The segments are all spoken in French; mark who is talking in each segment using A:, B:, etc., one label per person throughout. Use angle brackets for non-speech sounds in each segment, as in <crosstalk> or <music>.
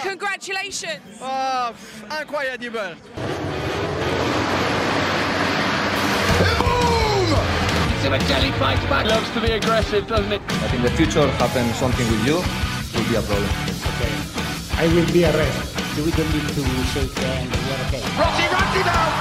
A: Congratulations!
B: Oh, incroyable!
C: Sebastiani fights back.
D: Loves to be aggressive, doesn't it?
E: But in the future, happen something with you, will be a problem.
F: Okay. I will be arrested. We don't need to shake hands. We are okay.
C: Rossi runs him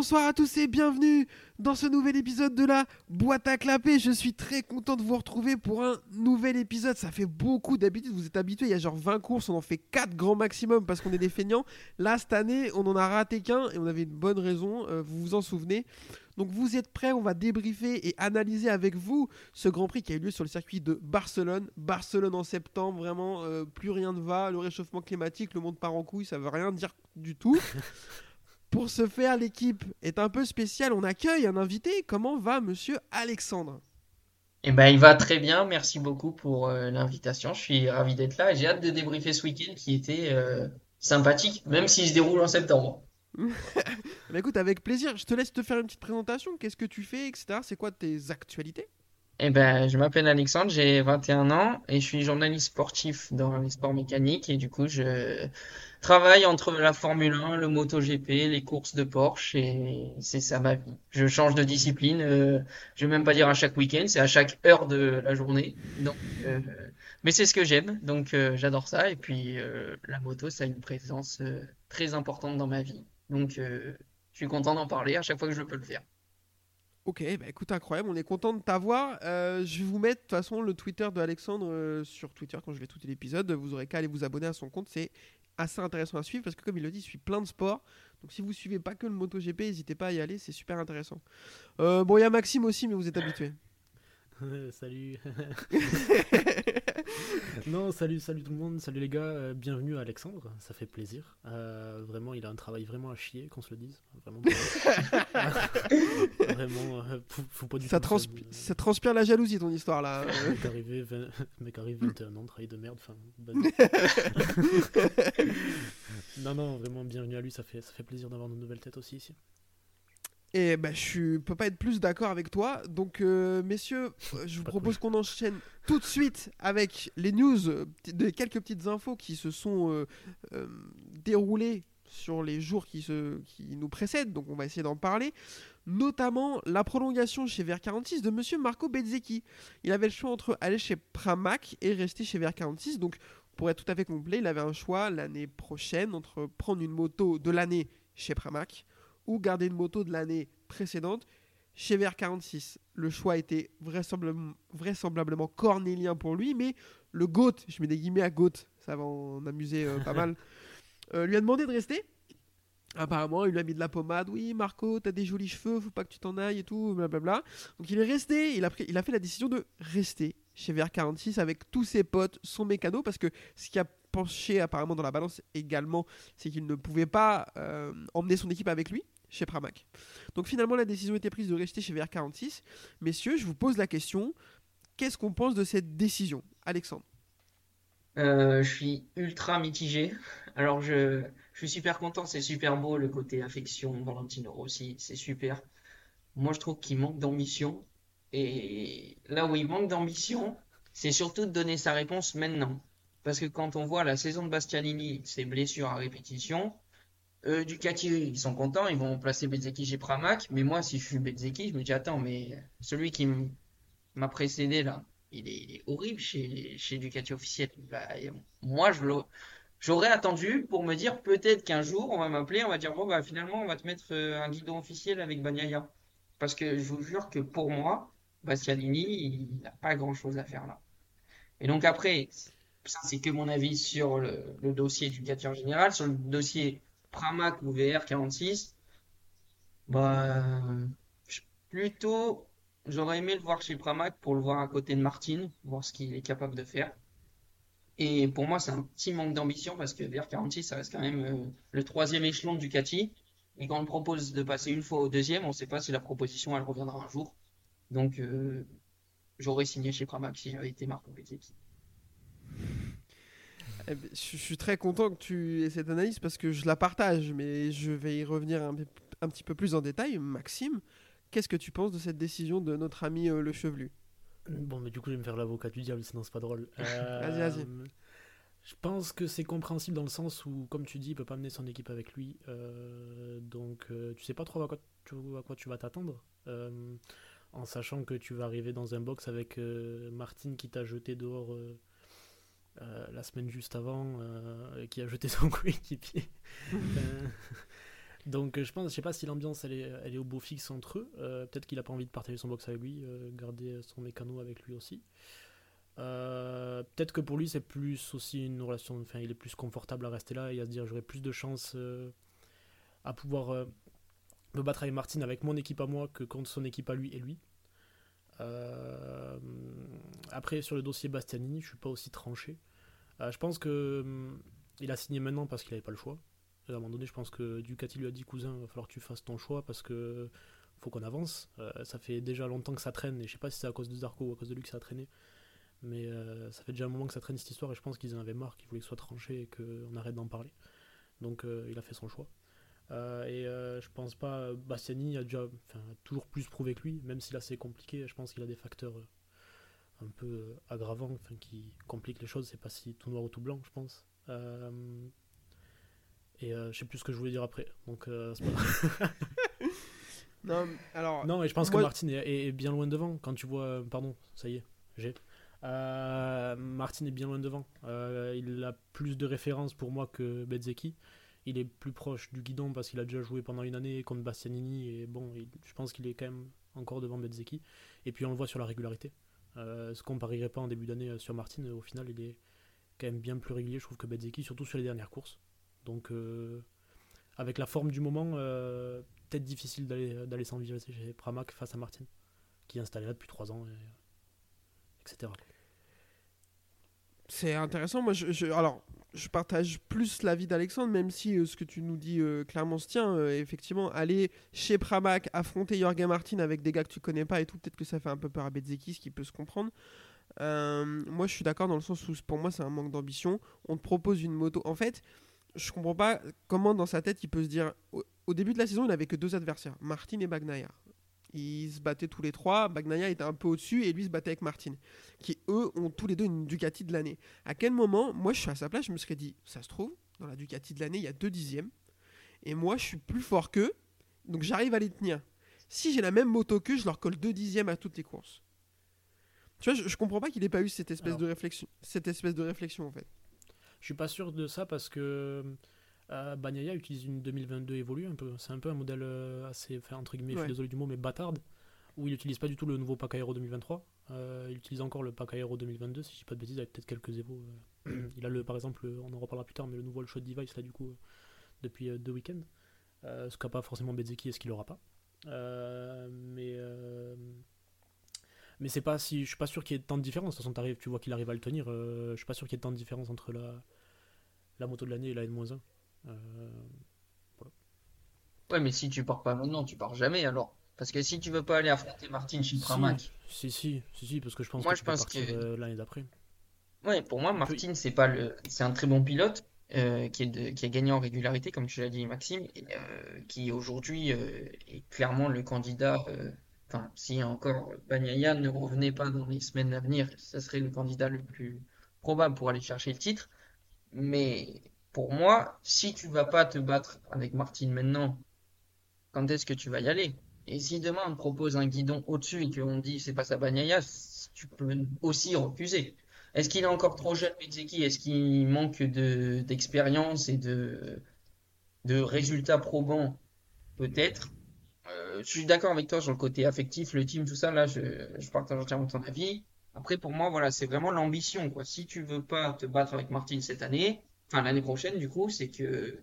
G: bonsoir à tous et bienvenue dans ce nouvel épisode de la boîte à clapper. Je suis très content de vous retrouver pour un nouvel épisode. Ça fait beaucoup d'habitude, vous êtes habitués, il y a genre 20 courses, on en fait 4 grands maximum parce qu'on est des feignants. Là, cette année, on en a raté qu'un et on avait une bonne raison, euh, vous vous en souvenez. Donc vous êtes prêts, on va débriefer et analyser avec vous ce Grand Prix qui a eu lieu sur le circuit de Barcelone. Barcelone en septembre, vraiment, euh, plus rien ne va. Le réchauffement climatique, le monde part en couille, ça veut rien dire du tout. <laughs> Pour ce faire, l'équipe est un peu spéciale. On accueille un invité. Comment va monsieur Alexandre?
H: Eh ben, il va très bien. Merci beaucoup pour euh, l'invitation. Je suis ravi d'être là j'ai hâte de débriefer ce week-end qui était euh, sympathique, même s'il se déroule en septembre. <laughs>
G: Bah écoute, avec plaisir. Je te laisse te faire une petite présentation. Qu'est-ce que tu fais, etc. C'est quoi tes actualités?
H: Eh ben, je m'appelle Alexandre, j'ai 21 ans et je suis journaliste sportif dans les sports mécaniques et du coup, je travaille entre la Formule 1, le MotoGP, les courses de Porsche et c'est ça ma vie. Je change de discipline, euh, je vais même pas dire à chaque week-end, c'est à chaque heure de la journée. Donc, euh, mais c'est ce que j'aime, donc euh, j'adore ça et puis euh, la moto, ça a une présence très importante dans ma vie. Donc, je suis content d'en parler à chaque fois que je peux le faire.
G: Ok, bah écoute, incroyable, on est content de t'avoir. Je vais vous mettre de toute façon le Twitter de Alexandre sur Twitter quand je vais tout l'épisode. Vous aurez qu'à aller vous abonner à son compte, c'est assez intéressant à suivre parce que comme il le dit, il suit plein de sports. Donc si vous suivez pas que le MotoGP, n'hésitez pas à y aller, c'est super intéressant. Euh, bon, il y a Maxime aussi, mais vous êtes habitué. <laughs>
I: salut. <laughs> <laughs> non, salut, salut tout le monde, salut les gars, euh, bienvenue à Alexandre, ça fait plaisir. Euh, vraiment, il a un travail vraiment à chier, qu'on se le dise. Vraiment, <laughs> <laughs> vraiment euh, faut, faut pas du
G: ça,
I: tout
G: transpi- ça transpire la jalousie ton histoire là.
I: Mec arrivé, 20... mec arrive 21 ans, travail de merde, enfin. bonne- non, non, vraiment bienvenue à lui, ça fait, ça fait plaisir d'avoir de nouvelles têtes aussi ici.
G: Et bah, je peux pas être plus d'accord avec toi. Donc, euh, messieurs, je vous propose qu'on enchaîne tout de suite avec les news, euh, p- de quelques petites infos qui se sont euh, euh, déroulées sur les jours qui, se, qui nous précèdent. Donc, on va essayer d'en parler. Notamment la prolongation chez VR46 de monsieur Marco Bezzecchi. Il avait le choix entre aller chez Pramac et rester chez VR46. Donc, pour être tout à fait complet, il avait un choix l'année prochaine entre prendre une moto de l'année chez Pramac ou garder une moto de l'année précédente chez VR46. Le choix était vraisemblablement, vraisemblablement cornélien pour lui, mais le GOAT, je mets des guillemets à GOAT, ça va en amuser euh, pas <laughs> mal, euh, lui a demandé de rester. Apparemment, il lui a mis de la pommade. Oui, Marco, t'as des jolis cheveux, faut pas que tu t'en ailles et tout, blablabla. Donc il est resté, il a, pris, il a fait la décision de rester chez VR46 avec tous ses potes, son mécano, parce que ce qui a penché apparemment dans la balance également, c'est qu'il ne pouvait pas euh, emmener son équipe avec lui chez Pramac. Donc finalement, la décision était prise de rester chez VR46. Messieurs, je vous pose la question, qu'est-ce qu'on pense de cette décision? Alexandre
H: Euh, je suis ultra mitigé. Alors je, je suis super content, c'est super beau le côté affection, Valentino Rossi, c'est super. Moi je trouve qu'il manque d'ambition. Et là où il manque d'ambition, c'est surtout de donner sa réponse maintenant. Parce que quand on voit la saison de Bastianini, ses blessures à répétition, euh, Ducati, ils sont contents, ils vont placer Bezzecchi chez Pramac. Mais moi, si je suis Bezzecchi, je me dis, attends, mais celui qui m'a précédé là, il est, horrible chez, chez Ducati officiel. Moi, j'aurais attendu pour me dire peut-être qu'un jour, on va m'appeler, on va dire, bon, bah, finalement, on va te mettre euh, un guidon officiel avec Bagnaia. Parce que je vous jure que pour moi, Bastianini, il n'a pas grand-chose à faire là. Et donc après, ça, c'est que mon avis sur le, dossier Ducati en général. Sur le dossier Pramac ou VR46, bah, plutôt, j'aurais aimé le voir chez Pramac pour le voir à côté de Martin, voir ce qu'il est capable de faire. Et pour moi, c'est un petit manque d'ambition parce que VR46, ça reste quand même euh, le troisième échelon de Ducati. Et quand on propose de passer une fois au deuxième, on ne sait pas si la proposition, elle reviendra un jour. Donc, euh, j'aurais signé chez Pramac si j'avais été Bezzecchi.
G: Eh ben, je, suis très content que tu aies cette analyse parce que je la partage, mais je vais y revenir un, un petit peu plus en détail. Maxime, qu'est-ce que tu penses de cette décision de notre ami euh, le chevelu?
I: Bon, mais du coup, je vais me faire l'avocat du diable, sinon c'est pas drôle. <laughs>
G: Vas-y, vas-y.
I: Euh, Je pense que c'est compréhensible dans le sens où, comme tu dis, il peut pas mener son équipe avec lui. euh, donc, tu sais pas trop à quoi tu, à quoi tu vas t'attendre. en sachant que tu vas arriver dans un box avec euh, Martin qui t'a jeté dehors euh, la semaine juste avant, euh, qui a jeté son <laughs> coéquipier. Euh, donc, je pense, je sais pas si l'ambiance elle est, elle est au beau fixe entre eux. Peut-être qu'il a pas envie de partager son box avec lui, garder son mécano avec lui aussi. Peut-être que pour lui c'est plus aussi une relation, enfin il est plus confortable à rester là et à se dire j'aurai plus de chance à pouvoir me battre avec Martin avec mon équipe à moi que contre son équipe à lui et lui. Après sur le dossier Bastianini je suis pas aussi tranché. Euh, je pense que hum, il a signé maintenant parce qu'il avait pas le choix. À un moment donné je pense que Ducati lui a dit cousin il va falloir que tu fasses ton choix parce que faut qu'on avance. Euh, ça fait déjà longtemps que ça traîne et je sais pas si c'est à cause de Zarco ou à cause de lui que ça a traîné. Mais euh, ça fait déjà un moment que ça traîne cette histoire et je pense qu'ils en avaient marre, qu'ils voulaient que ce soit tranché et qu'on arrête d'en parler. Donc il a fait son choix. Et je pense pas. Bastiani a déjà toujours plus prouvé que lui, même si là c'est compliqué. Je pense qu'il a des facteurs un peu aggravants enfin, qui compliquent les choses. C'est pas si tout noir ou tout blanc, je pense. Euh, et euh, je sais plus ce que je voulais dire après. Donc euh, pas <laughs>
G: Non, alors.
I: non, mais je pense
G: Moi-
I: que Martin est, est- est bien loin devant. Quand tu vois. Pardon, ça y est, j'ai. Martin est bien loin devant. Il a plus de références pour moi que Bezzecchi. Il est plus proche du guidon parce qu'il a déjà joué pendant une année contre Bastianini. Et bon, il- je pense qu'il est quand même encore devant Bezzecchi. Et puis on le voit sur la régularité. Euh, ce qu'on parierait pas en début d'année euh, sur Martin, euh, au final, il est quand même bien plus régulier, je trouve, que Bezzecchi, surtout sur les dernières courses. Donc, avec la forme du moment, peut-être difficile d'aller d'aller s'envisager chez Pramac face à Martin, qui est installé là depuis 3 ans, et- etc.
G: C'est intéressant. Moi, je, je- alors, je partage plus l'avis d'Alexandre, même si euh, ce que tu nous dis euh, clairement se tient. Euh, effectivement, aller chez Pramac, affronter Jorge Martin avec des gars que tu connais pas et tout, peut-être que ça fait un peu peur à Bezzeki, ce qui peut se comprendre. Moi, je suis d'accord dans le sens où pour moi, c'est un manque d'ambition. On te propose une moto. En fait, je comprends pas comment dans sa tête il peut se dire. Au, début de la saison, il avait que deux adversaires, Martin et Bagnaia. Ils se battaient tous les trois. Bagnaia était un peu au-dessus et lui se battait avec Martin, qui eux ont tous les deux une Ducati de l'année. À quel moment, moi je suis à sa place, je me serais dit, ça se trouve, dans la Ducati de l'année, il y a deux dixièmes. Et moi je suis plus fort qu'eux, donc j'arrive à les tenir. Si j'ai la même moto qu'eux, je leur colle deux dixièmes à toutes les courses. Tu vois, je, je comprends pas qu'il ait pas eu cette espèce,
I: Alors.
G: de réflexion, cette espèce de réflexion en fait.
I: Je suis pas sûr de ça parce que euh, Bagnaia utilise une 2022 évolue un peu. C'est un peu un modèle euh, assez, enfin, entre guillemets, je suis désolé du mot, mais bâtarde, où il utilise pas du tout le nouveau pack Aero 2023. Euh, il utilise encore le pack Aero 2022, si je dis pas de bêtises, avec peut-être quelques évos. euh. <clears throat> il a le, par exemple, le- on en reparlera plus tard, mais le nouveau Shot Device là du coup depuis deux week-ends. Ce qu'a pas forcément Bezzeki et ce qu'il aura pas. Mais mais c'est pas si je suis pas sûr qu'il y ait tant de différence. De toute façon, t'arrives, tu vois qu'il arrive à le tenir. euh, je suis pas sûr qu'il y ait tant de différence entre la la moto de l'année et la N-1. Euh,
H: Ouais, mais si tu pars pas maintenant, tu pars jamais alors. Parce que si tu veux pas aller affronter Martin chez Pramac,
I: si, si, si, si, parce que je pense
H: Moi,
I: que
H: je pense que-
I: euh, l'année d'après.
H: Ouais, pour moi, Martin, c'est pas le, c'est un très bon pilote euh, qui est de- qui a gagné en régularité, comme tu l'as dit, Maxime, et euh, qui aujourd'hui euh, est clairement le candidat. Enfin, si encore Bagnaia ne revenait pas dans les semaines à venir, ça serait le candidat le plus probable pour aller chercher le titre. Mais pour moi, si tu vas pas te battre avec Martin maintenant, quand est-ce que tu vas y aller? Et si demain on te propose un guidon au-dessus et qu'on dit c'est pas ça Bagnaia, tu peux aussi refuser. Est-ce qu'il est encore trop jeune, Bezzecchi? Est-ce qu'il manque de d'expérience et de de résultats probants? Peut-être. Euh, je suis d'accord avec toi sur le côté affectif, le team, tout ça. Là, je, je partage entièrement ton avis. Après, pour moi, voilà, c'est vraiment l'ambition. Si tu veux pas te battre avec Martin cette année, enfin l'année prochaine, du coup, c'est que euh,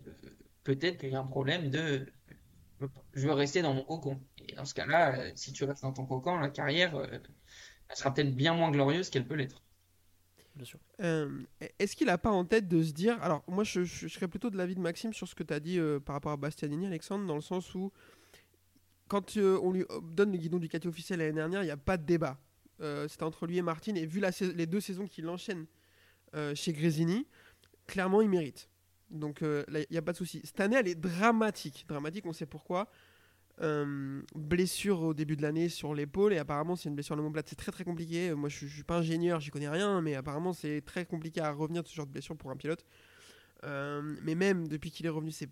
H: peut-être qu'il y a un problème de je veux rester dans mon cocon. Et dans ce cas-là, euh, si tu restes dans ton cocon, la carrière, euh, elle sera peut-être bien moins glorieuse qu'elle peut l'être.
I: Bien sûr.
G: Euh, Est-ce qu'il a pas en tête de se dire. Alors, moi, je, je- je serais plutôt de l'avis de Maxime sur ce que tu as dit euh, par rapport à Bastianini, Alexandre, dans le sens où, quand euh, on lui donne le guidon Ducati officiel l'année dernière, il n'y a pas de débat. Euh, C'était entre lui et Martin, et vu la les deux saisons qu'il enchaîne euh, chez Grésini, clairement, il mérite. Donc, euh, il n'y a pas de souci. Cette année, elle est dramatique. Dramatique, on sait pourquoi. Euh, blessure au début de l'année sur l'épaule et apparemment c'est une blessure à l'omoplate. C'est très très compliqué. Moi je, je suis pas ingénieur, j'y connais rien, mais apparemment c'est très compliqué à revenir de ce genre de blessure pour un pilote. Euh, mais même depuis qu'il est revenu, c'est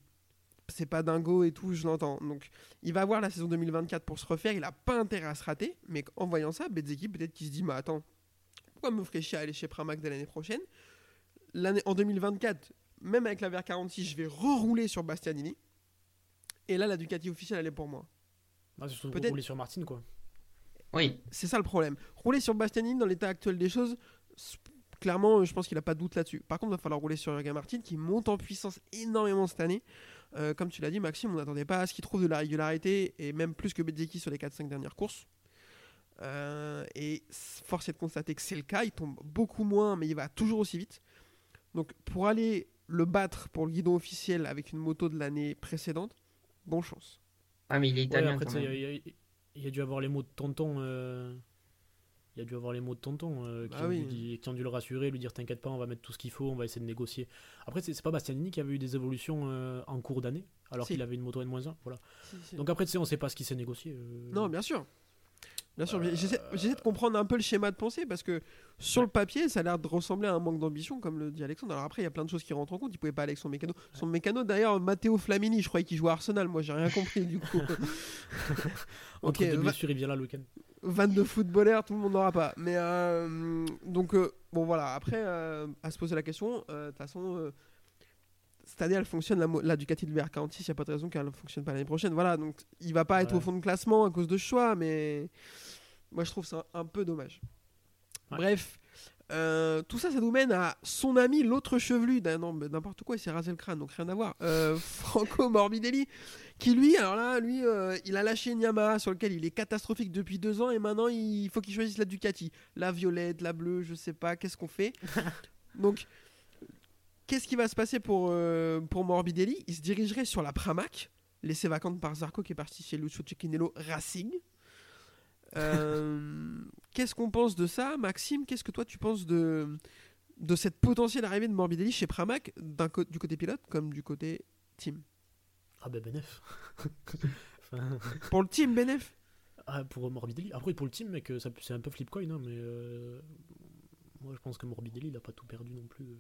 G: c'est pas dingo et tout, je l'entends. Donc il va avoir la saison 2024 pour se refaire. Il a pas intérêt à se rater, mais en voyant ça, Bezzeki peut-être qu'il se dit, mais attends, pourquoi me ferait chier à aller chez Pramac dès l'année prochaine? L'année en 2024, même avec la VR46, je vais rerouler sur Bastianini. Et là, la Ducati officielle, elle est pour moi.
I: Ah,
G: Peut-être-
I: rouler sur Martin, quoi.
H: Oui,
G: C'est ça le problème. Rouler sur Bastianini dans l'état actuel des choses, clairement, je pense qu'il n'a pas de doute là-dessus. Par contre, il va falloir rouler sur Jürgen Martin qui monte en puissance énormément cette année. Euh, comme tu l'as dit, Maxime, on n'attendait pas à ce qu'il trouve de la régularité et même plus que Bezzeki sur les 4-5 dernières courses. Euh, et force est de constater que c'est le cas. Il tombe beaucoup moins, mais il va toujours aussi vite. Donc, pour aller le battre pour le guidon officiel avec une moto de l'année précédente, bonne chance.
H: ah mais il est
I: Ouais,
H: italien
I: sais, il
H: même.
I: y, a- il y a- dû avoir les mots de tonton. euh, Il y a dû avoir les mots de tonton euh, qui,
G: Bah
I: ont
G: oui.
I: dû, di- qui ont dû le rassurer, lui dire T'inquiète pas, on va mettre tout ce qu'il faut, on va essayer de négocier. Après, c'est c'est pas Bastianini qui avait eu des évolutions euh, en cours d'année, alors
G: Si.
I: qu'il avait une moto N-1. Voilà.
G: Si, si.
I: Donc après, tu sais, on sait pas ce qui s'est négocié. euh.
G: Non, bien sûr. Bien sûr,
I: Euh,
G: j'essaie de comprendre un peu le schéma de pensée parce que sur le papier, ça a l'air de ressembler à un manque d'ambition, comme le dit Alexandre. Alors après, il y a plein de choses qui rentrent en compte. Il pouvait pas aller avec son mécano. Son mécano, d'ailleurs, Matteo Flamini, je croyais qu'il jouait à Arsenal. Moi, j'ai rien compris du coup. <laughs> <laughs>
I: Entre
G: ok,
I: deux
G: va-
I: blessures, il vient là le week-end.
G: 22 footballeurs, tout le monde n'aura pas. Mais euh, donc, euh, bon voilà, après, euh, à se poser la question, de toute façon, cette année, elle fonctionne, la, Ducati de VR46, il n'y a pas de raison qu'elle ne fonctionne pas l'année prochaine. Voilà, donc il va pas être
I: Ouais.
G: au fond de classement à cause de ce choix, mais moi je trouve ça un peu dommage.
I: Ouais.
G: Bref. euh, tout ça, ça nous mène à son ami, l'autre chevelu, d'un- non, mais n'importe quoi, il s'est rasé le crâne, donc rien à voir. Euh, <laughs> Franco Morbidelli, qui lui, alors là, lui, euh, il a lâché une Yamaha sur lequel il est catastrophique depuis deux ans et maintenant il faut qu'il choisisse la Ducati, la violette, la bleue, je sais pas, qu'est-ce qu'on fait? <laughs> Donc, qu'est-ce qui va se passer pour, euh, pour Morbidelli? Il se dirigerait sur la Pramac, laissée vacante par Zarco qui est parti chez Lucio Cecchinello Racing. Euh, <laughs> qu'est-ce qu'on pense de ça, Maxime Qu'est-ce que toi tu penses de, de cette potentielle arrivée de Morbidelli chez Pramac, du côté pilote comme du côté team?
I: Ah ben Benef. <laughs> Enfin,
G: Pour le team, Benef
I: ah, pour Morbidelli. Après, pour le team, mec, c'est un peu flip coin, hein, mais euh, moi je pense que Morbidelli, il a pas tout perdu non plus.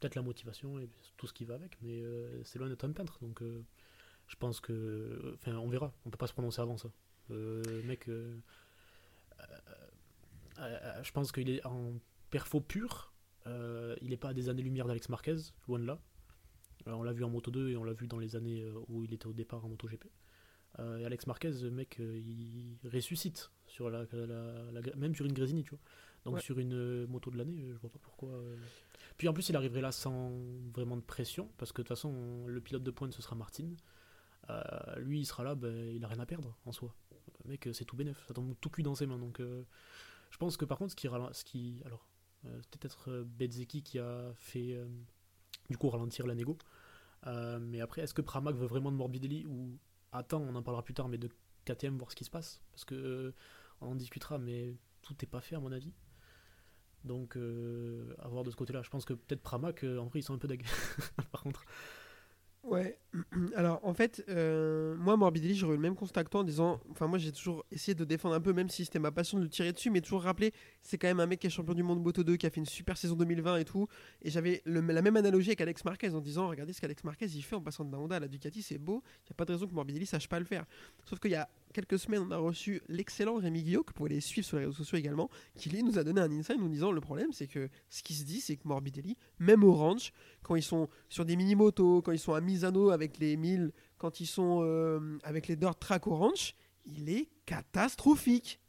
I: Peut-être la motivation et tout ce qui va avec, mais euh, c'est loin d'être un peintre. Donc euh, je pense que. Enfin, on verra. On peut pas se prononcer avant ça. Euh, mec, je pense qu'il est en perfo pur. Il n'est pas à des années-lumière d'Alex Marquez, loin de là. On l'a vu en Moto 2 et on l'a vu dans les années où il était au départ en Moto GP. Alex Marquez, mec, il ressuscite sur la- la- même sur une Grésini, tu vois. Donc
G: Ouais.
I: sur une euh, moto de l'année, euh, je vois pas pourquoi. euh. Puis en plus, il arriverait là sans vraiment de pression, parce que de toute façon, le pilote de pointe ce sera Martin. Euh, lui, il sera là, ben, il a rien à perdre en soi. Le mec, c'est tout bénef, ça tombe tout cul dans ses mains. Donc euh, je pense que par contre, ce qui, ce qui alors, euh, c'est peut-être Bezzeki qui a fait du coup ralentir la négo. Mais après, est-ce que Pramac veut vraiment de Morbidelli ou attends, on en parlera plus tard, mais de KTM, voir ce qui se passe Parce que on en discutera, mais tout n'est pas fait à mon avis. Donc, euh, à voir de ce côté-là. Je pense que peut-être Pramac, euh, en vrai, ils sont un peu deg. <laughs> Par contre,
G: Ouais. <clears throat> Alors, en fait, euh, moi, Morbidelli, j'aurais eu le même constat que toi en disant. Enfin, moi, j'ai toujours essayé de défendre un peu, même si c'était ma passion de le tirer dessus, mais toujours rappeler, c'est quand même un mec qui est champion du monde Moto 2, qui a fait une super saison 2020 et tout. Et j'avais la même analogie avec Alex Marquez en disant Regardez ce qu'Alex Marquez il fait en passant de la Honda à la Ducati, c'est beau. Il n'y a pas de raison que Morbidelli sache pas le faire. Sauf qu'il y a quelques semaines, on a reçu l'excellent Rémi Guillot, que vous pouvez les suivre sur les réseaux sociaux également, qui lui nous a donné un insight nous disant Le problème, c'est que ce qui se dit, c'est que Morbidelli, même au ranch, quand ils sont sur des mini-motos, quand ils sont à Misano avec les 1000, quand ils sont euh, avec les dirt track au ranch, il est catastrophique.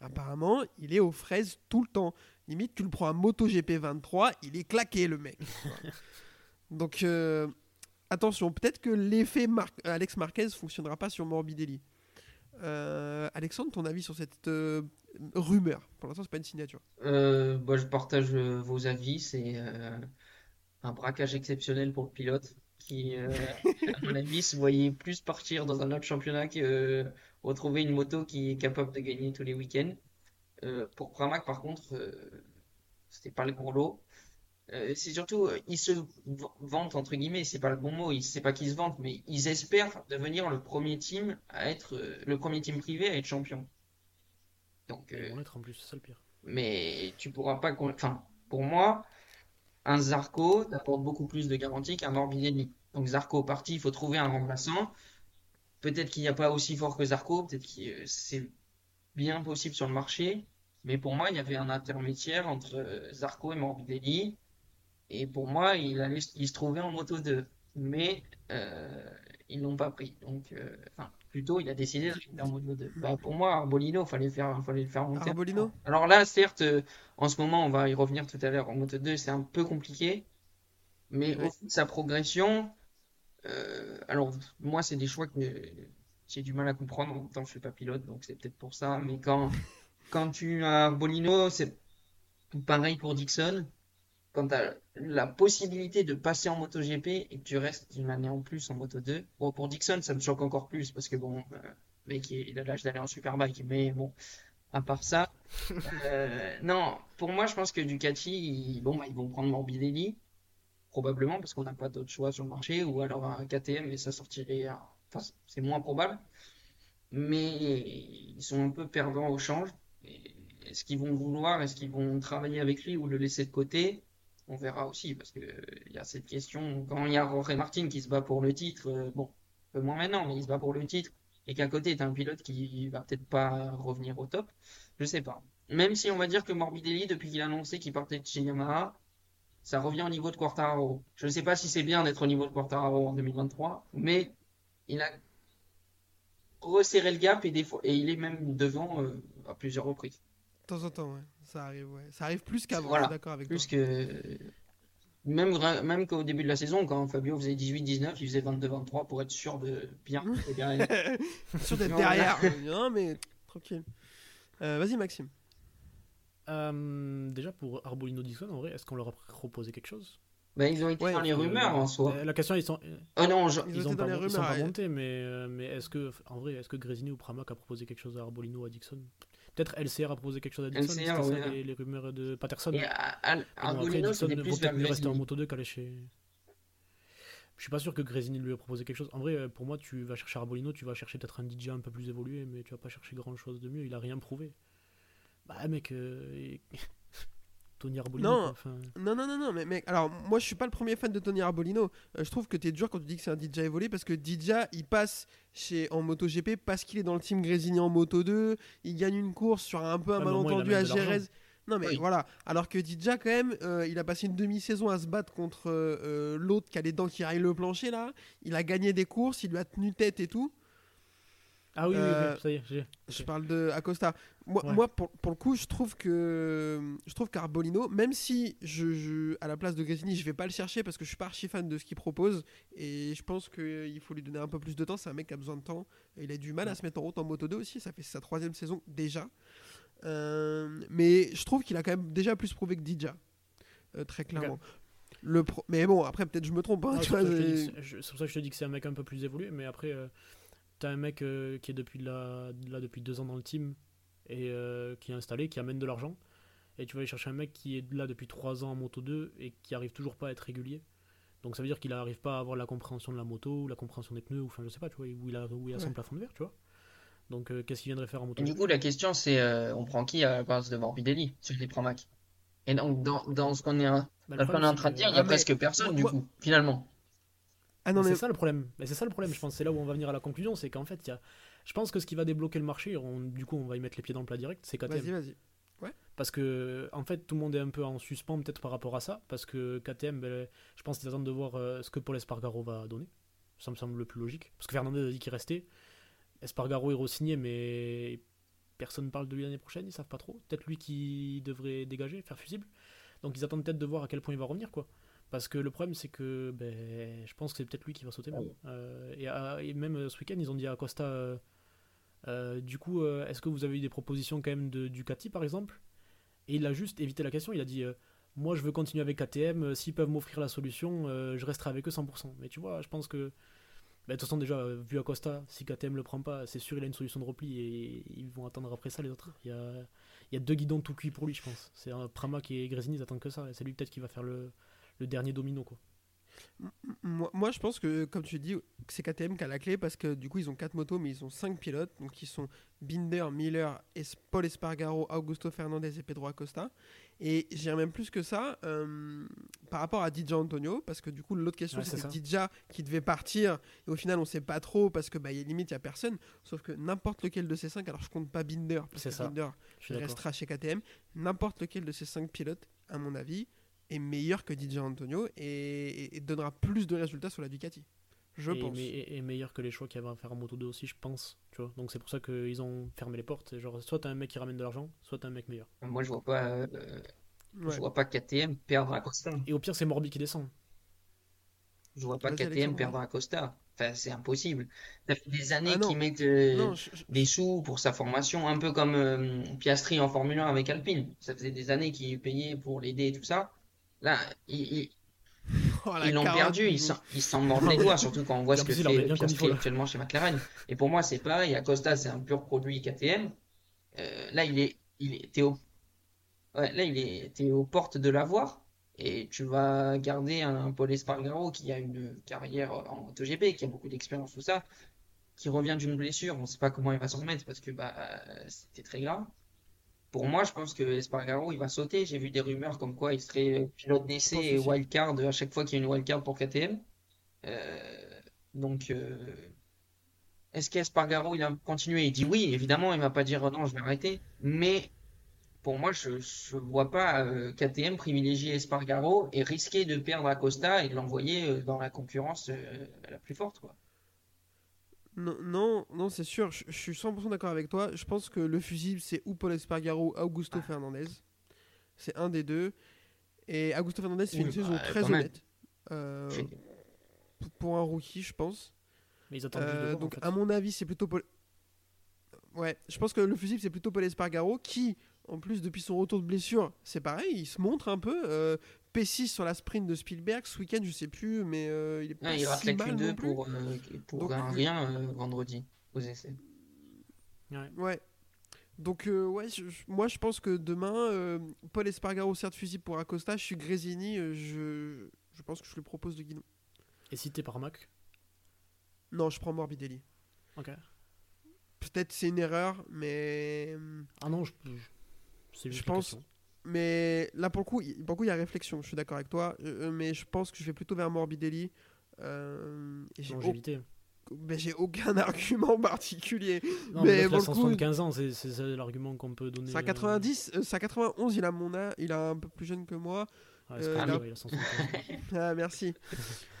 G: Apparemment, il est aux fraises tout le temps. Limite, tu le prends à MotoGP 23, il est claqué le mec. <laughs> Donc, euh, attention, peut-être que l'effet Mar- Alex Marquez fonctionnera pas sur Morbidelli. Euh, Alexandre, ton avis sur cette euh, rumeur? Pour l'instant, c'est pas une signature.
H: Bah, je partage vos avis. C'est un braquage exceptionnel pour le pilote qui, à mon avis, se voyait plus partir dans un autre championnat que retrouver une moto qui est capable de gagner tous les week-ends. Pour Pramac, par contre, c'était pas le gros lot. Euh, c'est surtout, euh, ils se vantent, entre guillemets, c'est pas le bon mot, c'est pas qu'ils se vantent, mais ils espèrent devenir le premier team à être, euh, le premier team privé à être champion. Donc,
I: Ils vont l'être en plus, c'est ça le pire.
H: mais tu pourras pas, enfin, pour moi, un Zarco t'apporte beaucoup plus de garanties qu'un Morbidelli. Donc Zarco parti, il faut trouver un remplaçant. Peut-être qu'il n'y a pas aussi fort que Zarco, peut-être que c'est bien possible sur le marché, mais pour moi, il y avait un intermédiaire entre Zarco et Morbidelli, et pour moi, il allait, il se trouvait en moto 2, mais euh, ils l'ont pas pris. Donc, euh, enfin, plutôt, il a décidé de rester en moto 2. Bah, pour moi, Arbolino, fallait faire, fallait le faire monter.
G: Arbolino
H: Alors là, certes, euh, en ce moment, on va y revenir tout à l'heure, en moto 2, c'est un peu compliqué, mais au de sa progression, euh, alors moi, c'est des choix que j'ai du mal à comprendre, en même temps, je suis pas pilote, donc c'est peut-être pour ça, mais quand, quand tu as Bolino, c'est pareil pour Dixon, quand tu as la possibilité de passer en MotoGP et que tu restes une année en plus en Moto 2, bon, pour Dixon, ça me choque encore plus, parce que bon, euh, le mec, il a l'âge d'aller en Superbike, mais bon, à part ça, <laughs> euh, non, pour moi, je pense que Ducati, ils, bon, bah, ils vont prendre Morbidelli, probablement, parce qu'on n'a pas d'autre choix sur le marché, ou alors un KTM, et ça sortirait, enfin, c'est moins probable. Mais ils sont un peu perdants au change. Est-ce qu'ils vont vouloir, est-ce qu'ils vont travailler avec lui ou le laisser de côté? On verra aussi, parce euh, il y a cette question, quand il y a Jorge Martin qui se bat pour le titre, euh, bon, un peu moins maintenant, mais il se bat pour le titre, et qu'à côté, tu un pilote qui va peut-être pas revenir au top, je sais pas. Même si on va dire que Morbidelli, depuis qu'il a annoncé qu'il partait de chez Yamaha, ça revient au niveau de Quartararo. Je ne sais pas si c'est bien d'être au niveau de Quartararo en 2023, mais il a resserré le gap et, des et il est même devant euh, à plusieurs reprises.
G: De temps en temps, ouais. Ça arrive, ouais. Ça arrive plus qu'avant,
H: Voilà.
G: d'accord avec
H: Plus
G: toi.
H: que. Même, même qu'au début de la saison, quand Fabio faisait 18-19, il faisait 22-23 pour être sûr de bien. derrière. <laughs>
G: sûr d'être derrière. <laughs> non, mais tranquille. Euh, Vas-y, Maxime.
I: Euh, déjà pour Arbolino Dixon, en vrai, est-ce qu'on leur a proposé quelque chose?
H: Bah, ils ont été
G: Ouais,
H: dans les
I: Euh,
H: rumeurs en soi.
I: La question, ils sont,
H: Oh non, je-
G: Ils
I: ont
G: dans
I: pas,
G: les
I: ils sont
G: rumeurs,
I: pas
G: ouais.
I: montés, mais, euh, mais est-ce que, en vrai, est-ce que Grésini ou Pramac a proposé quelque chose à Arbolino ou à Dixon? Peut-être LCR a proposé quelque chose à Dixon,
H: LCR,
I: ça
H: ouais.
I: les, les rumeurs de Patterson.
H: Et Arbolino, c'était
I: vaut
H: plus
I: peut-être
H: vers
I: mieux rester en moto 2 qu'aller chez. Je suis pas sûr que Grésini lui ait proposé quelque chose. En vrai, euh, pour moi, tu vas chercher Arbolino, tu vas chercher peut-être un DJ un peu plus évolué, mais tu vas pas chercher grand chose de mieux. Il a rien prouvé. Bah, mec, euh, <laughs> Tony Arbolino.
G: Non.
I: enfin,
G: Non, non, non, non, mais mec, alors moi je suis pas le premier fan de Tony Arbolino. Euh, je trouve que t'es dur quand tu dis que c'est un DJ évolué parce que DJ il passe chez en MotoGP parce qu'il est dans le team Grésini en Moto 2. Il gagne une course sur un peu un
I: Ouais, mais
G: malentendu à. Jerez. Non, mais
H: Oui.
G: voilà. Alors que DJ, quand même, euh, il a passé une demi-saison à se battre contre euh, l'autre qui a les dents qui raillent le plancher là. Il a gagné des courses, il lui a tenu tête et tout.
I: Ah oui, oui,
G: Euh,
I: oui, ça y est.
G: Je parle de Acosta. Moi,
I: Ouais.
G: moi pour, pour le coup, je trouve que je trouve qu'Arbolino, même si je, je- à la place de Grésini, je vais pas le chercher parce que je suis pas archi fan de ce qu'il propose et je pense qu'il faut lui donner un peu plus de temps. C'est un mec qui a besoin de temps. Il a du mal à se mettre en route en moto 2 aussi. Ça fait sa troisième saison déjà. Euh, mais je trouve qu'il a quand même déjà plus prouvé que Dija, euh, très clairement. Le pro- Mais bon, après peut-être je me trompe. hein,
I: Ah, c'est pour ça que je te dis que c'est- un mec un peu plus évolué, mais après, euh, t'as un mec euh, qui est depuis là, là depuis deux ans dans le team et euh, qui est installé, qui amène de l'argent, et tu vas aller chercher un mec qui est là depuis trois ans en moto 2 et qui arrive toujours pas à être régulier. Donc ça veut dire qu'il n'arrive pas à avoir la compréhension de la moto, ou la compréhension des pneus, ou enfin je sais pas, tu vois, où il a, où il a son plafond de verre, tu vois. Donc euh, qu'est-ce qu'il viendrait faire en moto
H: Et du coup, la question, c'est euh, on prend qui à la place de Morbidelli sur les Pramac? Et donc, dans, dans ce qu'on est, en-
I: Bah, le
H: dans ce qu'on
I: problème,
H: est en train de dire, il y
G: Ah,
H: a
G: mais-
H: presque personne, du coup, finalement.
G: Ah non
I: Mais
G: mais
I: C'est ça le problème. Mais c'est ça le problème. Je pense que c'est là où on va venir à la conclusion, c'est qu'en fait, il y a... je pense que ce qui va débloquer le marché, on- du coup, on va y mettre les pieds dans le plat direct, c'est KTM.
G: vas-y, vas-y.
I: Parce que, en fait, tout le monde est un peu en suspens peut-être par rapport à ça, parce que KTM, ben, je pense qu'ils attendent de voir euh, ce que Paul Espargaro va donner. Ça me semble le plus logique. Parce que Fernandez a dit qu'il restait. Espargaro est re-signé, mais personne ne parle de lui l'année prochaine, ils savent pas trop. Peut-être lui qui devrait dégager, faire fusible. Donc ils attendent peut-être de voir à quel point il va revenir, quoi. Parce que le problème, c'est que ben, je pense que c'est peut-être lui qui va sauter. Même. Euh, et, à- et même euh, ce week-end, ils ont dit à Costa euh, euh, du coup, est-ce que vous avez eu des propositions quand même de Ducati, par exemple? Et il a juste évité la question. Il a dit Moi, je veux continuer avec KTM. S'ils peuvent m'offrir la solution, je resterai avec eux 100%. Mais tu vois, je pense que. ben, de toute façon, déjà, vu Acosta, si KTM le prend pas, c'est sûr il a une solution de repli et ils vont attendre après ça les autres. Il y a, il y a deux guidons tout cuits pour lui, je pense. C'est un Pramac et Grésini, ils attendent que ça. Et c'est lui peut-être qui va faire le, le dernier domino, quoi.
G: Moi, moi, je pense que, comme tu dis, c'est KTM qui a la clé parce que du coup, ils ont 4 motos, mais ils ont 5 pilotes. Donc, ils sont Binder, Miller, Paul Espargaro, Augusto Fernandez et Pedro Acosta. Et j'irais même plus que ça euh, par rapport à Didja Antonio, parce que du coup, l'autre question,
I: Ouais, c'est.
G: Didja qui devait partir. Et au final, on sait pas trop parce que bah, y a limite, il n'y a personne. Sauf que n'importe lequel de ces 5, alors je compte pas Binder, parce que
I: ça.
G: Binder restera chez KTM. N'importe lequel de ces 5 pilotes, à mon avis, est meilleur que DJ Antonio et, donnera plus de résultats sur la Ducati. Je
I: et,
G: pense.
I: mais- et- et meilleur que les choix qu'il y avait à faire en Moto 2 aussi, je pense. Tu vois. Donc c'est pour ça qu'ils ont fermé les portes. Genre, soit t'as un mec qui ramène de l'argent, soit t'as un mec meilleur.
H: Moi, je vois pas, euh,
G: Ouais.
H: je vois pas KTM perdre Acosta.
I: Et au pire, c'est Morbi qui descend.
H: Je vois pas KTM perdre Acosta. Enfin, c'est impossible. Ça fait des années
G: Ah
H: qu'ils mettent euh,
G: Non, je- je-
H: des sous pour sa formation, un peu comme euh, Piastri en Formule 1 avec Alpine. Ça faisait des années qu'il payait pour l'aider et tout ça. Là, ils, <laughs>
G: Oh,
H: ils l'ont perdu,
G: du
H: ils s'en mordent les doigts, surtout quand on voit ce que fait Piastri actuellement chez McLaren. Et pour moi, c'est pareil. Acosta, c'est un pur produit KTM. Euh, là, il est, il est, t'es au, ouais, là, il est, t'es aux portes de l'avoir. Et tu vas garder un Paul Espargaro qui a une carrière en MotoGP, qui a beaucoup d'expérience, tout ça, qui revient d'une blessure. On ne sait pas comment il va s'en remettre parce que bah, c'était très grave. Pour moi, je pense que Espargaro, il va sauter. J'ai vu des rumeurs comme quoi il serait pilote d'essai et wildcard à chaque fois qu'il y a une wildcard pour KTM. Euh, donc, euh, est-ce qu'Espargaro, il va continuer? Il dit oui, évidemment, il va pas dire non, je vais arrêter. Mais pour moi, je ne vois pas euh, KTM privilégier Espargaro et risquer de perdre Acosta et de l'envoyer euh, dans la concurrence euh, la plus forte, quoi.
G: Non, non, non, c'est sûr, je, je suis 100% d'accord avec toi. Je pense que le fusible, c'est ou Paul Espargaro ou Augusto
H: Ah.
G: Fernandez. C'est un des deux. Et Augusto Fernandez fait
H: Oui,
G: une saison
H: bah,
G: très
H: quand même.
G: honnête. Euh, pour un rookie, je pense.
I: Mais ils attendent
G: Euh,
I: en
G: donc,
I: fait.
G: à mon avis, c'est plutôt Paul. Ouais, je pense que le fusible, c'est plutôt Paul Espargaro qui, en plus, depuis son retour de blessure, c'est pareil, il se montre un peu. euh, P6 sur la sprint de Spielberg, ce week-end, je sais plus, mais euh, il est pas
H: Ouais, il rate
G: si
H: la
G: mal non
H: Q2
G: plus.
H: pour, euh, pour
G: Donc,
H: un
G: il-
H: rien euh, vendredi aux essais.
G: Ouais. Donc, euh, ouais, je- moi je pense que demain, euh, Paul Espargaro certes fusible pour Acosta, je suis Grésini, euh, je, je pense que je lui propose de guidon.
I: Et si t'es par Mac
G: Non, je prends Morbidelli.
I: Ok.
G: Peut-être c'est une erreur, mais.
I: Ah non, je, je-
G: Je pense-. Mais là, pour le coup, il- pour le coup, il y a réflexion, je suis d'accord avec toi, euh, mais je pense que je vais plutôt vers Morbidelli. euh, j'ai, mais j'ai aucun <laughs> argument particulier.
I: Non,
G: Mais pour le coup-
I: 175 ans, c'est l'argument qu'on peut donner.
G: C'est à
I: euh,
G: 90, euh, c'est à 91, il a mon âge, il est un peu plus jeune que moi.
I: c'est
G: euh,
I: pas
G: il a-
I: grave, il a 175. <laughs>
G: Ah, merci. <laughs>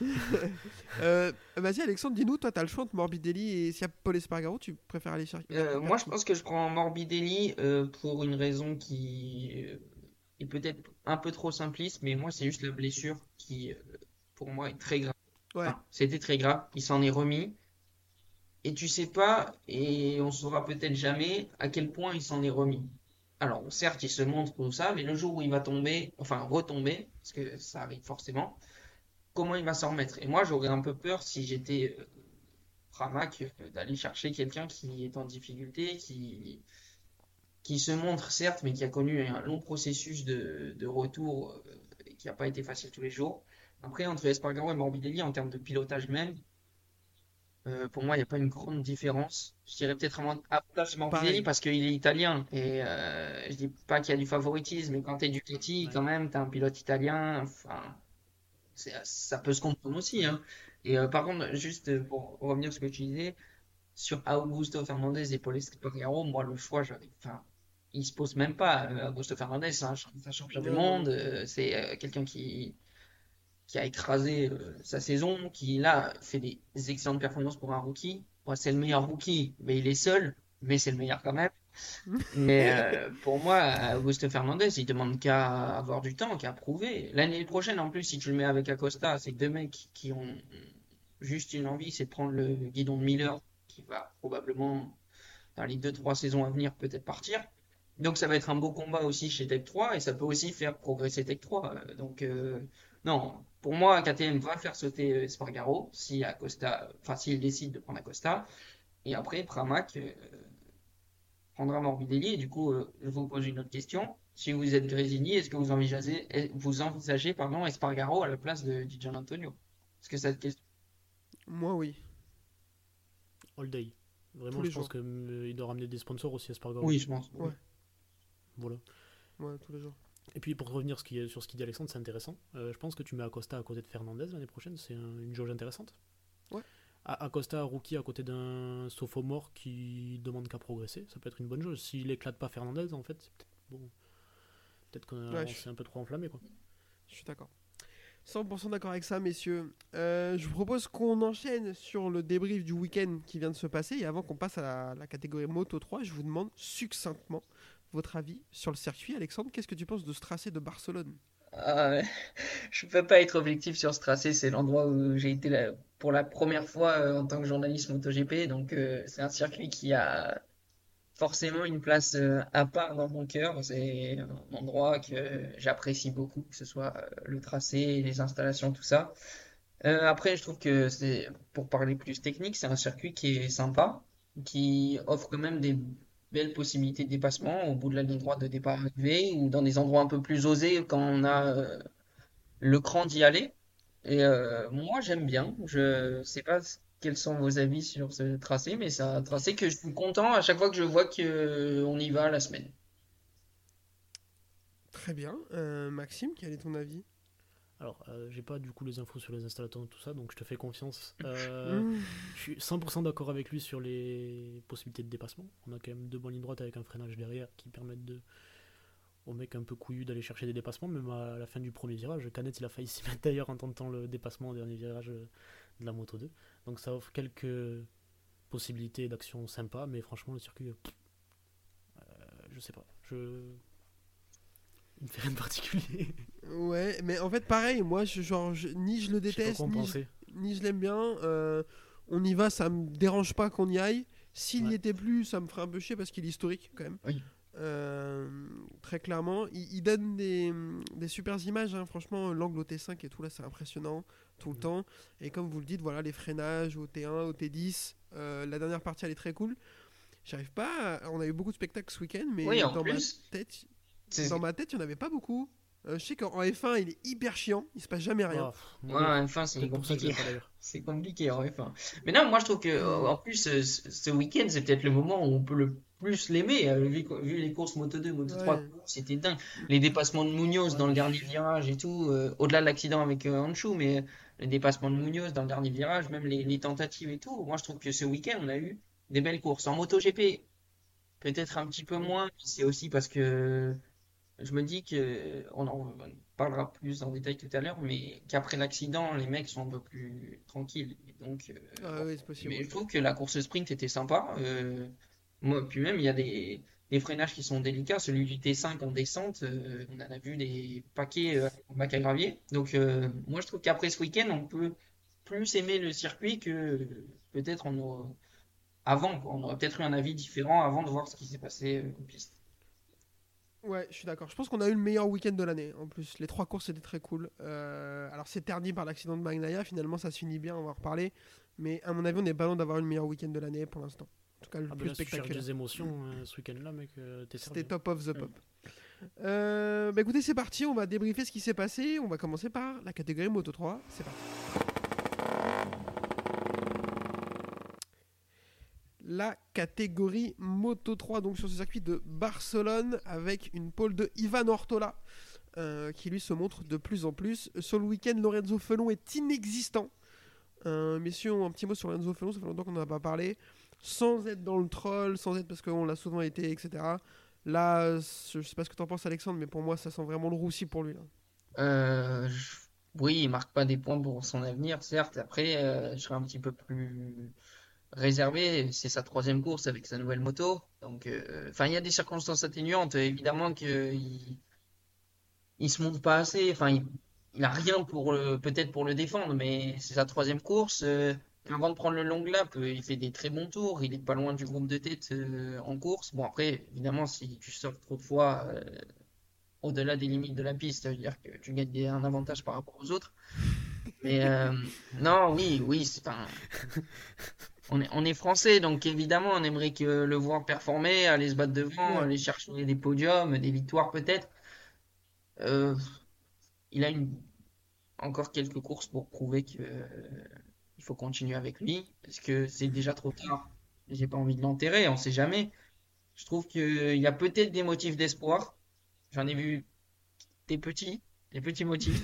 G: Euh, Vas-y, Alexandre, dis-nous, toi, t'as le choix entre Morbidelli et s'il y a Paul Espargaro, tu préfères aller chercher
H: Euh, moi, je pense que je prends Morbidelli euh, pour une raison qui euh, est peut-être un peu trop simpliste, mais moi, c'est juste la blessure qui, euh, pour moi, est très grave.
G: Ouais.
H: Enfin, c'était très grave. Il s'en est remis. Et tu sais pas, et on saura peut-être jamais à quel point il s'en est remis. Alors, certes, il se montre tout ça, mais le jour où il va tomber, enfin retomber, parce que ça arrive forcément, comment il va s'en remettre? Et moi, j'aurais un peu peur si j'étais euh, Pramac euh, d'aller chercher quelqu'un qui est en difficulté, qui, qui se montre certes, mais qui a connu un long processus de, de retour euh, et qui n'a pas été facile tous les jours. Après, entre Espargaro et Morbidelli, en termes de pilotage même, euh, pour moi, il n'y a pas une grande différence. Je dirais peut-être un avantage Morbidelli parce qu'il est italien. Et euh, je dis pas qu'il y a du favoritisme, mais quand tu es Ducati,
I: Ouais.
H: quand même, tu as un pilote italien. Enfin, ça peut se comprendre aussi. Hein. Et euh, par contre, juste pour revenir sur ce que tu disais, sur Augusto Fernandez et Paul Espargaro, moi, le choix, j'avais, enfin, il se pose même pas. Euh, Augusto Fernandez, c'est un, un champion du monde, euh, c'est euh, quelqu'un qui, qui a écrasé sa saison, qui là fait des excellentes performances pour un rookie. C'est le meilleur rookie, mais il est seul, mais c'est le meilleur quand même. <laughs> Mais euh, pour moi, Augusto Fernandez, il demande qu'à avoir du temps, qu'à prouver. L'année prochaine, en plus, si tu le mets avec Acosta, c'est deux mecs qui ont juste une envie, c'est de prendre le guidon de Miller, qui va probablement, dans les deux, trois saisons à venir, peut-être partir. Donc ça va être un beau combat aussi chez Tech 3, et ça peut aussi faire progresser Tech 3. Euh, Donc euh, non, pour moi, KTM va faire sauter euh, Espargaro, si Acosta, enfin s'il décide de prendre Acosta. Et après, Pramac, euh, prendra Morbidelli. Et du coup, euh, je vous pose une autre question. Si vous êtes Grésini, est-ce que vous envisagez, vous envisagez pardon, Espargaro à la place de Di Antonio? Est-ce que cette question?
G: Moi, oui.
I: All day. Vraiment, je pense qu'il doit ramener des sponsors aussi à Spargaro.
H: Oui, je pense.
G: Ouais.
I: Voilà.
G: Ouais, tous les jours.
I: Et puis pour revenir sur ce qu'il dit Alexandre, c'est intéressant. Euh, je pense que tu mets Acosta à côté de Fernandez l'année prochaine, c'est un- une jauge intéressante.
G: Ouais.
I: A- Acosta, rookie, à côté d'un sophomore qui demande qu'à progresser, ça peut être une bonne jauge. S'il éclate pas Fernandez, en fait, c'est peut-être bon. Peut-être qu'on
G: Ouais,
I: s'est un peu trop enflammé, quoi.
G: Je suis d'accord. 100% d'accord avec ça, messieurs. Euh, je vous propose qu'on enchaîne sur le débrief du week-end qui vient de se passer. Et avant qu'on passe à la, la catégorie Moto 3, je vous demande succinctement votre avis sur le circuit. Alexandre, qu'est-ce que tu penses de ce tracé de Barcelone?
H: Ah. <laughs> Je peux pas être objectif sur ce tracé, c'est l'endroit où j'ai été pour la première fois euh, en tant que journaliste MotoGP, donc euh, c'est un circuit qui a forcément une place euh, à part dans mon cœur. C'est un endroit que j'apprécie beaucoup, que ce soit le tracé, les installations, tout ça. Après, je trouve que c'est, pour parler plus technique, c'est un circuit qui est sympa, qui offre quand même des belles possibilités de dépassement au bout de la ligne droite de départ arrivée ou dans des endroits un peu plus osés quand on a euh, le cran d'y aller. Et euh, moi, j'aime bien. Je sais pas quels sont vos avis sur ce tracé, mais c'est un tracé que je suis content à chaque fois que je vois que euh, y va la semaine.
G: Très bien. Maxime, quel est ton avis?
I: Alors, euh, j'ai pas du coup les infos sur les installateurs et tout ça, donc je te fais confiance. <laughs> Euh,
G: Mmh.
I: Je suis 100% d'accord avec lui sur les possibilités de dépassement. On a quand même deux bonnes lignes droites avec un freinage derrière qui permettent de au mec un peu couillu d'aller chercher des dépassements, même à la fin du premier virage. Canet il a failli <laughs> s'y mettre d'ailleurs en tentant le dépassement au dernier virage euh, de la moto 2. Donc ça offre quelques possibilités d'action sympa, mais franchement le circuit, euh, je sais pas, je il me fait rien de particulier.
G: Ouais, mais en fait, pareil, moi, je, genre, je- ni je le déteste, ni je,
I: penser.
G: ni je l'aime bien. Euh, on y va, ça me dérange pas qu'on y aille. S'il n'y
I: Ouais.
G: était plus, ça me ferait un peu chier parce qu'il est historique quand même.
H: Oui.
G: Euh, très clairement, il, il donne des, des super images. hein. Franchement, l'angle au T5 et tout là, c'est impressionnant tout le temps. Et comme vous le dites, voilà, les freinages au T1, au T10. euh, la dernière partie, elle est très cool. J'arrive pas. à- On a eu beaucoup de spectacles ce week-end, mais
H: Oui,
G: dans
H: plus,
G: ma tête, dans ma tête, il n'y en avait pas beaucoup. Euh, je sais qu'en en F1, il est hyper chiant. Il se passe jamais rien.
H: Ouais,
I: moi,
H: enfin, c'est compliqué. <laughs> C'est compliqué en F1. Mais non, moi je trouve que euh, en plus euh, ce, ce week-end c'est peut-être le moment où on peut le plus l'aimer. Vu, vu les courses Moto 2, Moto 3,
G: Ouais.
H: c'était dingue. Les dépassements de Munoz dans le dernier virage et tout, euh, au-delà de l'accident avec euh, mais les dépassements de Munoz dans le dernier virage, même les, les tentatives et tout. Moi je trouve que ce week-end on a eu des belles courses. En MotoGP, peut-être un petit peu moins. C'est aussi parce que je me dis que on en parlera plus en détail tout à l'heure, mais qu'après l'accident, les mecs sont un peu plus tranquilles. Et donc, euh,
G: Ah oui, c'est possible.
H: mais je trouve que la course sprint était sympa. Euh, moi, puis même, il y a des, des freinages qui sont délicats. Celui du T5 en descente, euh, on en a vu des paquets euh, en bac à gravier. Donc, euh, moi, je trouve qu'après ce week-end, on peut plus aimer le circuit que peut-être on avant. quoi. On aurait peut-être eu un avis différent avant de voir ce qui s'est passé en piste.
G: Ouais, je suis d'accord. Je pense qu'on a eu le meilleur week-end de l'année. En plus, les trois courses étaient très cool. Euh, alors, c'est terni par l'accident de Magnaya. Finalement, ça se finit bien. On va en reparler. Mais à mon avis, on est pas loin d'avoir eu le meilleur week-end de l'année pour l'instant. En tout cas, le
I: Ah,
G: plus
I: là,
G: spectaculaire.
I: des émotions euh, ce week-end-là, mec, euh.
G: C'était top of the pop. Euh, bah écoutez, c'est parti. On va débriefer ce qui s'est passé. On va commencer par la catégorie Moto 3. C'est parti. La catégorie Moto 3, donc sur ce circuit de Barcelone, avec une pole de Ivan Ortola, euh, qui lui se montre de plus en plus. Sur le week-end, Lorenzo Felon est inexistant. Euh, messieurs, un petit mot sur Lorenzo Felon, ça fait longtemps qu'on n'en a pas parlé. Sans être dans le troll, sans être parce qu'on l'a souvent été, etc. Là, je sais pas ce que t'en penses, Alexandre, mais pour moi, ça sent vraiment le roussi pour lui. Là.
H: Euh, Oui, il marque pas des points pour son avenir, certes. Après, euh, je serais un petit peu plus réservé. C'est sa troisième course avec sa nouvelle moto. Donc, euh, enfin, il y a des circonstances atténuantes. Évidemment qu'il il se montre pas assez. Enfin, il, il a rien pour peut-être pour le défendre, mais c'est sa troisième course. Euh, avant de prendre le long lap, euh, il fait des très bons tours. Il est pas loin du groupe de tête en course. Bon, après, évidemment, si tu sors trop de fois. au-delà des limites de la piste, ça veut dire que tu gagnes un avantage par rapport aux autres. Mais non, oui, oui, c'est enfin, on est, on est français, donc évidemment, on aimerait que le voir performer, aller se battre devant, aller chercher des podiums, des victoires peut-être. Euh, il a une, encore quelques courses pour prouver que euh, il faut continuer avec lui, parce que c'est déjà trop tard. J'ai pas envie de l'enterrer, on sait jamais. Je trouve qu'il y a peut-être des motifs d'espoir. J'en ai vu des petits, des petits motifs.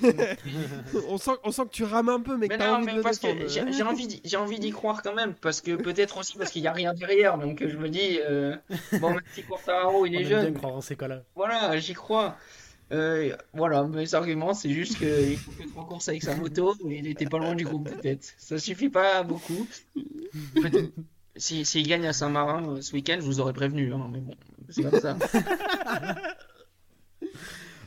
H: <laughs>
G: on, sent, on sent que tu rames un peu, mais que
H: Mais
G: t'as
H: non,
G: envie
H: mais
G: de le
H: parce que j'ai j'ai envie, d'y- j'ai envie d'y croire quand même, parce que peut-être aussi parce qu'il n'y a rien derrière, donc je me dis, euh, bon, même si Quartararo il <laughs>
I: On
H: est
I: bien
H: jeune,
I: croire en ces cas-là.
H: voilà, j'y crois. Euh, voilà, mes arguments, c'est juste qu'il faut faire trois courses avec sa moto, et il était pas loin du groupe de tête. Ça suffit pas beaucoup. Peut-être- Si, s'il gagne à Saint-Marin euh, ce week-end, je vous aurais prévenu, hein, mais bon, c'est comme ça. <laughs>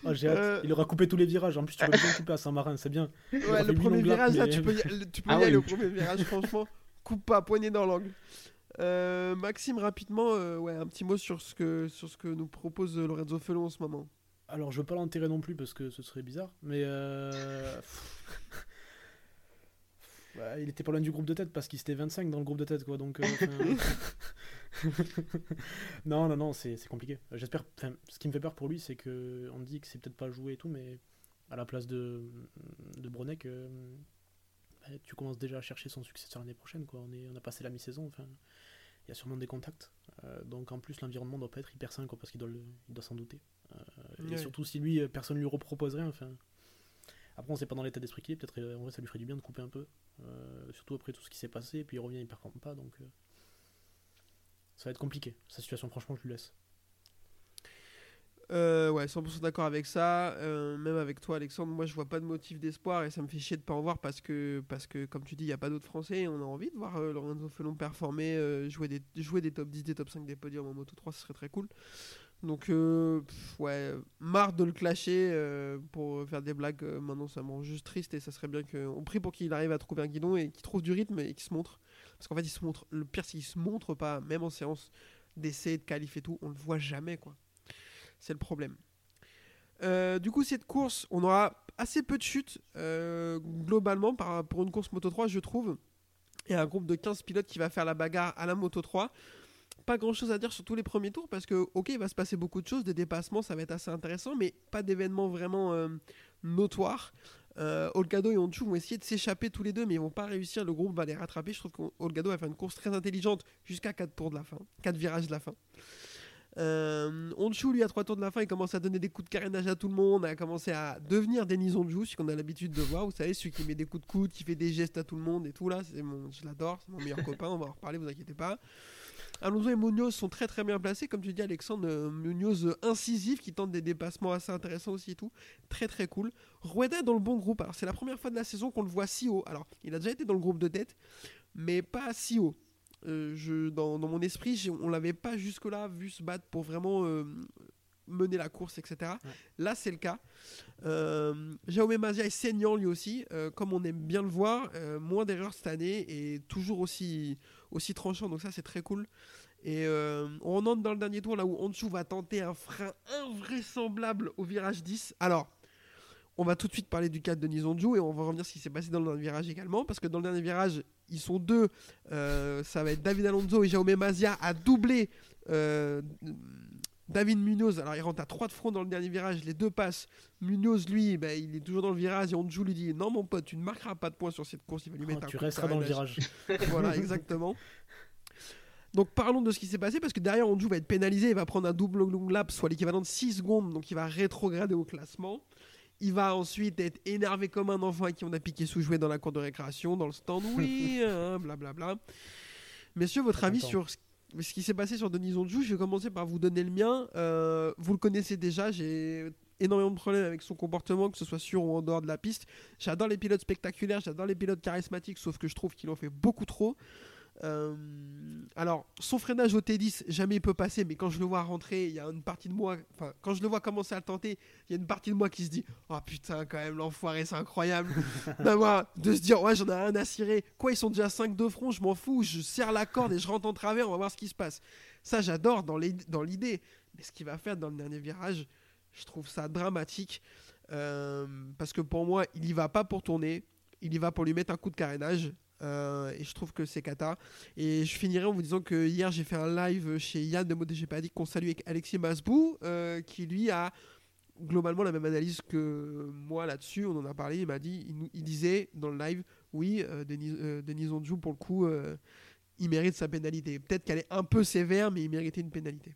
I: Oh, j'ai hâte.
G: Euh.
I: Il aura coupé tous les virages. En plus, tu vas bien couper à Saint-Marin, c'est bien.
G: Ouais, le premier virage, là,
I: mais-
G: tu peux y, <laughs> tu peux
H: Ah
G: y aller au premier virage, franchement. Coupe pas, poignée dans l'angle. Euh, Maxime, rapidement, euh, ouais, un petit mot sur ce que, sur ce que nous propose Lorenzo Felon en ce moment.
I: Alors, je veux pas l'enterrer non plus parce que ce serait bizarre, mais euh... <laughs> Il était pas loin du groupe de tête parce qu'il était 25 dans le groupe de tête, quoi. Donc, euh, <laughs> <laughs> non, non, non, c'est compliqué. J'espère. Ce qui me fait peur pour lui, c'est que on dit que c'est peut-être pas joué et tout, mais à la place de de Bronek, euh, bah, tu commences déjà à chercher son successeur l'année prochaine, quoi. On est, on a passé la mi-saison, enfin, il y a sûrement des contacts. Euh, donc en plus, l'environnement doit pas être hyper sain, quoi, parce qu'il doit, le- il doit s'en douter. Euh. Et surtout si lui, euh, personne lui repropose rien. Enfin, après, on sait pas dans l'état d'esprit qu'il est. Peut-être en vrai, ça lui ferait du bien de couper un peu. Surtout après tout ce qui s'est passé. Et puis il revient, il performe pas. Donc ça va être compliqué. Sa situation, franchement, je lui laisse.
G: Euh, ouais, 100% d'accord avec ça. Euh, même avec toi, Alexandre, moi je vois pas de motif d'espoir et ça me fait chier de pas en voir parce que, parce que comme tu dis, il n'y a pas d'autres Français et on a envie de voir euh, Lorenzo Felon performer, jouer, des, jouer des top 10, des top 5 des podiums en Moto 3, ce serait très cool. Donc, ouais, marre de le clasher pour faire des blagues. maintenant, ça me rend juste triste et ça serait bien qu'on prie pour qu'il arrive à trouver un guidon et qu'il trouve du rythme et qu'il se montre. Parce qu'en fait, il se. Le pire, c'est qu'il se montre pas, même en séance d'essai, de qualif et tout, on le voit jamais, quoi. C'est le problème. Euh, du coup, cette course, on aura assez peu de chutes euh, globalement pour une course Moto 3, je trouve. Et un groupe de 15 pilotes qui va faire la bagarre à la Moto 3. Pas grand chose à dire sur tous les premiers tours parce que, ok, il va se passer beaucoup de choses, des dépassements, ça va être assez intéressant, mais pas d'événements vraiment euh, notoires. Euh, Olgado et Honchu vont essayer de s'échapper tous les deux, mais ils vont pas réussir. Le groupe va les rattraper. Je trouve qu'Olgado va faire une course très intelligente jusqu'à 4 tours de la fin, 4 virages de la fin. Euh, Honshu, lui, à 3 tours de la fin, il commence à donner des coups de carénage à tout le monde, a commencé à devenir Denis Honshu, ce qu'on a l'habitude de voir. Vous savez, celui qui met des coups de coude, qui fait des gestes à tout le monde et tout là, c'est mon, je l'adore, c'est mon meilleur <laughs> copain. On va en reparler, vous inquiétez pas. Alonso et Munoz sont très très bien placés, comme tu dis, Alexandre. euh, Munoz euh, incisif qui tente des dépassements assez intéressants aussi et tout. Très très cool. Rueda dans le bon groupe. Alors, c'est la première fois de la saison qu'on le voit si haut. Alors, il a déjà été dans le groupe de tête, mais pas si haut. Euh, je, dans, dans mon esprit, on l'avait pas jusque-là vu se battre pour vraiment euh, mener la course, etc. Là, c'est le cas. Euh, Jaume Mazia est saignant lui aussi, euh, comme on aime bien le voir. euh, moins d'erreurs cette année et toujours aussi, aussi tranchant, donc ça, c'est très cool. Et euh, on entre dans le dernier tour là où Honshu va tenter un frein invraisemblable au virage 10. Alors, on va tout de suite parler du cas de Nizonju et on va revenir sur ce qui s'est passé dans le dernier virage également. Parce que dans le dernier virage, ils sont deux. euh, ça va être David Alonso et Jaume Mazia à doubler euh, David Munoz. Alors il rentre à 3 de front dans le dernier virage, les deux passent. Munoz, lui, ben, il est toujours dans le virage et Onju lui dit Non, mon pote, tu ne marqueras pas de points sur cette course. Il va lui
I: Oh,
G: mettre un
I: tu
G: coup
I: resteras dans le virage. <laughs>
G: voilà, exactement. Donc parlons de ce qui s'est passé parce que derrière Onju va être pénalisé, il va prendre un double long lap, soit l'équivalent de 6 secondes, donc il va rétrograder au classement. Il va ensuite être énervé comme un enfant à qui on a piqué sous jouet dans la cour de récréation, dans le stand, oui, hein, blablabla. Messieurs, votre avis sur ce ce qui s'est passé sur Denis Onju Je vais commencer par vous donner le mien. Euh, vous le connaissez déjà, j'ai énormément de problèmes avec son comportement, que ce soit sur ou en dehors de la piste. J'adore les pilotes spectaculaires, j'adore les pilotes charismatiques, sauf que je trouve qu'il en fait beaucoup trop. Euh, alors, son freinage au T10, jamais il peut passer, mais quand je le vois rentrer, il y a une partie de moi, enfin, quand je le vois commencer à le tenter, il y a une partie de moi qui se dit Oh putain, quand même, l'enfoiré, c'est incroyable. <laughs> D'avoir, de se dire Ouais, j'en ai rien à cirer. Quoi, ils sont déjà 5 de front, je m'en fous, je serre la corde et je rentre en travers, on va voir ce qui se passe. Ça, j'adore dans l'idée, mais ce qu'il va faire dans le dernier virage, je trouve ça dramatique. Euh, parce que pour moi, il y va pas pour tourner, il y va pour lui mettre un coup de carénage. Euh, et je trouve que c'est cata. Et je finirai en vous disant que hier j'ai fait un live chez Yann de MotoGP Addict qu'on salue avec Alexis Masbou, euh, qui lui a globalement la même analyse que moi là-dessus. On en a parlé. Il m'a dit, il, disait dans le live, oui, euh, Denis, euh, Denis pour le coup, il mérite sa pénalité. Peut-être qu'elle est un peu sévère, mais il méritait une pénalité.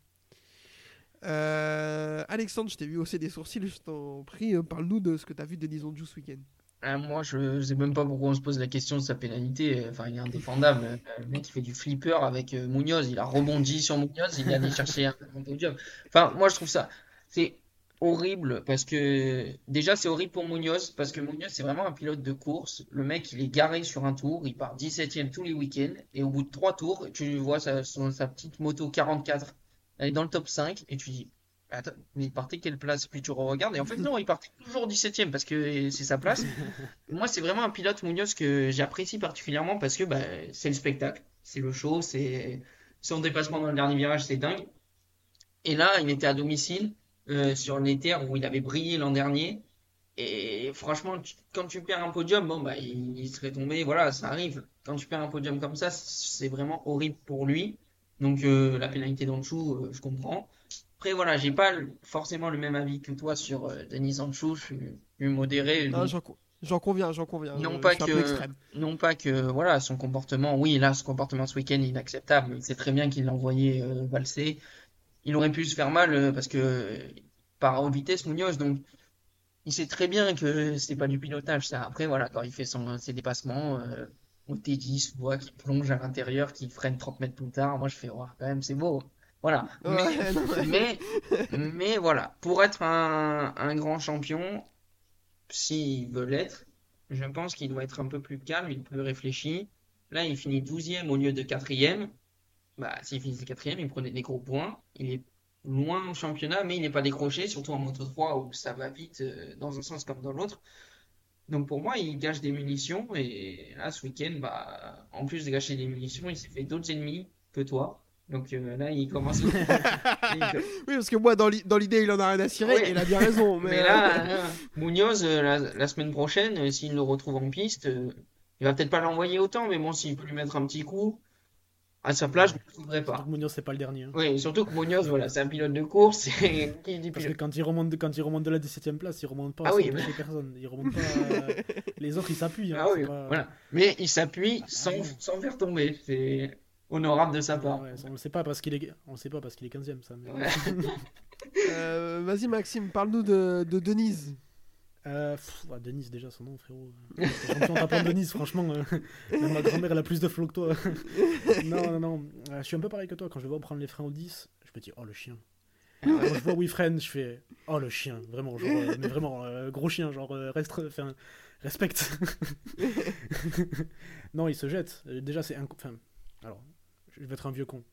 G: Alexandre, je t'ai vu hausser des sourcils, je t'en prie, parle-nous de ce que tu as vu de Denis Ondjou ce week-end.
H: Ah, moi, je sais même pas pourquoi on se pose la question de sa pénalité. Enfin, il est indéfendable. Le mec, il fait du flipper avec euh, Munoz. Il a rebondi sur Munoz. Il est allé chercher un podium. Enfin, moi, je trouve ça. C'est horrible parce que. Déjà, c'est horrible pour Munoz parce que Munoz, c'est vraiment un pilote de course. Le mec, il est garé sur un tour. Il part 17ème tous les week-ends. Et au bout de trois tours, tu vois sa petite moto 44. Elle est dans le top 5. Et tu dis. Attends, mais il partait quelle place? Puis tu regardes. Et en fait, <laughs> non, il partait toujours 17ème parce que c'est sa place. <laughs> Moi, c'est vraiment un pilote Munoz que j'apprécie particulièrement parce que bah, c'est le spectacle, c'est le show, c'est son dépassement dans le dernier virage, c'est dingue. Et là, il était à domicile euh, sur les terres où il avait brillé l'an dernier. Et franchement, tu- quand tu perds un podium, bon bah il, il serait tombé, voilà, ça arrive. Quand tu perds un podium comme ça, c'est vraiment horrible pour lui. Donc euh, la pénalité d'Anchou, euh, je comprends. Après voilà, j'ai pas forcément le même avis que toi sur euh, Denis Anchou, je suis plus modéré.
G: Non, j'en co- j'en conviens, j'en conviens.
H: Non pas que, non pas que, voilà, son comportement, oui, là, son comportement ce week-end est inacceptable. Il sait très bien qu'il l'a envoyé euh, valser. Il aurait pu se faire mal euh, parce que euh, par haute vitesse, Munoz, donc il sait très bien que c'est pas du pilotage, ça. Après, voilà, quand il fait son, ses dépassements euh, au T10, on voit qu'il plonge à l'intérieur, qu'il freine 30 mètres plus tard. Moi, je fais, ouais, quand même, c'est beau. Voilà. Mais,
G: Ouais, non, ouais.
H: mais, mais voilà, pour être un, un grand champion, s'il veut l'être, je pense qu'il doit être un peu plus calme, il plus réfléchi. Là, il finit 12e au lieu de 4e. Bah, s'il finissait 4e, il prenait des gros points. Il est loin au championnat, mais il n'est pas décroché, surtout en Moto 3 où ça va vite euh, dans un sens comme dans l'autre. Donc pour moi, il gâche des munitions. Et là, ce week-end, bah, en plus de gâcher des munitions, il s'est fait d'autres ennemis que toi. Donc euh, là, il commence. <laughs> il-
G: Oui, parce que moi, dans l'i- dans l'idée, il en a rien à cirer, et il a bien raison. <laughs> Mais,
H: Mais
G: euh,
H: là, là, Munoz, euh, la, la semaine prochaine, euh, s'il le retrouve en piste, euh, il va peut-être pas l'envoyer autant, mais bon, s'il peut lui mettre un petit coup, à sa place, je ne le trouverais pas.
I: Surtout que Munoz, c'est pas le dernier. hein.
H: Oui, surtout que Munoz, voilà, c'est un pilote de course. <laughs> Et
I: Parce que quand il remonte de, quand il remonte de la 17 e place, il remonte pas
H: Ah
I: sans
H: oui,
I: toucher personne. Il remonte pas. euh, Les autres, ils s'appuient. hein,
H: Ah oui,
I: pas-
H: voilà. Mais il s'appuie sans,
I: oui.
H: sans faire tomber. C'est honorable de sa part.
I: Ouais, on le sait pas parce qu'il est, on le sait pas parce qu'il est 15 e ça. mais-
H: Ouais. <laughs>
G: euh, Vas-y, Maxime, parle-nous de, de Denise.
I: Euh, pff, ouais, Denise, déjà, son nom, frérot. T'es champion tapant Denise, franchement. euh, <laughs> ma grand-mère, elle a plus de flow que toi. <laughs> non, non, non. Euh, je suis un peu pareil que toi. Quand je vois prendre les freins au 10, je me dis, oh le chien. Quand je vois freine, je fais, oh le chien. Vraiment, genre, euh, mais vraiment, euh, gros chien, genre, euh, reste, enfin, respecte. non, il se jette. Déjà, c'est. Enfin, alors, je vais être un vieux con.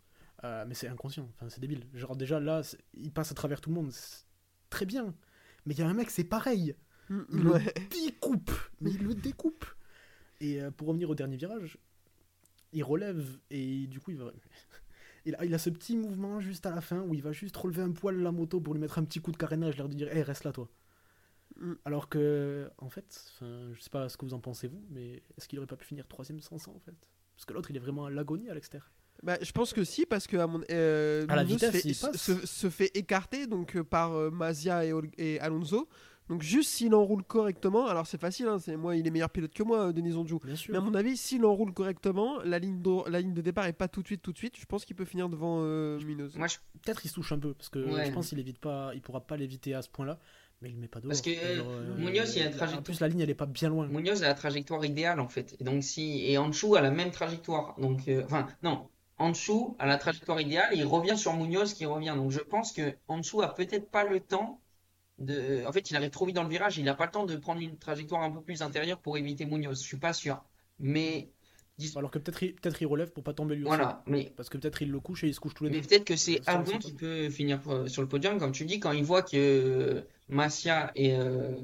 I: Euh, mais c'est inconscient. Enfin, c'est débile. Genre, déjà, là, il passe à travers tout le monde. C'est Très bien. Mais il y a un mec, c'est pareil. Il
G: Ouais.
I: le <laughs> découpe, mais il le découpe. Et euh, pour revenir au dernier virage, il relève et du coup il va. <laughs> Il a, il a ce petit mouvement juste à la fin où il va juste relever un poil la moto pour lui mettre un petit coup de carénage, l'air de dire Hé, reste là toi.
G: Mm.
I: Alors que, en fait, je sais pas ce que vous en pensez vous, mais est-ce qu'il aurait pas pu finir troisième sans ça en fait? Parce que l'autre il est vraiment à l'agonie à l'extérieur.
G: Bah, je pense que si, parce que à mon, euh,
I: À la
G: fait- se,
I: passe.
G: se- se fait écarter donc euh, par euh, Mazia et, Alonso. Donc juste s'il enroule correctement, alors c'est facile, hein, c'est moi il est meilleur pilote que moi, euh, Denis Onjou. Mais à mon avis, s'il enroule correctement, la ligne de, la ligne de départ est pas tout de suite, tout de suite. Je pense qu'il peut finir devant euh, Munoz.
H: Moi, je-
I: Peut-être il se touche un peu parce que
H: Ouais.
I: je pense qu'il évite pas, il pourra pas l'éviter à ce point-là, mais il met pas dehors.
H: Parce que, euh, Munoz, il a une
I: En
H: trajectoire-
I: plus la ligne elle est pas bien loin.
H: Munoz a la trajectoire idéale en fait. Et donc si et Anchou a la même trajectoire. Donc euh, enfin non, Anchou a la trajectoire idéale, il revient sur Munoz qui revient. Donc je pense que Anchou a peut-être pas le temps de en fait, il arrive trop vite dans le virage, il n'a pas le temps de prendre une trajectoire un peu plus intérieure pour éviter Munoz. Je suis pas sûr. Mais
I: Alors que peut-être il, peut-être il relève pour pas tomber lui aussi.
H: mais
I: Parce que peut-être il le couche et il se couche tous les
H: mais
I: deux.
H: peut-être que c'est avant qu'il
I: pas.
H: peut finir euh, sur le podium comme tu dis quand il voit que euh, Massia et euh,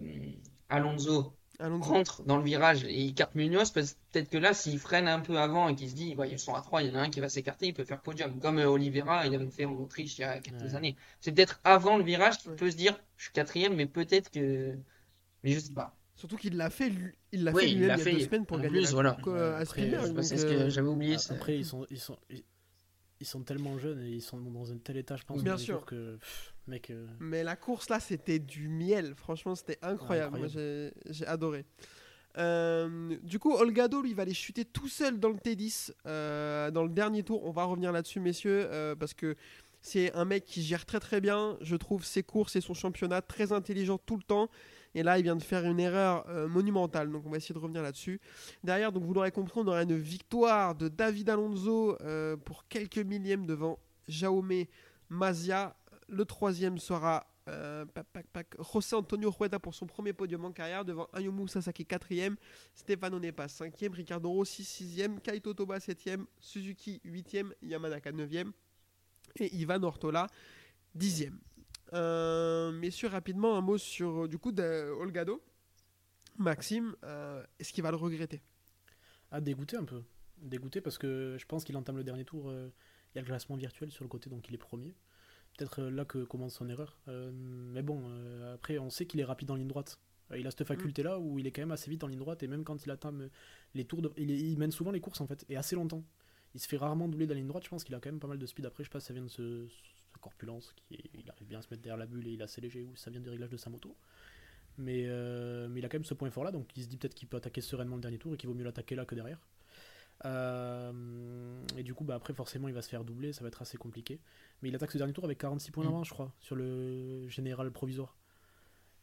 H: Alonso. Rentre dans le virage et il carte Munoz, peut- peut-être que là, s'il freine un peu avant et qu'il se dit, bah, ils sont à 3, il y en a un qui va s'écarter, il peut faire podium. Comme euh, Oliveira, il avait fait en Autriche il y a quelques
I: Ouais.
H: années. C'est peut-être avant le virage qu'il
G: Ouais.
H: peut se dire, je suis quatrième, mais peut-être que. Mais je sais pas.
G: Surtout qu'il l'a fait, lui- il l'a
H: Oui,
G: fait
H: il
G: lui-même
H: l'a
G: il y a
H: fait
G: deux semaines pour gagner
H: plus,
G: la
H: voilà.
G: euh,
I: euh,
H: c'est ce
G: euh,
H: que j'avais oublié.
I: Après, ils sont, ils sont, ils- sont tellement jeunes et ils sont dans un tel état, je pense,
G: Bien sûr.
I: que, pff, mec, euh,
G: Mais la course là, c'était du miel. Franchement, c'était incroyable. J'ai j'ai adoré. Euh, du coup, Olgado, lui, va aller chuter tout seul dans le T10 euh, dans le dernier tour. On va revenir là-dessus, messieurs, parce que c'est un mec qui gère très très bien, je trouve, ses courses et son championnat, très intelligent tout le temps. Et là, il vient de faire une erreur euh, monumentale. Donc, on va essayer de revenir là-dessus. Derrière, donc vous l'aurez compris, on aura une victoire de David Alonso euh, pour quelques millièmes devant Jaume Mazia. Le troisième sera euh, José Antonio Rueda pour son premier podium en carrière devant Ayumu Sasaki quatrième, Stefano Nepas cinquième, Ricardo Rossi sixième, Kaito Toba septième, Suzuki huitième, Yamanaka neuvième et Ivan Ortola dixième. Euh, messieurs, rapidement un mot sur euh, du coup Olgado. Maxime, euh, est-ce qu'il va le regretter?
I: À dégoûter un peu. Dégoûté parce que je pense qu'il entame le dernier tour. Il y a le classement virtuel sur le côté, donc il est premier. Peut-être euh, là que commence son erreur. Euh, mais bon, euh, après, on sait qu'il est rapide en ligne droite. Il a cette faculté-là où il est quand même assez vite en ligne droite et même quand il atteint les tours, de... il, mène souvent les courses en fait et assez longtemps. Il se fait rarement doubler de la ligne droite. Je pense qu'il a quand même pas mal de speed. Après, je sais pas si ça vient de ce, sa corpulence, qui est- il arrive bien à se mettre derrière la bulle et il est assez léger ou ça vient des réglages de sa moto. Mais, euh, mais il a quand même ce point fort là, donc il se dit peut-être qu'il peut attaquer sereinement le dernier tour et qu'il vaut mieux l'attaquer là que derrière. Euh, et du coup, bah, après, forcément, il va se faire doubler, ça va être assez compliqué. Mais il attaque ce dernier tour avec 46 points
H: Mm.
I: d'avance, je crois, sur le général provisoire.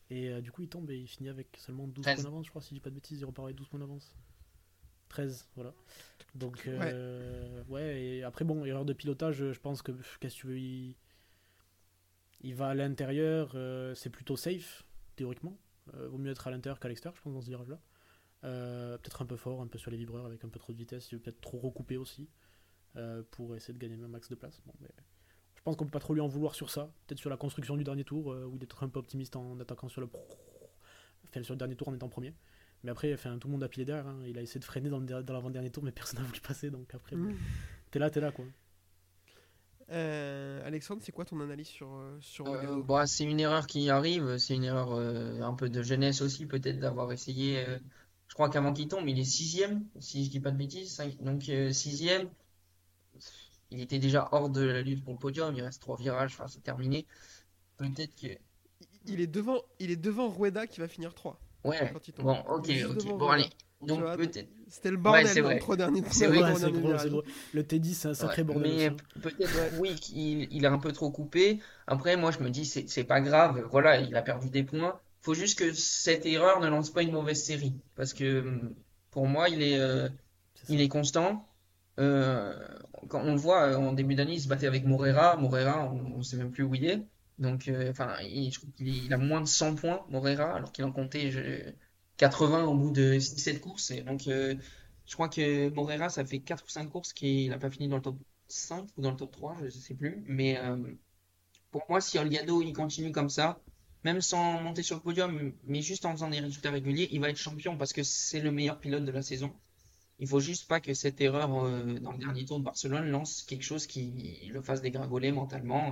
I: Et euh, du coup, il tombe et il finit avec seulement 12
H: 13.
I: points d'avance, je crois, si je dis pas de bêtises, il repart avec 12 points d'avance. 13, voilà. Donc, euh, ouais. et après, bon, erreur de pilotage, je pense que, qu'est-ce que tu veux, il, il va à l'intérieur, euh, c'est plutôt safe, théoriquement. Euh, vaut mieux être à l'intérieur qu'à l'extérieur, je pense, dans ce virage-là. Euh, peut-être un peu fort, un peu sur les vibreurs, avec un peu trop de vitesse, il veut peut-être trop recouper aussi, euh, pour essayer de gagner un max de place. Bon, mais je pense qu'on peut pas trop lui en vouloir sur ça. Peut-être sur la construction du dernier tour, euh, ou d'être un peu optimiste en attaquant sur le enfin, sur le dernier tour en étant premier. Mais après, enfin, tout le monde a pilé derrière. hein. Il a essayé de freiner dans le dans l'avant-dernier tour, mais personne n'a voulu passer. Donc après, bon,
G: Mm.
I: t'es là, t'es là, quoi.
G: Euh, Alexandre, c'est quoi ton analyse sur, sur
H: Euh, bah, c'est une erreur qui arrive, c'est une erreur euh, un peu de jeunesse aussi, peut-être d'avoir essayé. Je crois qu'avant qu'il tombe, il est sixième, si je dis pas de bêtises. cinq- donc euh, sixième, il était déjà hors de la lutte pour le podium, il reste trois virages, enfin c'est terminé. Peut-être que.
G: il est, devant, il est devant Rueda qui va finir 3.
H: Ouais,
G: Quand il tombe.
H: bon, ok, ok. Bon,
G: Rueda.
H: allez. Donc peut-être.
G: C'était le bordel
H: Ouais, vrai.
G: trois derniers
H: C'est vrai.
I: c'est gros. Le T10, c'est un sacré
H: Ouais,
I: bordel
H: mais peut-être oui il a un peu trop coupé. Après, moi je me dis c'est pas grave. Voilà, il a perdu des points. Faut juste que cette erreur ne lance pas une mauvaise série parce que hum, pour moi il est euh, il est constant. Euh, quand on le voit euh, en début d'année, il se battait avec Morera. Morera, on, on sait même plus où il est. Donc, euh, enfin, il, je trouve qu'il il a moins de 100 points, Morera, alors qu'il en comptait je- 80 au bout de 6-7 courses. Et donc, je crois que Morera, ça fait 4 ou 5 courses qu'il n'a pas fini dans le top 5 ou dans le top 3, je ne sais plus. Mais pour moi, si Olgado il continue comme ça, même sans monter sur le podium, mais juste en faisant des résultats réguliers, il va être champion parce que c'est le meilleur pilote de la saison. Il faut juste pas que cette erreur euh, dans le dernier tour de Barcelone lance quelque chose qui le fasse dégringoler mentalement.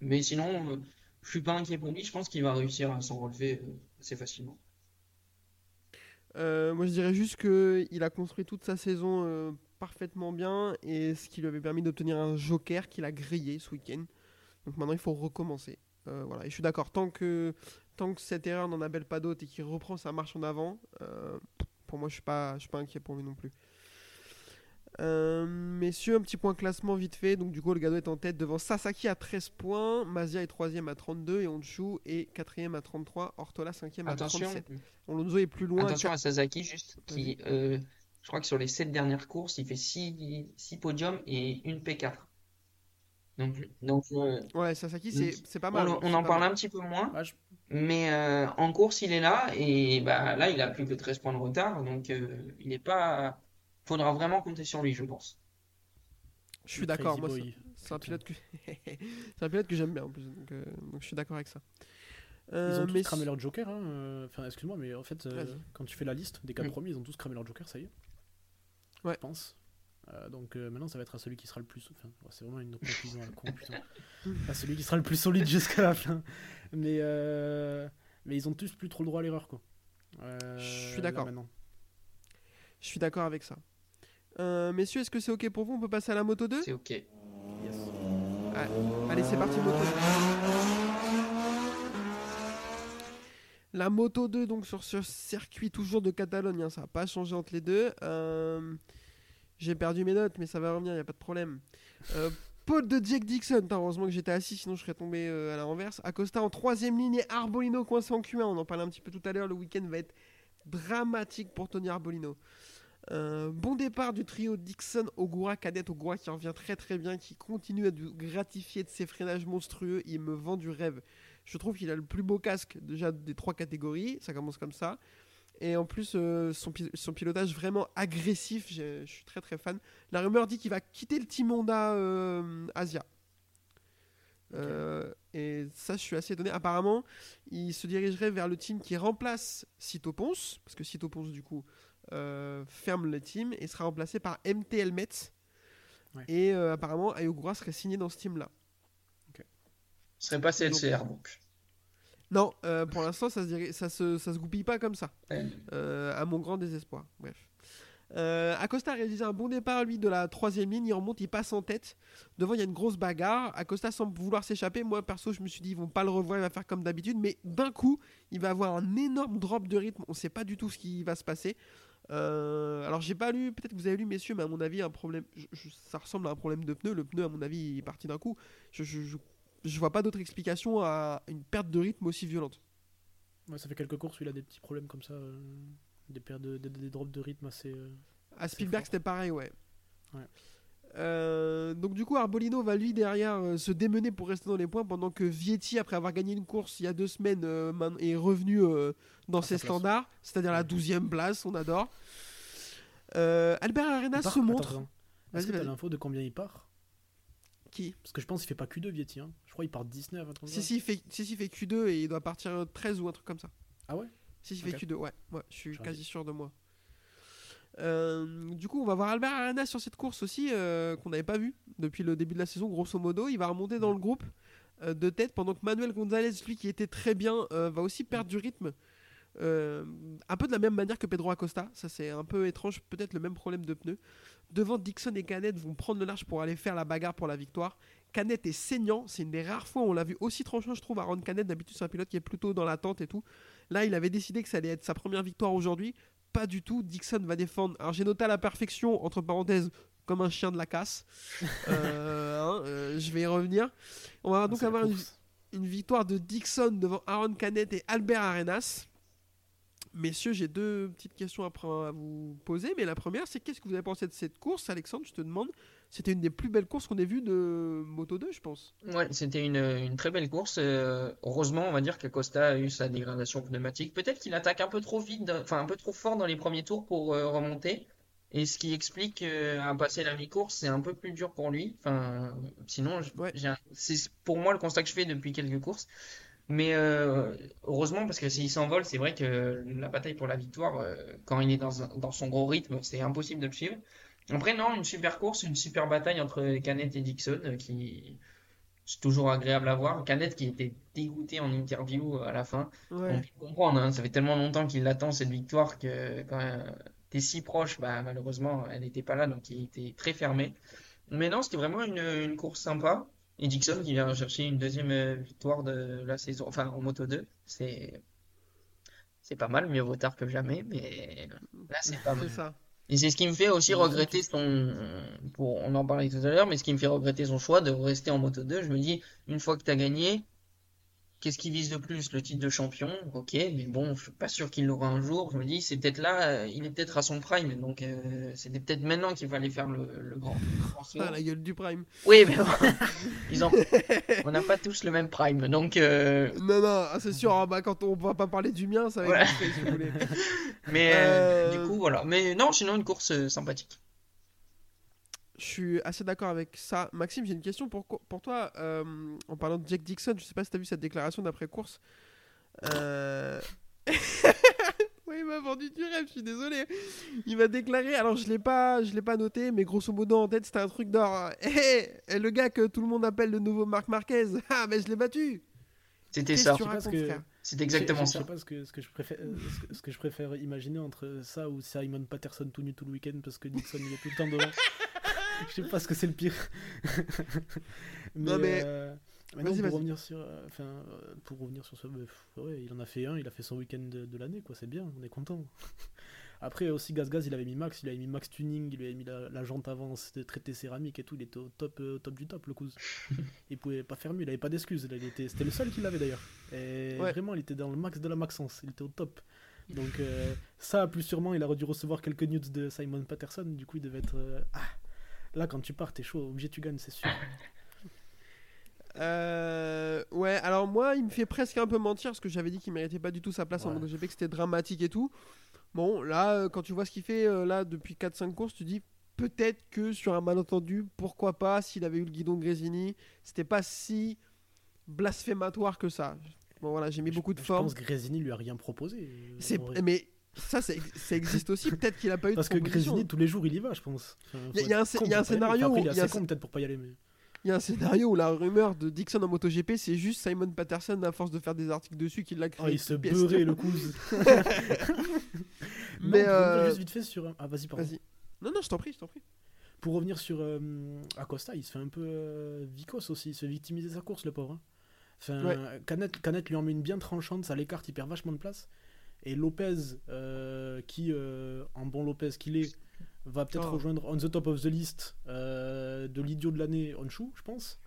H: Mais sinon, euh, je suis pas inquiet pour lui. Je pense qu'il va réussir à s'en relever euh, assez facilement.
G: Euh, moi, je dirais juste qu'il a construit toute sa saison parfaitement bien et ce qui lui avait permis d'obtenir un joker qu'il a grillé ce week-end. Donc maintenant, il faut recommencer. Euh, voilà. Et je suis d'accord, tant que, tant que cette erreur n'en appelle pas d'autres et qu'il reprend sa marche en avant, euh, pour moi, je suis pas, je suis pas inquiet pour lui non plus. Euh, messieurs, un petit point classement vite fait. Donc, du coup, le Gado est en tête devant Sasaki à 13 points, Mazia est 3 à 32 et Honshu est 4 à 33, Ortola 5 à
H: Attention,
G: 37. Alonso est plus loin. à
H: attention à Sasaki juste qui, euh, je crois que sur les 7 dernières courses, il fait 6 podiums et une P4. Donc, donc euh,
G: Ouais, Sasaki, c'est pas mal.
H: on,
G: hein,
H: on en parle
G: mal.
H: un petit peu moins.
I: Ah, je-
H: Mais euh, en course, il est là et bah, là, il a plus que 13 points de retard. Donc, euh, il n'est pas. Faudra vraiment compter sur lui, je pense.
G: Je suis d'accord, moi, c'est- un pilote que <laughs> c'est un pilote que j'aime bien en plus, donc, euh, donc je suis d'accord avec ça.
I: Ils ont tous
G: mais
I: cramé leur joker. Hein. Enfin, excuse-moi, mais en fait, quand tu fais la liste des quatre
H: Mm.
I: premiers, ils ont tous cramé leur joker, ça y est.
G: Ouais.
I: Je pense. Euh, donc euh, maintenant, ça va être à celui qui sera le plus. Enfin, c'est vraiment une conclusion à la con, putain. À celui qui sera le plus solide jusqu'à la fin. Mais, euh, mais ils ont tous plus trop le droit à l'erreur, quoi. Euh,
G: Je suis d'accord.
I: maintenant.
G: Je suis d'accord avec ça. Euh, messieurs, est-ce que c'est ok pour vous? On peut passer à la moto 2
H: C'est ok.
I: Yes.
G: Allez, c'est parti, moto 2. La moto 2, donc sur ce circuit toujours de Catalogne, hein, ça n'a pas changé entre les deux. Euh, J'ai perdu mes notes, mais ça va revenir, il n'y a pas de problème. Euh, de Jake Dixon, heureusement que j'étais assis, sinon je serais tombé euh, à la. Acosta en troisième ligne et Arbolino coincé en Q1. On en parlait un petit peu tout à l'heure, le week-end va être dramatique pour Tony Arbolino. Euh, bon départ du trio Dixon, Ogura, Cadet, Ogura qui revient très très bien, qui continue à nous gratifier de ses freinages monstrueux. Il me vend du rêve. Je trouve qu'il a le plus beau casque déjà des trois catégories. Ça commence comme ça. Et en plus, euh, son, pi- son pilotage vraiment agressif. Je suis très très fan. La rumeur dit qu'il va quitter le Team Honda euh, Asia. Euh, et ça, je suis assez étonné. Apparemment, il se dirigerait vers le team qui remplace Cito Ponce, parce que Cito Ponce, du coup, euh, ferme le team et sera remplacé par MT Helmet.
I: Ouais.
G: Et euh, apparemment, Ayogura serait signé dans ce team-là.
H: Ce serait pas CLCR donc.
G: Non, euh, pour l'instant, ça se, dirait- ça, se, ça se goupille pas comme ça. Euh, à mon grand désespoir. Bref. Euh, Acosta a réalisé un bon départ, lui, de la troisième ligne. Il remonte, il passe en tête. Devant, il y a une grosse bagarre. Acosta semble vouloir s'échapper. Moi, perso, je me suis dit, ils vont pas le revoir, il va faire comme d'habitude. Mais d'un coup, il va avoir un énorme drop de rythme. On sait pas du tout ce qui va se passer. Euh, alors, j'ai pas lu, peut-être que vous avez lu, messieurs, mais à mon avis, un problème. je- je- ça ressemble à un problème de pneu. Le pneu, à mon avis, il est parti d'un coup. Je, je, je, vois pas d'autre explication à une perte de rythme aussi violente.
I: Ouais, ça fait quelques courses où il a des petits problèmes comme ça. euh, des, paires de, des, des drops de rythme assez. euh,
G: À Spielberg, c'était pareil, ouais.
I: Ouais.
G: Euh, donc du coup, Arbolino va lui derrière euh, se démener pour rester dans les points pendant que Vietti, après avoir gagné une course il y a deux semaines, est revenu dans
I: À
G: ses standards, c'est-à-dire la 12e place, on adore. Albert Arena se montre.
I: Est-ce que t'as l'info de combien il part?
G: Qui
I: Parce que je pense qu'il fait pas Q2 Vietti. Hein. Je crois qu'il part 19. un truc
G: si, si, il fait, si, si, il fait Q2 et il doit partir 13 ou un truc comme ça.
I: Ah ouais?
G: Si, si, il fait Q2, ouais. ouais je suis quasi
I: dit.
G: sûr de moi. Euh, du coup, on va voir Albert Arena sur cette course aussi, euh, qu'on n'avait pas vu depuis le début de la saison, grosso modo. Il va remonter dans le groupe euh, de tête, pendant que Manuel Gonzalez, lui qui était très bien, euh, va aussi perdre du rythme. Euh, un peu de la même manière que Pedro Acosta, ça c'est un peu étrange, peut-être le même problème de pneus. Devant Dixon et Canet vont prendre le large pour aller faire la bagarre pour la victoire. Canet est saignant, c'est une des rares fois où on l'a vu aussi tranchant, je trouve, Aaron Canet. D'habitude, c'est un pilote qui est plutôt dans l'attente et tout. Là, il avait décidé que ça allait être sa première victoire aujourd'hui. Pas du tout. Dixon va défendre. Alors, j'ai noté à la perfection, entre parenthèses, comme un chien de la casse. <laughs> Euh, hein, euh, je vais y revenir. On va
I: Ah,
G: donc avoir une, une victoire de Dixon devant Aaron Canet et Albert Arenas. Messieurs, j'ai deux petites questions à, vous poser. Mais la première, c'est qu'est-ce que vous avez pensé de cette course? Alexandre, je te demande. C'était une des plus belles courses qu'on ait vues de Moto 2, je pense.
H: Ouais, c'était une, une très belle course. euh, heureusement, on va dire qu'Acosta a eu sa dégradation pneumatique. Peut-être qu'il attaque un peu trop vite, enfin un peu trop fort dans les premiers tours pour euh, remonter. Et ce qui explique euh, à passer la mi-course, c'est un peu plus dur pour lui. Enfin, sinon,
G: Ouais.
H: c'est pour moi le constat que je fais depuis quelques courses. Mais euh, heureusement, parce que s'il s'envole, c'est vrai que la bataille pour la victoire, euh, quand il est dans, son gros rythme, c'est impossible de le suivre. Après, non, une super course, une super bataille entre Canet et Dixon, euh, qui c'est toujours agréable à voir. Canet qui était dégoûté en interview à la fin.
G: Ouais.
H: On peut comprendre, hein, ça fait tellement longtemps qu'il attend cette victoire que quand t'es si proche, bah, malheureusement, elle n'était pas là, donc il était très fermé. Mais non, c'était vraiment une, une course sympa. Et Dixon qui vient chercher une deuxième euh, victoire de la saison, enfin en Moto 2, c'est c'est pas mal, mieux vaut tard que jamais, mais là c'est pas mal.
G: Ça.
H: Et c'est ce qui me fait aussi regretter son, pour, on en parlait tout à l'heure, mais ce qui me fait regretter son choix de rester en Moto 2. Je me dis, une fois que tu as gagné, qu'est-ce qui vise de plus? Le titre de champion, ok, mais bon, je suis pas sûr qu'il l'aura un jour. Je me dis, c'est peut-être là, euh, il est peut-être à son prime, donc euh, c'était peut-être maintenant qu'il fallait faire le, le grand.
G: Ah, la gueule du prime.
H: Oui, mais bon, <laughs> ils ont, on n'a pas tous le même prime, donc euh,
G: Non, non, ah, c'est sûr. ah, bah, quand on va pas parler du mien, ça va
H: Voilà.
G: être compliqué, si vous voulez. <laughs>
H: mais euh,
G: Euh,
H: du coup voilà. Mais non, sinon une course euh, sympathique.
G: Je suis assez d'accord avec ça. Maxime, j'ai une question pour, toi. euh, en parlant de Jack Dixon, je sais pas si tu as vu cette déclaration d'après-course. Euh... <laughs> oui, il m'a vendu du rêve, je suis désolé. Il m'a déclaré, alors je l'ai pas, je l'ai pas noté, mais grosso modo en tête, c'était un truc d'or. Hé, <laughs> hé, le gars que tout le monde appelle le nouveau Marc Marquez. <laughs> Ah, mais je l'ai battu.
H: C'était ça. C'est exactement ça.
I: Je sais pas ce que, ce, que je préfère, ce, que, ce que je préfère imaginer entre ça ou Simon Patterson tout nu tout le week-end parce que Dixon il est tout le temps devant. Je sais pas ce que c'est le pire. <laughs>
G: Non, mais-
I: euh, mais non, pour
G: vas-y.
I: revenir sur, euh, enfin, euh, pour revenir sur ce, ouais, il en a fait un, il a fait son week-end de, de l'année, quoi. C'est bien, on est content. <laughs> Après aussi Gaz Gaz, il avait mis Max, il avait mis Max Tuning, il lui avait mis la, la jante avant, c'était traité céramique et tout, il était au top, euh, top du top le cousin. <laughs> il pouvait pas faire mieux, il avait pas d'excuses, il était, c'était le seul qui l'avait d'ailleurs. Et
G: Ouais.
I: vraiment, il était dans le max de la maxence, il était au top. Donc euh, ça, plus sûrement, il aurait dû recevoir quelques nudes de Simon Patterson, du coup il devait être... euh, ah, là quand tu pars, t'es chaud, obligé tu gagnes, c'est sûr. <laughs>
G: Euh, ouais, alors moi, il me fait presque un peu mentir parce que j'avais dit qu'il méritait pas du tout sa place en
I: Ouais.
G: MotoGP, que c'était dramatique et tout. Bon, là, euh, quand tu vois ce qu'il fait euh, là depuis 4-5 courses, tu dis peut-être que sur un malentendu, pourquoi pas, s'il avait eu le guidon de Grésini, c'était pas si blasphématoire que ça. Bon, voilà, j'ai mis beaucoup de
I: Je
G: forme.
I: pense que Grésini lui a rien proposé.
G: C'est-
I: en.
G: Mais ça, ça, existe aussi. Peut-être qu'il a pas eu
I: Parce
G: de
I: que
G: proposition.
I: Grésini, tous les jours, il y va, je pense.
G: Il y a- un scénario
I: il
G: y a
I: peut-être pour pas y aller, mais.
G: Il y a un scénario où la rumeur de Dixon en MotoGP, c'est juste Simon Patterson, à force de faire des articles dessus, qui l'a créé.
I: Oh, il se beurrait le couze. <laughs>
G: Mais,
I: mais
G: euh,
I: juste vite fait sur. un- Ah, vas-y, pardon.
G: Vas-y. Non, non, je t'en prie, je t'en prie.
I: Pour revenir sur euh, Acosta, il se fait un peu euh, vicos aussi. Il se fait victimiser sa course, le pauvre. hein. Enfin,
G: Ouais.
I: Canet, Canet lui en met une bien tranchante, ça l'écarte, il perd vachement de place. Et Lopez, euh, qui, euh, en bon Lopez qu'il est, va peut-être
G: Oh.
I: rejoindre on the top of the list euh, de l'idiot de l'année Honshu, je pense.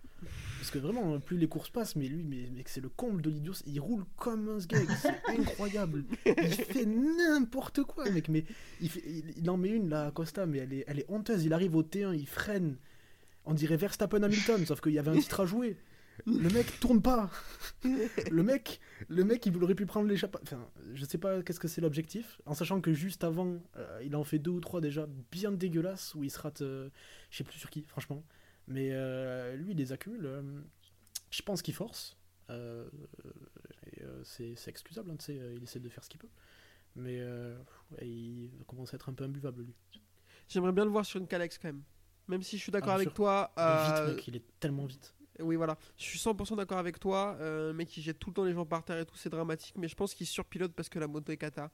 I: Parce que vraiment, plus les courses passent, mais lui, mais, mec, c'est le comble de l'idiot. Il roule comme un sgeg, c'est <laughs> incroyable. Il fait n'importe quoi, mec. Mais il, fait- il, il en met une là, Costa, mais elle est, elle est honteuse. Il arrive au T1, il freine. On dirait Verstappen Hamilton, sauf qu'il y avait un titre à jouer. Le mec tourne pas. <laughs> Le mec, le mec, il aurait pu prendre l'échappée. Enfin, je sais pas qu'est-ce que c'est l'objectif, en sachant que juste avant, euh, il en fait deux ou trois déjà bien dégueulasses où il se rate. euh, je sais plus sur qui, franchement. Mais euh, lui, il les accumule. je pense qu'il force. c'est excusable, hein, il essaie de faire ce qu'il peut. Mais il commence à être un peu imbuvable, lui.
G: J'aimerais bien le voir sur une Calex quand même. Même si je suis d'accord
I: Ah,
G: avec
I: sûr.
G: toi.
I: Vite, mec, il est tellement vite.
G: Oui, voilà. Je suis 100% d'accord avec toi. Euh, mec qui jette tout le temps les gens par terre et tout, c'est dramatique. Mais je pense qu'il surpilote parce que la moto est kata.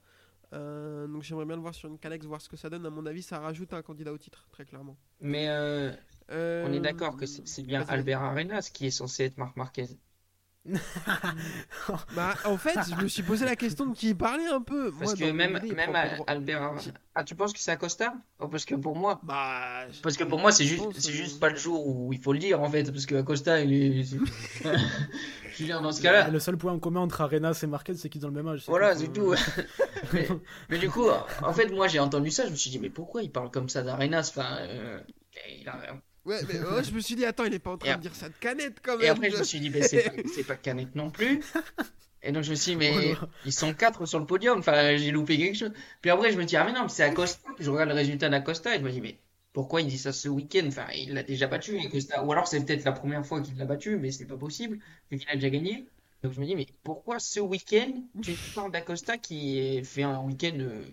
G: Euh, donc j'aimerais bien le voir sur une Calex, voir ce que ça donne. À mon avis, ça rajoute un candidat au titre, très clairement.
H: Mais euh, on est d'accord que c'est bien. Albert Arenas qui est censé être Marc Marquez. <laughs>
G: Bah, en fait, je me suis posé la question de qui il parlait un peu.
H: Parce
G: Moi,
H: que même,
G: idée,
H: même
G: prend.
H: Albert. Ah, tu penses que c'est Acosta Oh, Parce que pour moi,
G: Bah,
H: parce que pour moi, c'est juste, c'est
G: euh,
H: juste pas le jour où il faut le dire en fait. Parce que Acosta, il est. <laughs> Je veux dire, dans ce cas-là.
I: Le seul point en commun entre Arenas et Marquez, c'est qu'ils ont le même âge.
H: Voilà, c'est
I: quoi.
H: tout. <laughs> mais, mais du coup, en fait, moi j'ai entendu ça, je me suis dit, mais pourquoi il parle comme ça d'Arenas Enfin, euh, il a-
G: Ouais, mais ouais, je me suis dit, attends, il est pas en train
H: Et
G: de dire ça de canette quand même.
H: Et après, je me suis dit, mais c'est pas, pas Canet non plus. Et donc, je me suis dit, mais
I: Oh
H: ils sont quatre sur le podium, enfin, j'ai loupé quelque chose. Puis après, je me dis, ah, mais non, c'est Acosta. Puis je regarde le résultat d'Acosta et je me dis, mais pourquoi il dit ça ce week-end? Enfin, il l'a déjà battu, Acosta. Ou alors, c'est peut-être la première fois qu'il l'a battu, mais c'est pas possible, vu qu'il a déjà gagné. Donc, je me dis, mais pourquoi ce week-end tu parles d'Acosta qui fait un week-end, euh,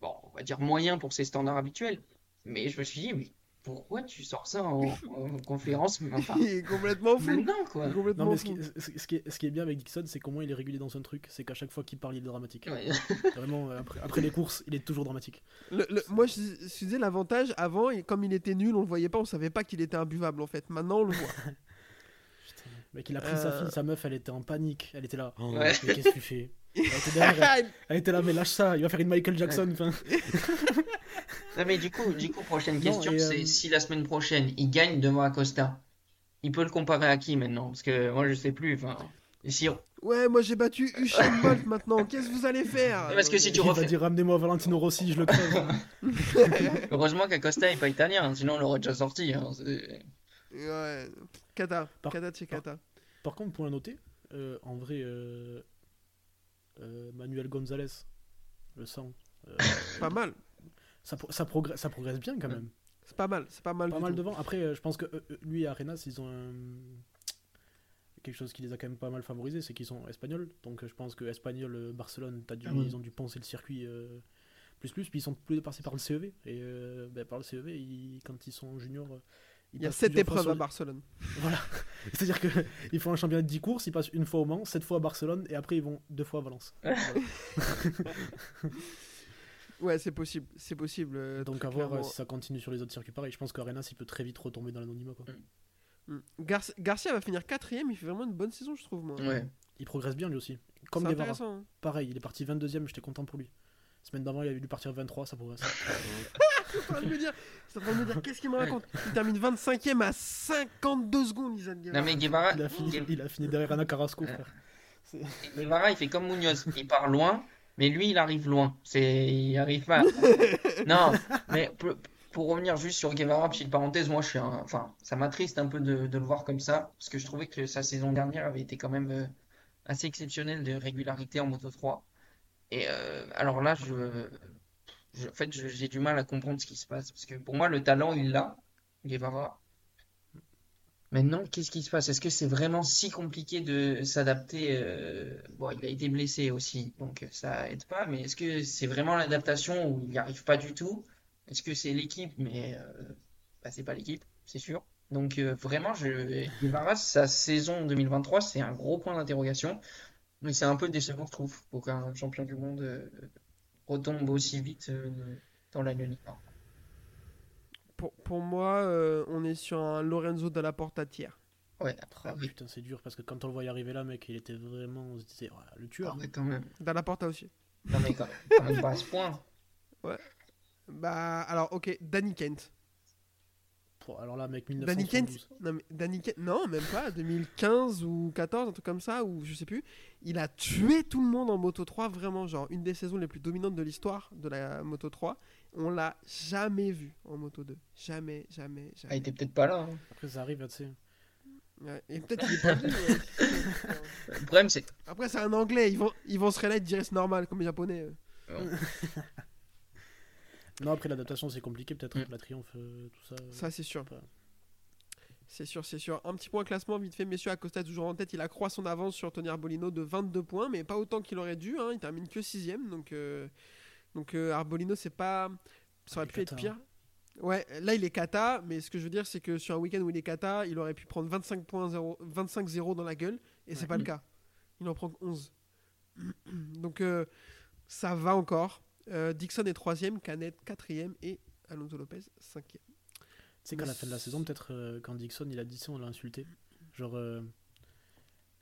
H: bon, on va dire moyen pour ses standards habituels? Mais je me suis dit, mais pourquoi tu sors ça en, <laughs> en conférence Enfin,
G: Il est complètement fou.
H: maintenant, quoi.
G: Complètement
I: Non, mais ce
G: fou.
I: qui, ce- ce qui est, ce qui est bien avec Dixon, c'est comment il est régulier dans son truc. C'est qu'à chaque fois qu'il parle, il est dramatique.
H: Ouais. <laughs>
I: Vraiment, euh, après, après les courses, il est toujours dramatique.
G: Le- le- moi, je, je disais l'avantage avant, et comme il était nul, on le voyait pas, on savait pas qu'il était imbuvable en fait. Maintenant, on le voit. <laughs>
I: Putain. Mec, il a pris sa
G: Euh.
I: fille, sa meuf, elle était en panique. Elle était là. Oh,
H: Ouais.
I: mais qu'est-ce que tu fais? Elle était, derrière, elle, <laughs> elle était là, mais lâche ça, il va faire une Michael Jackson. enfin. <laughs>
H: Non, mais du coup, du coup, prochaine
I: Non,
H: question,
I: et, euh,
H: c'est si la semaine prochaine il gagne devant Acosta, il peut le comparer à qui maintenant? Parce que moi je sais plus. Enfin, si...
G: ouais, moi j'ai battu Usain Bolt <laughs> maintenant. Qu'est-ce que vous allez faire?
H: Parce que si tu
I: Il va
H: refais.
I: dire ramenez-moi Valentino Rossi, je le crève.
H: Heureusement qu'Acosta est pas italien, hein, sinon on l'aurait déjà sorti. hein, c'est-
G: Ouais, Kata,
I: Par-
G: Kata Kata.
I: Par contre, pour un noter, euh, en vrai, euh, Manuel Gonzalez, le sang, euh, <laughs>
G: Pas mal,
I: ça, pro- ça, progresse, ça progresse bien quand même.
G: c'est pas mal, c'est pas mal.
I: Pas
G: du
I: mal
G: tout.
I: devant. Après, euh, je pense que euh, euh, lui et Arenas, ils ont un- quelque chose qui les a quand même pas mal favorisés, c'est qu'ils sont espagnols. Donc euh, je pense que Espagnol, euh, Barcelone, t'as dû,
F: Ah
I: ils ont dû penser le circuit euh, plus plus. Puis ils sont plus passés par le CEV. Et euh, ben, par le CEV, ils- quand ils sont juniors, euh,
G: Il y a
I: passe
G: 7
I: plusieurs fois
G: épreuves
I: sur
G: à Barcelone. <laughs>
I: Voilà. C'est-à-dire qu'ils font un championnat de 10 courses, ils passent une fois au Mans, 7 fois à Barcelone, et après ils vont deux fois à Valence. <laughs> <laughs>
G: Ouais, c'est possible. C'est possible. euh,
I: Donc à voir euh,
G: clairement.
I: si ça continue sur les autres circuits pareil. Je pense qu'Arenas il peut très vite retomber dans l'anonymat.
G: Mm. Gar- Garcia va finir quatrième. Il fait vraiment une bonne saison, je trouve. Moi.
H: Ouais.
I: Il progresse bien lui aussi. Comme Guevara.
G: hein.
I: Pareil, il est parti 22ème, j'étais content pour lui. Semaine d'avant, il avait dû partir 23, ça progresse.
G: Je suis en train de me dire, je suis en train de me dire, qu'est-ce qu'il me raconte? Il termine 25ème à 52 secondes, Izan Guevara.
H: Non mais Guevara,
I: Il a fini, il a fini derrière Ana Carrasco, frère. <laughs>
H: Guevara, il fait comme Munoz. Il part loin, mais lui, il arrive loin. C'est, il arrive pas. <laughs> non, mais pour, pour revenir juste sur Guevara, petite parenthèse, moi, je suis, un- enfin, ça m'attriste un peu de, de le voir comme ça, parce que je trouvais que sa saison dernière avait été quand même euh, assez exceptionnelle de régularité en Moto 3. Et euh, alors là, je, en fait, j'ai du mal à comprendre ce qui se passe, parce que pour moi, le talent, il l'a, Guevara. Maintenant, qu'est-ce qui se passe? Est-ce que c'est vraiment si compliqué de s'adapter? euh, Bon, il a été blessé aussi, donc euh, ça aide pas, mais est-ce que c'est vraiment l'adaptation où il n'y arrive pas du tout? Est-ce que c'est l'équipe? Mais euh, bah, c'est pas l'équipe, c'est sûr. Donc euh, vraiment. Guevara, sa saison 2023, c'est un gros point d'interrogation. Mais c'est un peu décevant, je trouve, pour qu'un champion du monde retombe aussi vite euh, dans l'anonymat.
G: Pour, pour moi, euh, on est sur un Lorenzo de la Portatière.
H: Ouais,
I: Ah,
H: ah oui,
I: putain, c'est dur parce que quand on le voyait arriver là, mec, il était vraiment. On se disait, ouais, le
H: ah
I: tueur.
H: ouais, quand même.
G: Dans la Porta aussi.
H: Non, mais quand, quand même pas à ce point.
G: Bah, alors, ok, Danny Kent.
I: Alors là, mec,
G: Danny Kent,
I: 1972.
G: non, mais Danny Kent, non, même pas, 2015 ou 14, un truc comme ça, ou je sais plus. Il a tué tout le monde en Moto 3, vraiment, genre, une des saisons les plus dominantes de l'histoire de la Moto 3. On l'a jamais vu en Moto 2. Jamais, jamais,
H: Ah, il
G: jamais.
H: était peut-être pas là. hein.
I: Après, ça arrive, tu sais.
G: Ouais, Et peut-être qu'il est pas venu, ouais. <laughs>
H: Le problème, c'est
G: Après, c'est un anglais, ils vont, ils vont se relayer, diraient c'est normal, comme les japonais. euh. <laughs>
I: Non, après, l'adaptation, c'est compliqué, peut-être,
H: Mm.
I: avec la triomphe, euh, tout ça.
G: Ça, c'est sûr.
I: pas.
G: C'est sûr, c'est sûr. Un petit point classement, vite fait, messieurs. Acosta est toujours en tête. Il accroît son avance sur Tony Arbolino de 22 points, mais pas autant qu'il aurait dû. hein. Il termine que 6 Donc, euh, donc euh, Arbolino, c'est pas. Ça aurait pu être pire. Ouais, là, il est kata, mais ce que je veux dire, c'est que sur un week-end où il est kata, il aurait pu prendre 25 points 0 25-0 dans la gueule, et c'est
I: Ouais.
G: pas le cas. Il en prend que 11. <clears throat> donc, euh, ça va encore. Euh, Dixon est 3ème, Canet 4ème, et Alonso Lopez 5ème.
I: Tu sais qu'à la fin de la saison, peut-être euh, quand Dixon il a dit ça, on l'a insulté. Genre, euh,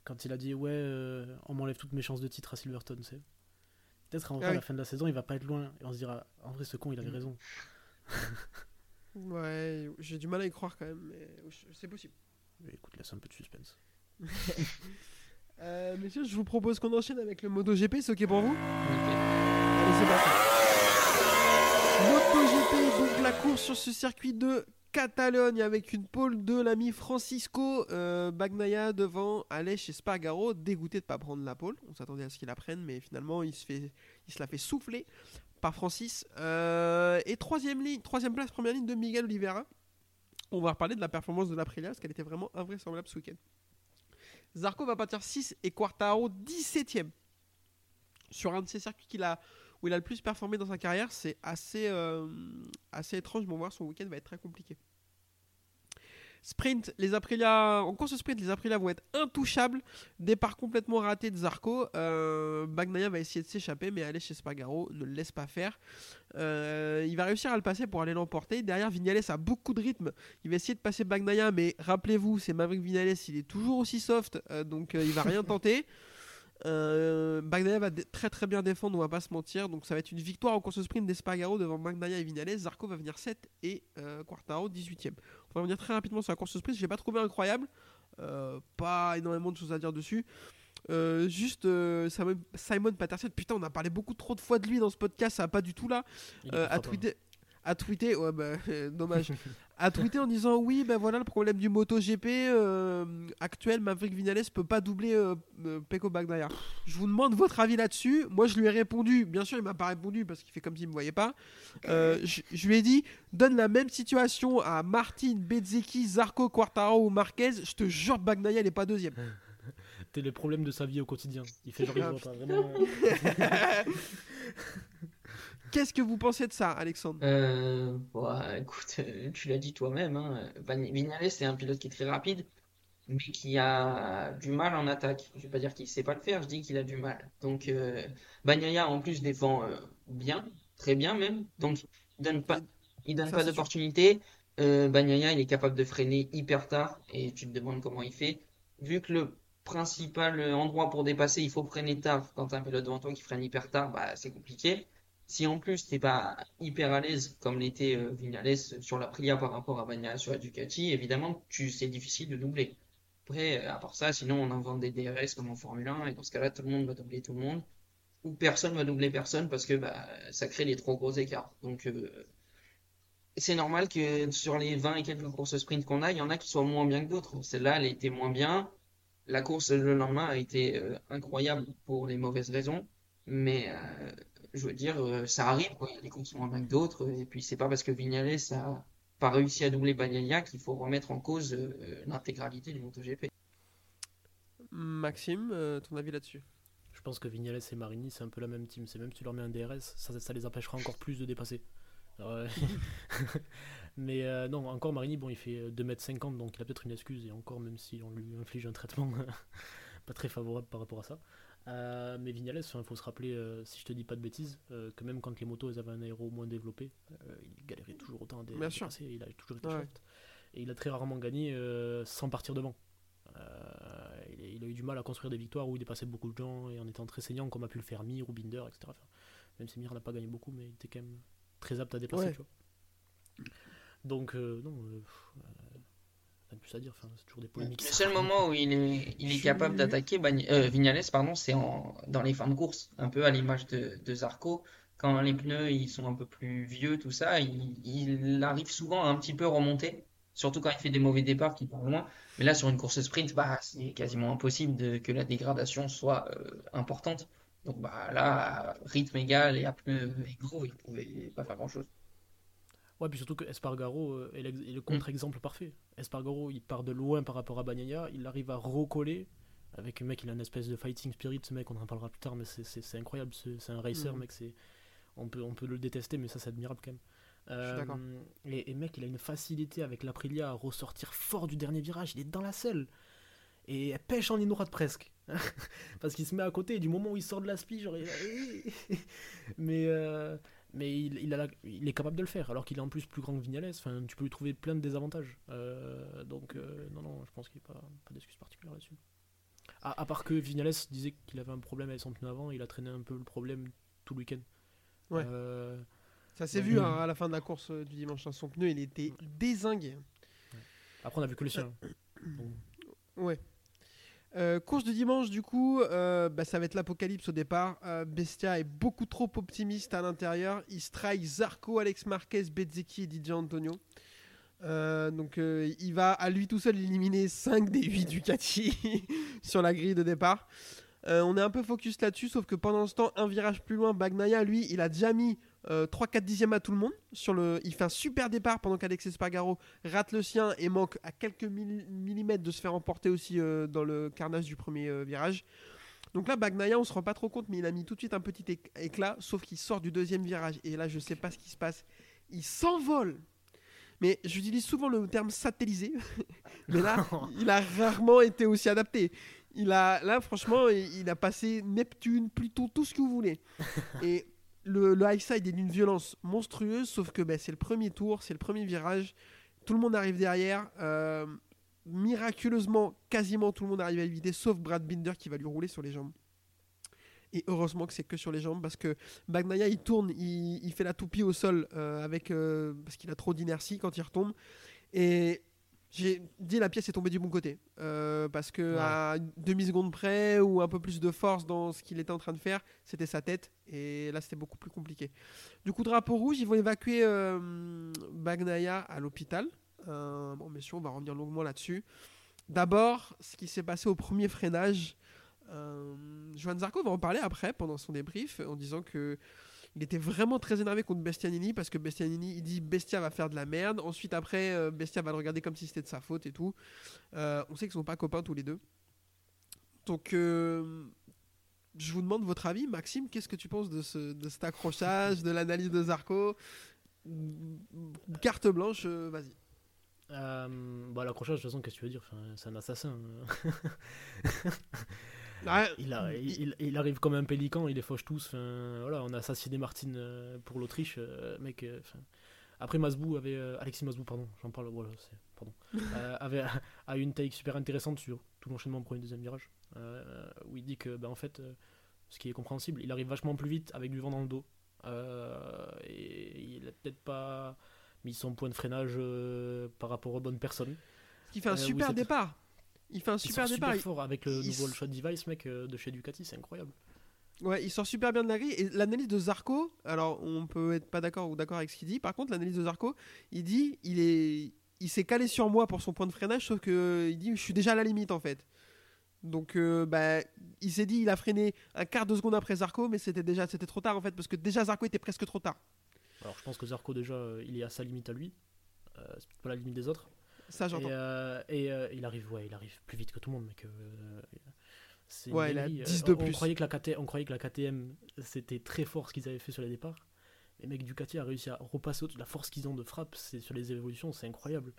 I: quand il a dit ouais, on m'enlève toutes mes chances de titre à Silverstone, tu sais. Peut-être vrai,
G: Ah
I: à
G: oui.
I: la fin de la saison, il va pas être loin. Et on se dira, en vrai, ce con, il avait
G: Mm.
I: raison. <laughs>
G: Ouais, j'ai du mal à y croire quand même, mais c'est possible.
I: Mais écoute, laisse un peu de suspense. <laughs>
G: Euh, messieurs, je vous propose qu'on enchaîne avec le MotoGP, c'est ok pour vous
H: Ok.
G: Allez, c'est parti. MotoGP, donc la course sur ce circuit de Catalogne avec une pole de l'ami Francisco euh, Bagnaia devant Aleix Espargaro, dégoûté de ne pas prendre la pole. On s'attendait à ce qu'il la prenne, mais finalement il se, fait, il se la fait souffler par Francis. Euh, et troisième, ligne, troisième place, première ligne de Miguel Oliveira. On va reparler de la performance de l'Aprilia parce qu'elle était vraiment invraisemblable ce week-end. Zarco va partir 6 et Quartaro 17ème. Sur un de ces circuits où il a le plus performé dans sa carrière, c'est assez, euh, assez étrange. Bon, voir son week-end va être très compliqué. Sprint, les Aprilia, en course sprint, les Aprilia vont être intouchables. Départ complètement raté de Zarco. Euh, Bagnaia va essayer de s'échapper, mais aller chez Spargaro ne le laisse pas faire. Euh, il va réussir à le passer pour aller l'emporter. Derrière, Vignales a beaucoup de rythme. Il va essayer de passer Bagnaia, mais rappelez-vous, c'est Maverick Vignales, il est toujours aussi soft, euh, donc euh, il va rien tenter. Euh, Bagnaia va très très bien défendre, on va pas se mentir. Donc ça va être une victoire en course sprint d'Espargaro devant Bagnaia et Vignales. Zarco va venir 7 et Quartaro 18ème. On va revenir très rapidement sur la course sprint. Je l'ai pas trouvé incroyable. Euh, pas énormément de choses à dire dessus. Euh, juste euh, Simon, Patterson, putain, on a parlé beaucoup trop de fois de lui dans ce podcast, ça va pas du tout là. A tweeté, a tweeté, ouais bah <laughs> dommage, <laughs> a tweeté en disant oui ben voilà le problème du MotoGP euh, actuel, Maverick Vinales peut pas doubler euh, euh, Pecco Bagnaia. Je vous demande votre avis là-dessus. Moi je lui ai répondu, bien sûr il m'a pas répondu parce qu'il fait comme s'il me voyait pas. Euh, je, je lui ai dit donne la même situation à Martin, Bezzecchi, Zarco, Quartaro ou Marquez, je te jure Bagnaia il est pas deuxième. <laughs>
I: T'es les problèmes de sa vie au quotidien. Il fait genre, il voit pas vraiment.
G: Qu'est-ce que vous pensez de ça, Alexandre?
H: Euh, bah, écoute, euh, tu l'as dit toi-même, hein. C'est un pilote qui est très rapide, mais qui a du mal en attaque. Je vais pas dire qu'il sait pas le faire, je dis qu'il a du mal. Donc, euh, Bagnaia, en plus, défend euh, bien, très bien même. Donc, il donne pas, il donne
G: Ça,
H: pas d'opportunité. Euh, Bagnaia, il est capable de freiner hyper tard, et tu te demandes comment il fait. Vu que le principal endroit pour dépasser, il faut freiner tard. Quand t'as un pilote devant toi qui freine hyper tard, bah, c'est compliqué. Si en plus t'es pas hyper à l'aise comme l'était euh, Viñales sur la Aprilia par rapport à Bagnaia sur la Ducati, évidemment c'est difficile de doubler. Après, euh, à part ça, sinon on invente des DRS comme en Formule 1 et dans ce cas-là tout le monde va doubler tout le monde ou personne va doubler personne parce que bah, ça crée des trop gros écarts. Donc euh, c'est normal que sur les 20 et quelques courses sprint qu'on a, il y en a qui soient moins bien que d'autres. Celle-là, elle été moins bien. La course le lendemain a été euh, incroyable pour les mauvaises raisons, mais je veux dire, euh, ça arrive, quoi. Il y a des courses moins bien que d'autres, et puis c'est pas parce que Vignales a pas réussi à doubler Bagnaia qu'il faut remettre en cause euh, l'intégralité du MotoGP.
G: Maxime, euh, ton avis là-dessus?
I: Je pense que Vignales et Marini, c'est un peu la même team. C'est même si tu leur mets un DRS, ça, ça les empêchera encore plus de dépasser. Alors, euh, <laughs> Mais euh, non, encore Marini, bon, il fait 2m50, donc il a peut-être une excuse, et encore, même si on lui inflige un traitement <laughs> pas très favorable par rapport à ça. Euh, mais Vignales, il faut se rappeler, euh, si je te dis pas de bêtises, euh, que même quand les motos elles avaient un aéro moins développé, il galérait toujours autant à dépasser, il a toujours été
G: Ouais.
I: short. Et il a très rarement gagné sans partir devant. Il, a, il a eu du mal à construire des victoires où il dépassait beaucoup de gens et en étant très saignant, comme a pu le faire Mir ou Binder, etc. Enfin, même si Mir n'a pas gagné beaucoup, mais il était quand même très apte à dépasser.
G: Ouais.
I: Tu vois. Donc, non, rien de plus à dire, enfin, c'est toujours des polémiques.
H: Le seul moment où il est, il est capable d'attaquer euh, Vignales, pardon, c'est dans les fins de course, un peu à l'image de, de Zarco. Quand les pneus ils sont un peu plus vieux, tout ça, il, il arrive souvent à un petit peu remonter, surtout quand il fait des mauvais départs qui part loin. Mais là, sur une course sprint, bah, c'est quasiment impossible de, que la dégradation soit euh, importante. Donc bah, là, rythme égal et à pneus égaux, il pouvait pas faire grand-chose.
I: Ouais, puis surtout que Espargaro euh, est le contre-exemple parfait. Espargaro, il part de loin par rapport à Bagnaia, il arrive à recoller. Avec un mec, il a une espèce de fighting spirit, ce mec, on en parlera plus tard, mais c'est- incroyable. C'est un racer,
G: Mhm.
I: mec. c'est On peut, on peut le détester, mais ça, c'est admirable quand même. Euh, et, et mec, il a une facilité avec l'Aprilia à ressortir fort du dernier virage. Il est dans la selle. Et elle pêche en ligne droite presque. <laughs> Parce qu'il se met à côté, et du moment où il sort de la spi, genre. il- mais. euh, mais il, il, a la- il est capable de le faire, alors qu'il est en plus plus grand que Vignales. Enfin, tu peux lui trouver plein de désavantages. Euh, donc, euh, non, non, je pense qu'il n'y a pas, pas d'excuse particulière là-dessus. À, à part que Vignales disait qu'il avait un problème avec son pneu avant, il a traîné un peu le problème tout le week-end.
G: Ouais.
I: Euh,
G: Ça s'est vu hein, à la fin de la course du dimanche. hein. Son pneu, il était dézingué.
I: après, on a vu que le sien. Donc, <clears throat>
G: Ouais. Euh, course de dimanche, du coup, euh, bah, ça va être l'apocalypse au départ. Euh, Bestia est beaucoup trop optimiste à l'intérieur. Il strike Zarco, Alex Marquez, Bezzecchi et DJ Antonio. Donc il va à lui tout seul éliminer 5 des 8 Ducati <laughs> sur la grille de départ. On est un peu focus là-dessus, sauf que pendant ce temps, un virage plus loin, Bagnaia, lui, il a déjà mis euh, 3-4 dixièmes à tout le monde. Sur le... Il fait un super départ pendant qu'Alex Espargaro rate le sien et manque à quelques milli- millimètres de se faire emporter aussi euh, dans le carnage du premier euh, virage. Donc là, Bagnaia, on se rend pas trop compte, mais il a mis tout de suite un petit éc- éclat, sauf qu'il sort du deuxième virage. Et là, je sais pas ce qui se passe. Il s'envole. Mais j'utilise souvent le terme satellisé. <laughs> mais là, <laughs> il a rarement été aussi adapté. Il a, là, franchement, il il a passé Neptune, Pluton, tout ce que vous voulez. Et le, high side est d'une violence monstrueuse, sauf que ben, c'est le premier tour, c'est le premier virage. Tout le monde arrive derrière. euh, miraculeusement, quasiment tout le monde arrive à éviter, sauf Brad Binder qui va lui rouler sur les jambes. Et heureusement que c'est que sur les jambes parce que Bagnaia il tourne, il, il fait la toupie au sol euh, avec euh, parce qu'il a trop d'inertie quand il retombe. Et j'ai dit la pièce est tombée du bon côté Euh, parce que
I: Ouais.
G: à une demi seconde près ou un peu plus de force dans ce qu'il était en train de faire, c'était sa tête et là c'était beaucoup plus compliqué. Du coup drapeau rouge, ils vont évacuer euh, Bagnaia à l'hôpital. Euh, bon messieurs, on va revenir longuement là-dessus. D'abord, ce qui s'est passé au premier freinage. Euh, Johan Zarco va en parler après pendant son débrief en disant que il était vraiment très énervé contre Bestianini parce que Bestianini il dit Bestia va faire de la merde. Ensuite après euh, Bestia va le regarder comme si c'était de sa faute et tout. Euh, on sait qu'ils sont pas copains tous les deux. Donc euh, je vous demande votre avis. Maxime, qu'est-ce que tu penses de, ce, de cet accrochage, de l'analyse de Zarco? Carte blanche, vas-y.
I: Euh, bah, l'accrochage, de toute façon, qu'est-ce que tu veux dire Enfin, C'est un assassin. <laughs>
G: Ouais,
I: il, a- il, il- il arrive comme un pélican, il les fauche tous. Voilà, on a assassiné Martin euh, pour l'Autriche. euh, mec, euh, après, Masbou avait. euh, Alexis Masbou, pardon, j'en parle. Voilà, c'est- pardon. <laughs> avait a une take super intéressante sur tout l'enchaînement premier deuxième virage. où il dit que, bah, en fait, ce qui est compréhensible, il arrive vachement plus vite avec du vent dans le dos. et il a peut-être pas mis son point de freinage par rapport aux bonnes personnes.
G: il fait un super départ. Il fait un
I: Il
G: super départ.
I: super
G: Il-
I: fort avec le
G: il
I: nouveau shot device, mec, euh, de chez Ducati, c'est incroyable.
G: Ouais, il sort super bien de la grille. Et l'analyse de Zarco, alors on peut être pas d'accord ou d'accord avec ce qu'il dit. Par contre, l'analyse de Zarco, il dit il est, il s'est calé sur moi pour son point de freinage, sauf que il dit je suis déjà à la limite en fait. Donc, euh, bah, il s'est dit il a freiné un quart de seconde après Zarco, mais c'était déjà c'était trop tard en fait parce que déjà Zarco était presque trop tard.
I: Alors je pense que Zarco déjà euh, il est à sa limite à lui, euh, c'est pas la limite des autres.
G: Ça j'entends.
I: Et, euh, et, euh, il arrive ouais il arrive plus vite que tout le monde mec. euh,
G: Ouais, il a
I: dinguerie.
G: 10
I: Euh,
G: de
I: on, on
G: plus.
I: croyait que la KT, on croyait que la KTM c'était très fort ce qu'ils avaient fait sur les départs. Mais mec Ducati a réussi à repasser au-dessus de la force qu'ils ont de frappe, c'est sur les évolutions, c'est incroyable.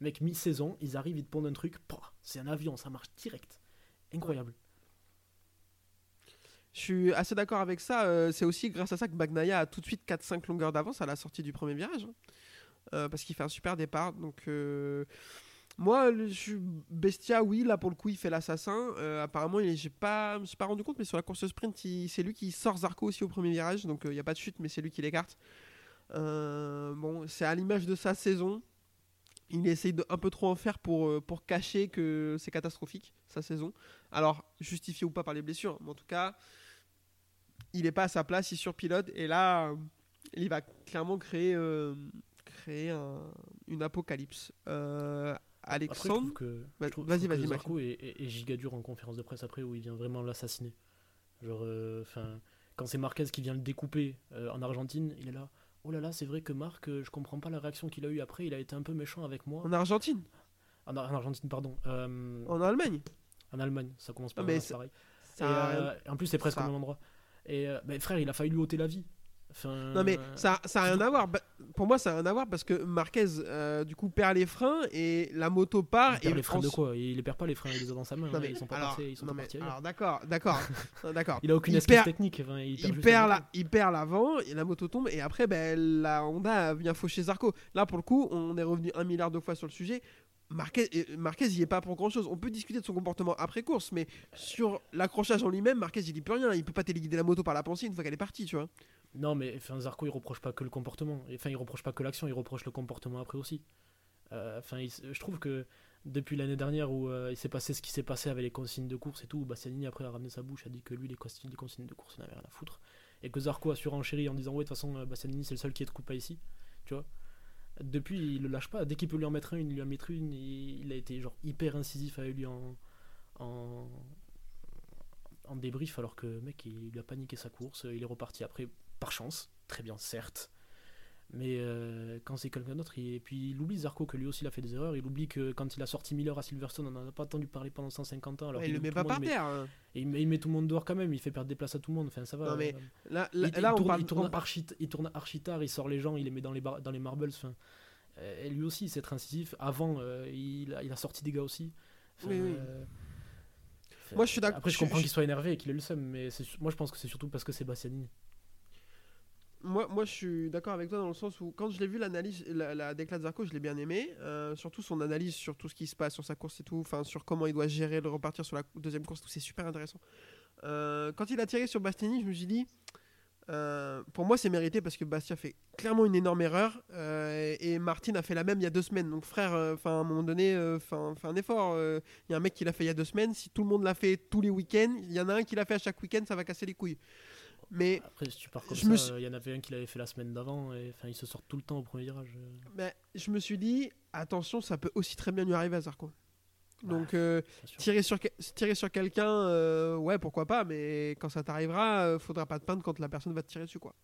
I: Mec mi-saison, ils arrivent, ils te pondent un truc, c'est un avion, ça marche direct. Incroyable.
G: Je suis assez d'accord avec ça. c'est aussi grâce à ça que Bagnaia a tout de suite 4-5 longueurs d'avance à la sortie du premier virage. Euh, parce qu'il fait un super départ. Donc, euh, moi, je Bestia, oui, là pour le coup, il fait l'assassin. Euh, apparemment, est- j'ai pas, je me suis pas rendu compte, mais sur la course sprint, c'est lui qui sort Zarco aussi au premier virage. Donc, il n'y a pas de chute, mais c'est lui qui l'écarte. Bon, c'est à l'image de sa saison. Il essaye de un peu trop en faire pour, pour cacher que c'est catastrophique, sa saison. Alors, justifié ou pas par les blessures, mais en tout cas, il n'est pas à sa place, il surpilote, et là, il va clairement créer, créer un- une apocalypse. Euh, Alexandre, vas-y, vas-y,
I: Zarco est, giga dur en conférence de presse après où il vient vraiment l'assassiner. Genre, euh, enfin, quand c'est Marquez qui vient le découper euh, en Argentine, il est là. Oh là là, c'est vrai que Marc, je comprends pas la réaction qu'il a eue après. Il a été un peu méchant avec moi.
G: en Argentine,
I: En, Ar- en Argentine, pardon.
G: En Allemagne?
I: En Allemagne, ça commence
G: Ah,
I: par
G: mais
I: pareil.
G: ça
I: Et, en plus, c'est presque
G: ça-
I: au même endroit. Et ben, frère, il a failli lui ôter la vie. Enfin,
G: Non mais ça, ça a rien à voir. Bah, Pour moi, ça a rien à voir parce que Marquez, euh, du coup, perd les freins et la moto part.
I: il perd
G: et
I: les freins de quoi? Il les perd pas les freins, il les a dans sa main.
G: Non
I: hein,
G: mais,
I: ils sont pas
G: alors,
I: partis, ils sont
G: non,
I: pas
G: mais- alors, d'accord, d'accord, <laughs> d'accord.
I: Il a aucune espèce technique. enfin, il perd
G: il perd,
I: la,
G: il perd l'avant et la moto tombe et après ben, la Honda vient faucher Zarco. Là pour le coup on est revenu un milliard de fois sur le sujet. Marquez, et Marquez il est pas pour grand chose. On peut discuter de son comportement après course mais sur l'accrochage en lui-même Marquez il y peut rien. Il peut pas téléguider la moto par la pensée une fois qu'elle est partie tu vois.
I: Non, mais enfin, Zarco, il reproche pas que le comportement. Enfin, il reproche pas que l'action, il reproche le comportement après aussi. Euh, Enfin, je trouve que depuis l'année dernière où euh, il s'est passé ce qui s'est passé avec les consignes de course et tout, Bastianini après a ramené sa bouche, a dit que lui, les consignes, de course, il n'avait rien à foutre. Et que Zarco a surenchéri en disant Ouais, de toute façon, euh, Bastianini, c'est le seul qui est de coupa ici. Tu vois Depuis, il le lâche pas. Dès qu'il peut lui en mettre un, il lui en met une. Il, il a été genre hyper incisif avec lui en. en en débrief alors que mec il lui a paniqué sa course il est reparti après par chance très bien certes mais euh, quand c'est quelqu'un d'autre il- et puis il oublie Zarco que lui aussi il a fait des erreurs il oublie que quand il a sorti Miller à Silverstone on n'en a pas entendu parler pendant 150 ans alors
G: il
I: qu'il-
G: le met pas par
I: met-
G: terre. hein.
I: et il met, il met tout le monde dehors quand même il fait perdre des places à tout le monde enfin ça va
G: Non, mais
I: euh,
G: Là,
I: il,
G: là,
I: il
G: là, on
I: tourne,
G: parle
I: il tourne
G: on-
I: archi, il tourne archi tard, il sort les gens, il les met dans les, bar- dans les marbles. Enfin, euh, et lui aussi, c'est être incisif. Avant, euh, il, a, il a sorti des gars aussi. Enfin,
G: Oui, oui.
I: euh, enfin,
G: Moi, je suis d'accord-
I: Après, je
G: je-
I: comprends
G: je-
I: qu'il soit énervé et qu'il ait le seum, mais moi, je pense que c'est surtout parce que c'est Bastianini.
G: Moi, moi, je suis d'accord avec toi dans le sens où, quand je l'ai vu, l'analyse, la, la de Zarco, je l'ai bien aimé. Euh, surtout son analyse sur tout ce qui se passe sur sa course et tout, enfin, sur comment il doit gérer le repartir sur la deuxième course, tout, c'est super intéressant. Euh, quand il a tiré sur Bastiani, je me suis dit, euh, pour moi, c'est mérité parce que Bastia fait clairement une énorme erreur et Martin a fait la même il y a deux semaines. Donc, frère, enfin, à un moment donné, enfin, un effort. Il y a un mec qui l'a fait il y a deux semaines. Si tout le monde l'a fait tous les week-ends, il y en a un qui l'a fait à chaque week-end, ça va casser les couilles. Mais
I: Après, si tu pars comme
G: Je
I: ça, il
G: suis-
I: y en avait un qui l'avait fait la semaine d'avant, et enfin, il se sort tout le temps au premier virage.
G: Ben, je me suis dit, attention, ça peut aussi très bien lui arriver à Zarco.
I: Bah,
G: Donc, euh, tirer sur, tirer sur quelqu'un, euh, ouais, pourquoi pas, mais quand ça t'arrivera, euh, faudra pas te peindre quand la personne va te tirer dessus, quoi.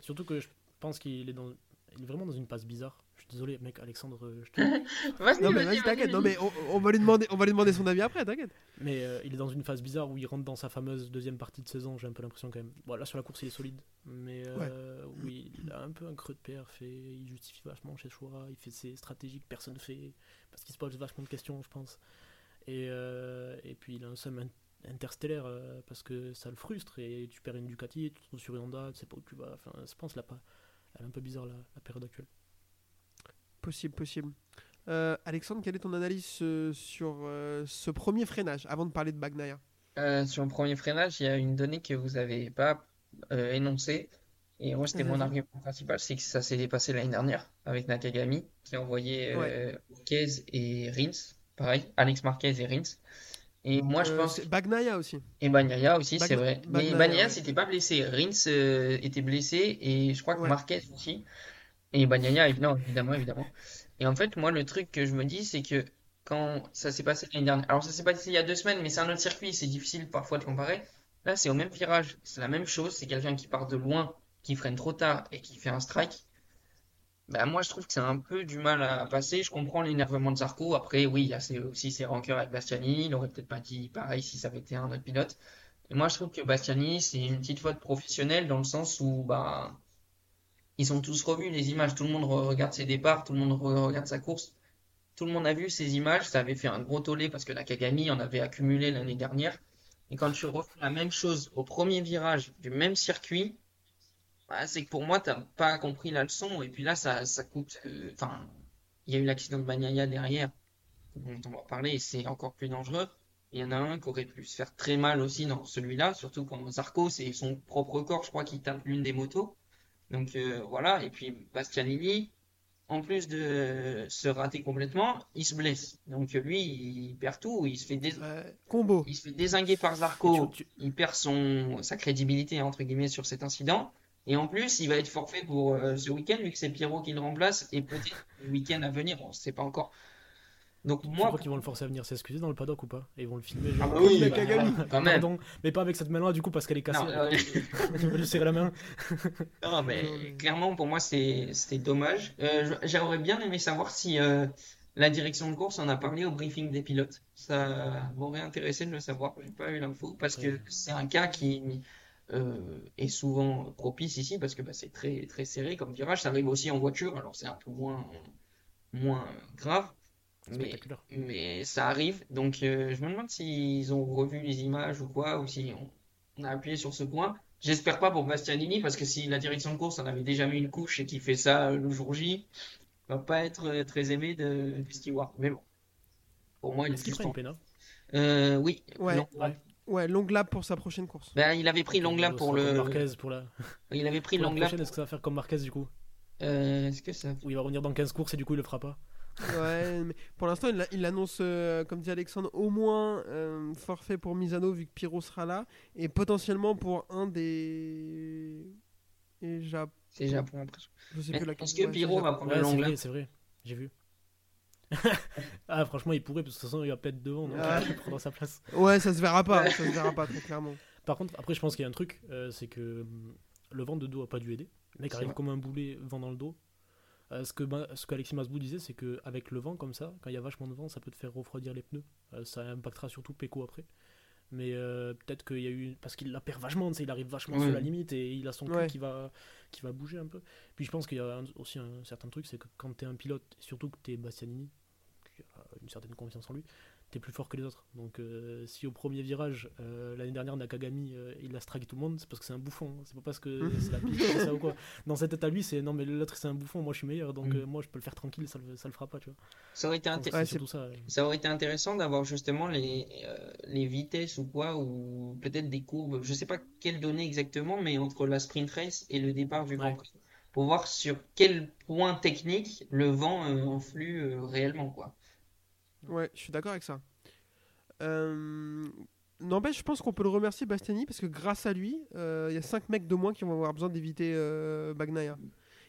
I: Surtout que je pense qu'il est dans. il est vraiment dans une passe bizarre. Suis désolé, mec, Alexandre, euh, je te... <laughs>
H: Vas-y,
G: Non mais
H: vas-y,
G: t'inquiète. Non mais on, on va lui demander, on va lui demander son avis après, t'inquiète.
I: mais euh, il est dans une phase bizarre où il rentre dans sa fameuse deuxième partie de saison. J'ai un peu l'impression quand même. Bon, là sur la course, il est solide, mais euh, oui, il a un peu un creux de perf et il justifie vachement ses choix. Il fait ses stratégies que personne fait parce qu'il se pose vachement de questions, je pense. Et, euh, et puis il a un seum in- interstellaire euh, parce que ça le frustre et tu perds une Ducati, tu te retrouves sur une Honda, tu sais pas où tu vas. Enfin, je pense là pas. Elle est un peu bizarre la, la période actuelle.
G: Possible, possible. Euh, Alexandre, quelle est ton analyse euh, sur euh, ce premier freinage avant de parler de Bagnaia
H: sur le premier freinage, il y a une donnée que vous n'avez pas énoncée. Et moi, c'était mon argument principal, c'est que ça s'est dépassé l'année dernière avec Nakagami, qui a envoyé euh,
G: Ouais.
H: Marquez et Rins. Pareil, Alex Marquez et Rins. Et moi, je pense.
G: Bagnaia aussi.
H: Et Bagnaia aussi, c'est vrai. Mais
G: Bagnaia,
H: Bagnaia,
G: ouais.
H: s'était pas blessé. Rins était blessé et je crois que
G: Ouais.
H: Marquez aussi. Et Bagnaia, évidemment, évidemment, évidemment. Et en fait, moi, le truc que je me dis, c'est que quand ça s'est passé l'année dernière, alors ça s'est passé il y a deux semaines, mais c'est un autre circuit, c'est difficile parfois de comparer. Là, c'est au même virage, c'est la même chose, c'est quelqu'un qui part de loin, qui freine trop tard et qui fait un strike. Bah, moi, je trouve que c'est un peu du mal à passer. Je comprends l'énervement de Zarco. Après, oui, il y a aussi ses rancœurs avec Bastiani. Il aurait peut-être pas dit pareil si ça avait été un autre pilote. Et moi, je trouve que Bastiani, c'est une petite faute professionnelle dans le sens où, bah, ils ont tous revu les images. Tout le monde re- regarde ses départs, tout le monde re- regarde sa course. Tout le monde a vu ces images. Ça avait fait un gros tollé parce que la Kagami en avait accumulé l'année dernière. Et quand tu refais la même chose au premier virage du même circuit, bah, c'est que pour moi, t'as pas compris la leçon. Et puis là, ça, ça coûte. euh, Enfin, il y a eu l'accident de Bagnaia derrière, dont on va parler, c'est encore plus dangereux. Il y en a un qui aurait pu se faire très mal aussi dans celui-là, surtout quand Zarco, c'est son propre corps, je crois, qui tape l'une des motos. Donc euh, voilà, et puis Bastianini, en plus de se rater complètement, il se blesse. Donc lui, il perd tout, il se fait,
G: combo.
H: il se fait dézinguer par Zarco,
I: tu-
H: il perd son, sa crédibilité, entre guillemets, sur cet incident. Et en plus, il va être forfait pour euh, ce week-end, vu que c'est Pierrot qui le remplace, et peut-être le week-end à venir, on ne sait pas encore. Donc
I: Tu
H: moi,
I: crois qu'ils vont le forcer à venir s'excuser dans le paddock ou pas Et ils vont le filmer
H: ah bah oui, bah,
G: Kagami.
H: quand même.
I: Pardon, mais pas avec cette main-là du coup parce qu'elle est cassée.
H: Non, euh,
I: Il va lui serrer la main. <laughs>
H: Non, mais clairement, pour moi, c'est- c'était dommage. Euh, je- j'aurais bien aimé savoir si euh, la direction de course en a parlé au briefing des pilotes. Ça m'aurait intéressé de le savoir. J'ai pas eu l'info parce que c'est un cas qui euh, est souvent propice ici parce que bah, c'est très très serré comme virage. Ça arrive aussi en voiture, alors c'est un peu moins moins grave. Mais,
I: Spectaculaire.
H: mais ça arrive, donc euh, je me demande s'ils ont revu les images ou quoi, ou si on, on a appuyé sur ce point. J'espère pas pour Bastianini, parce que si la direction de course en avait déjà mis une couche et qu'il fait ça euh, le jour J, il va pas être euh, très aimé de, du steward. Mais bon, pour moi, il est
I: Est-ce qu'il une
H: Euh, oui,
G: Ouais.
H: non.
I: Ouais.
G: Ouais, long lap pour sa prochaine course.
H: Ben, il avait pris long lap pour
I: Ce
H: le...
I: Marquez pour la, <laughs>
H: Il avait pris long lap
I: prochaine. Est-ce que ça va faire comme Marquez du coup?
H: Euh, Est-ce que ça...
I: Où il va revenir dans 15 courses et du coup il le fera pas?
G: Ouais, mais pour l'instant, il, il annonce, euh, comme dit Alexandre, au moins euh, forfait pour Misano vu que Pyro sera là et potentiellement pour un des. Et Jap...
H: C'est Japon après.
G: Je sais
H: Mais
G: plus la
H: Est-ce que Pyro va prendre
I: Ouais,
H: le
I: c'est vrai,
H: lap
I: c'est vrai. J'ai vu. <laughs> ah, franchement, il pourrait, parce que de toute façon, il va peut-être devant, donc
G: Ah. <laughs>
I: il prendra sa place.
G: Ouais, ça se verra pas, ça se verra pas très clairement.
I: Par contre, après, je pense qu'il y a un truc, euh, c'est que hum, le vent de dos a pas dû aider. Le mec arrive
H: vrai.
I: comme un boulet, vent dans le dos. Euh, ce que Ma- ce qu'Alexis Masbou disait, c'est qu'avec le vent comme ça, quand il y a vachement de vent, ça peut te faire refroidir les pneus. Euh, ça impactera surtout Peko après. Mais euh, peut-être qu'il y a eu. Parce qu'il la perd vachement, il arrive vachement
H: Oui.
I: sur la limite et il a son cul
G: Ouais.
I: qui, va, qui va bouger un peu. Puis je pense qu'il y a un- aussi un certain truc, c'est que quand tu es un pilote, surtout que tu es Bastianini, qui a une certaine confiance en lui, tu es plus fort que les autres. Donc euh, si au premier virage, euh, l'année dernière, Nakagami, euh, il a stragué tout le monde, c'est parce que c'est un bouffon. hein. C'est pas parce que <laughs> c'est la piste, c'est ça ou quoi. Dans cette tête à lui, c'est non, mais l'autre c'est un bouffon, moi je suis meilleur, donc
H: Mm.
I: euh, moi je peux le faire tranquille, ça le, ça le fera pas, tu vois.
H: Ça aurait été.
G: Ouais,
I: ça.
H: aurait été intéressant d'avoir justement les, euh, les vitesses ou quoi, ou peut-être des courbes, je sais pas quelles données exactement, mais entre la sprint race et le départ du Grand
I: Ouais.
H: Prix, pour voir sur quel point technique le vent euh, influe euh, réellement, quoi.
G: Ouais, je suis d'accord avec ça. Euh, N'empêche, je pense qu'on peut le remercier Bastiani parce que grâce à lui, euh, il y a 5 mecs de moins qui vont avoir besoin d'éviter euh, Bagnaia.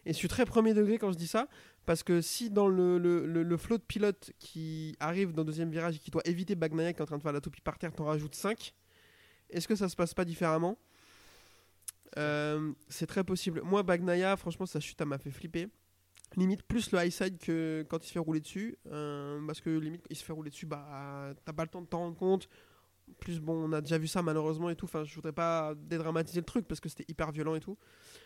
G: Et je suis très premier degré quand je dis ça parce que si dans le, le flot de pilotes qui arrive dans le deuxième virage et qui doit éviter Bagnaia qui est en train de faire la toupie par terre, t'en rajoutes 5, est-ce que ça se passe pas différemment? Euh, C'est très possible. Moi, Bagnaia, franchement, sa chute, elle m'a fait flipper. Limite plus le high side que quand il se fait rouler dessus. euh, parce que limite, il se fait rouler dessus, bah t'as pas le temps de t'en rendre compte. Plus bon, on a déjà vu ça malheureusement et tout. Enfin, je voudrais pas dédramatiser le truc parce que c'était hyper violent et tout.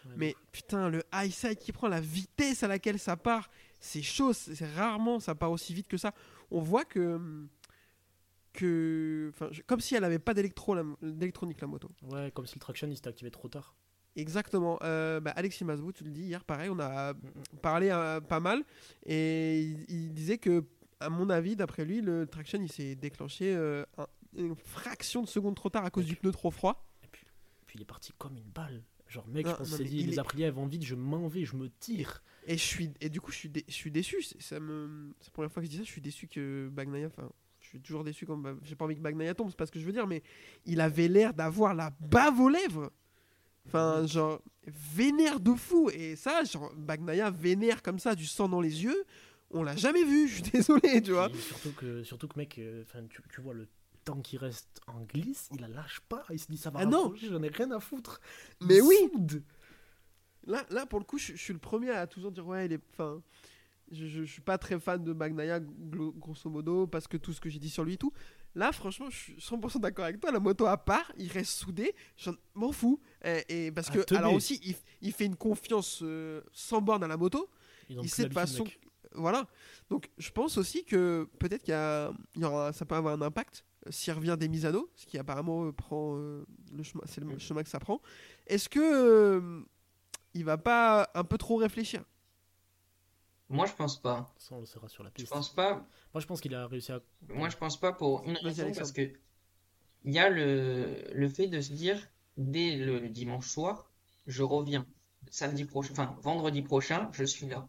I: Ouais,
G: Mais putain, le high side qui prend la vitesse à laquelle ça part, c'est chaud. C'est rarement ça part aussi vite que ça. On voit que. que je- comme si elle avait pas d'électronique la moto.
I: Ouais, comme si le traction il s'était activé trop tard.
G: Exactement. Euh, bah, Alexis Masbou, tu le dis hier, pareil, on a parlé euh, pas mal et il, il disait que, à mon avis, d'après lui, le traction il s'est déclenché euh, un- une fraction de seconde trop tard à cause du pneu trop froid.
I: Puis il est parti comme une balle. Genre, mec,
G: Non,
I: je pense
G: non,
I: dit,
G: il
I: les
G: est-
I: Aprilia vont vite, je m'en vais, je me tire.
G: Et je suis et du coup je suis dé- je suis déçu. C'est- Ça me c'est la première fois que je dis ça. Je suis déçu que Bagnaia. Enfin, je suis toujours déçu quand bah, j'ai pas envie que Bagnaia tombe. C'est pas ce que je veux dire, mais il avait l'air d'avoir la bave aux lèvres. Enfin, genre vénère de fou. Et ça, genre Bagnaia vénère comme ça, du sang dans les yeux. On l'a jamais vu. Je suis <laughs> désolé, tu vois.
I: Et surtout que, surtout que mec, euh, enfin, tu, tu vois le temps qui reste en glisse, il la lâche pas. Il se dit, ça va
G: Ah non.
I: j'en ai rien à foutre. Il
G: Mais oui.
I: soude.
G: Là, là, pour le coup, je, je suis le premier à toujours dire ouais, il est. Enfin, je, je, je suis pas très fan de Bagnaia, glo- grosso modo, parce que tout ce que j'ai dit sur lui et tout. Là, franchement, je suis 100% d'accord avec toi. La moto à part, il reste soudé. Je m'en fous. Et, et parce
I: Ah,
G: que,
I: teubé.
G: alors aussi, il, il fait une confiance euh, sans borne à la moto. Il sait de façon.
I: mec.
G: Voilà. Donc, je pense aussi que peut-être qu'il y a, il y aura, ça peut avoir un impact euh, s'il revient des Misano, ce qui apparemment euh, prend euh, le chemin, c'est le chemin que ça prend. Est-ce que il va pas un peu trop réfléchir?
H: Moi, je pense pas.
I: Ça, on le saura sur la
H: Je
I: piste.
H: pense pas.
I: Moi, je pense qu'il a réussi à.
H: Moi, je pense pas pour une raison
G: Alexandre.
H: parce que il y a le, le fait de se dire dès le dimanche soir, je reviens. Samedi prochain, enfin vendredi prochain, je suis là.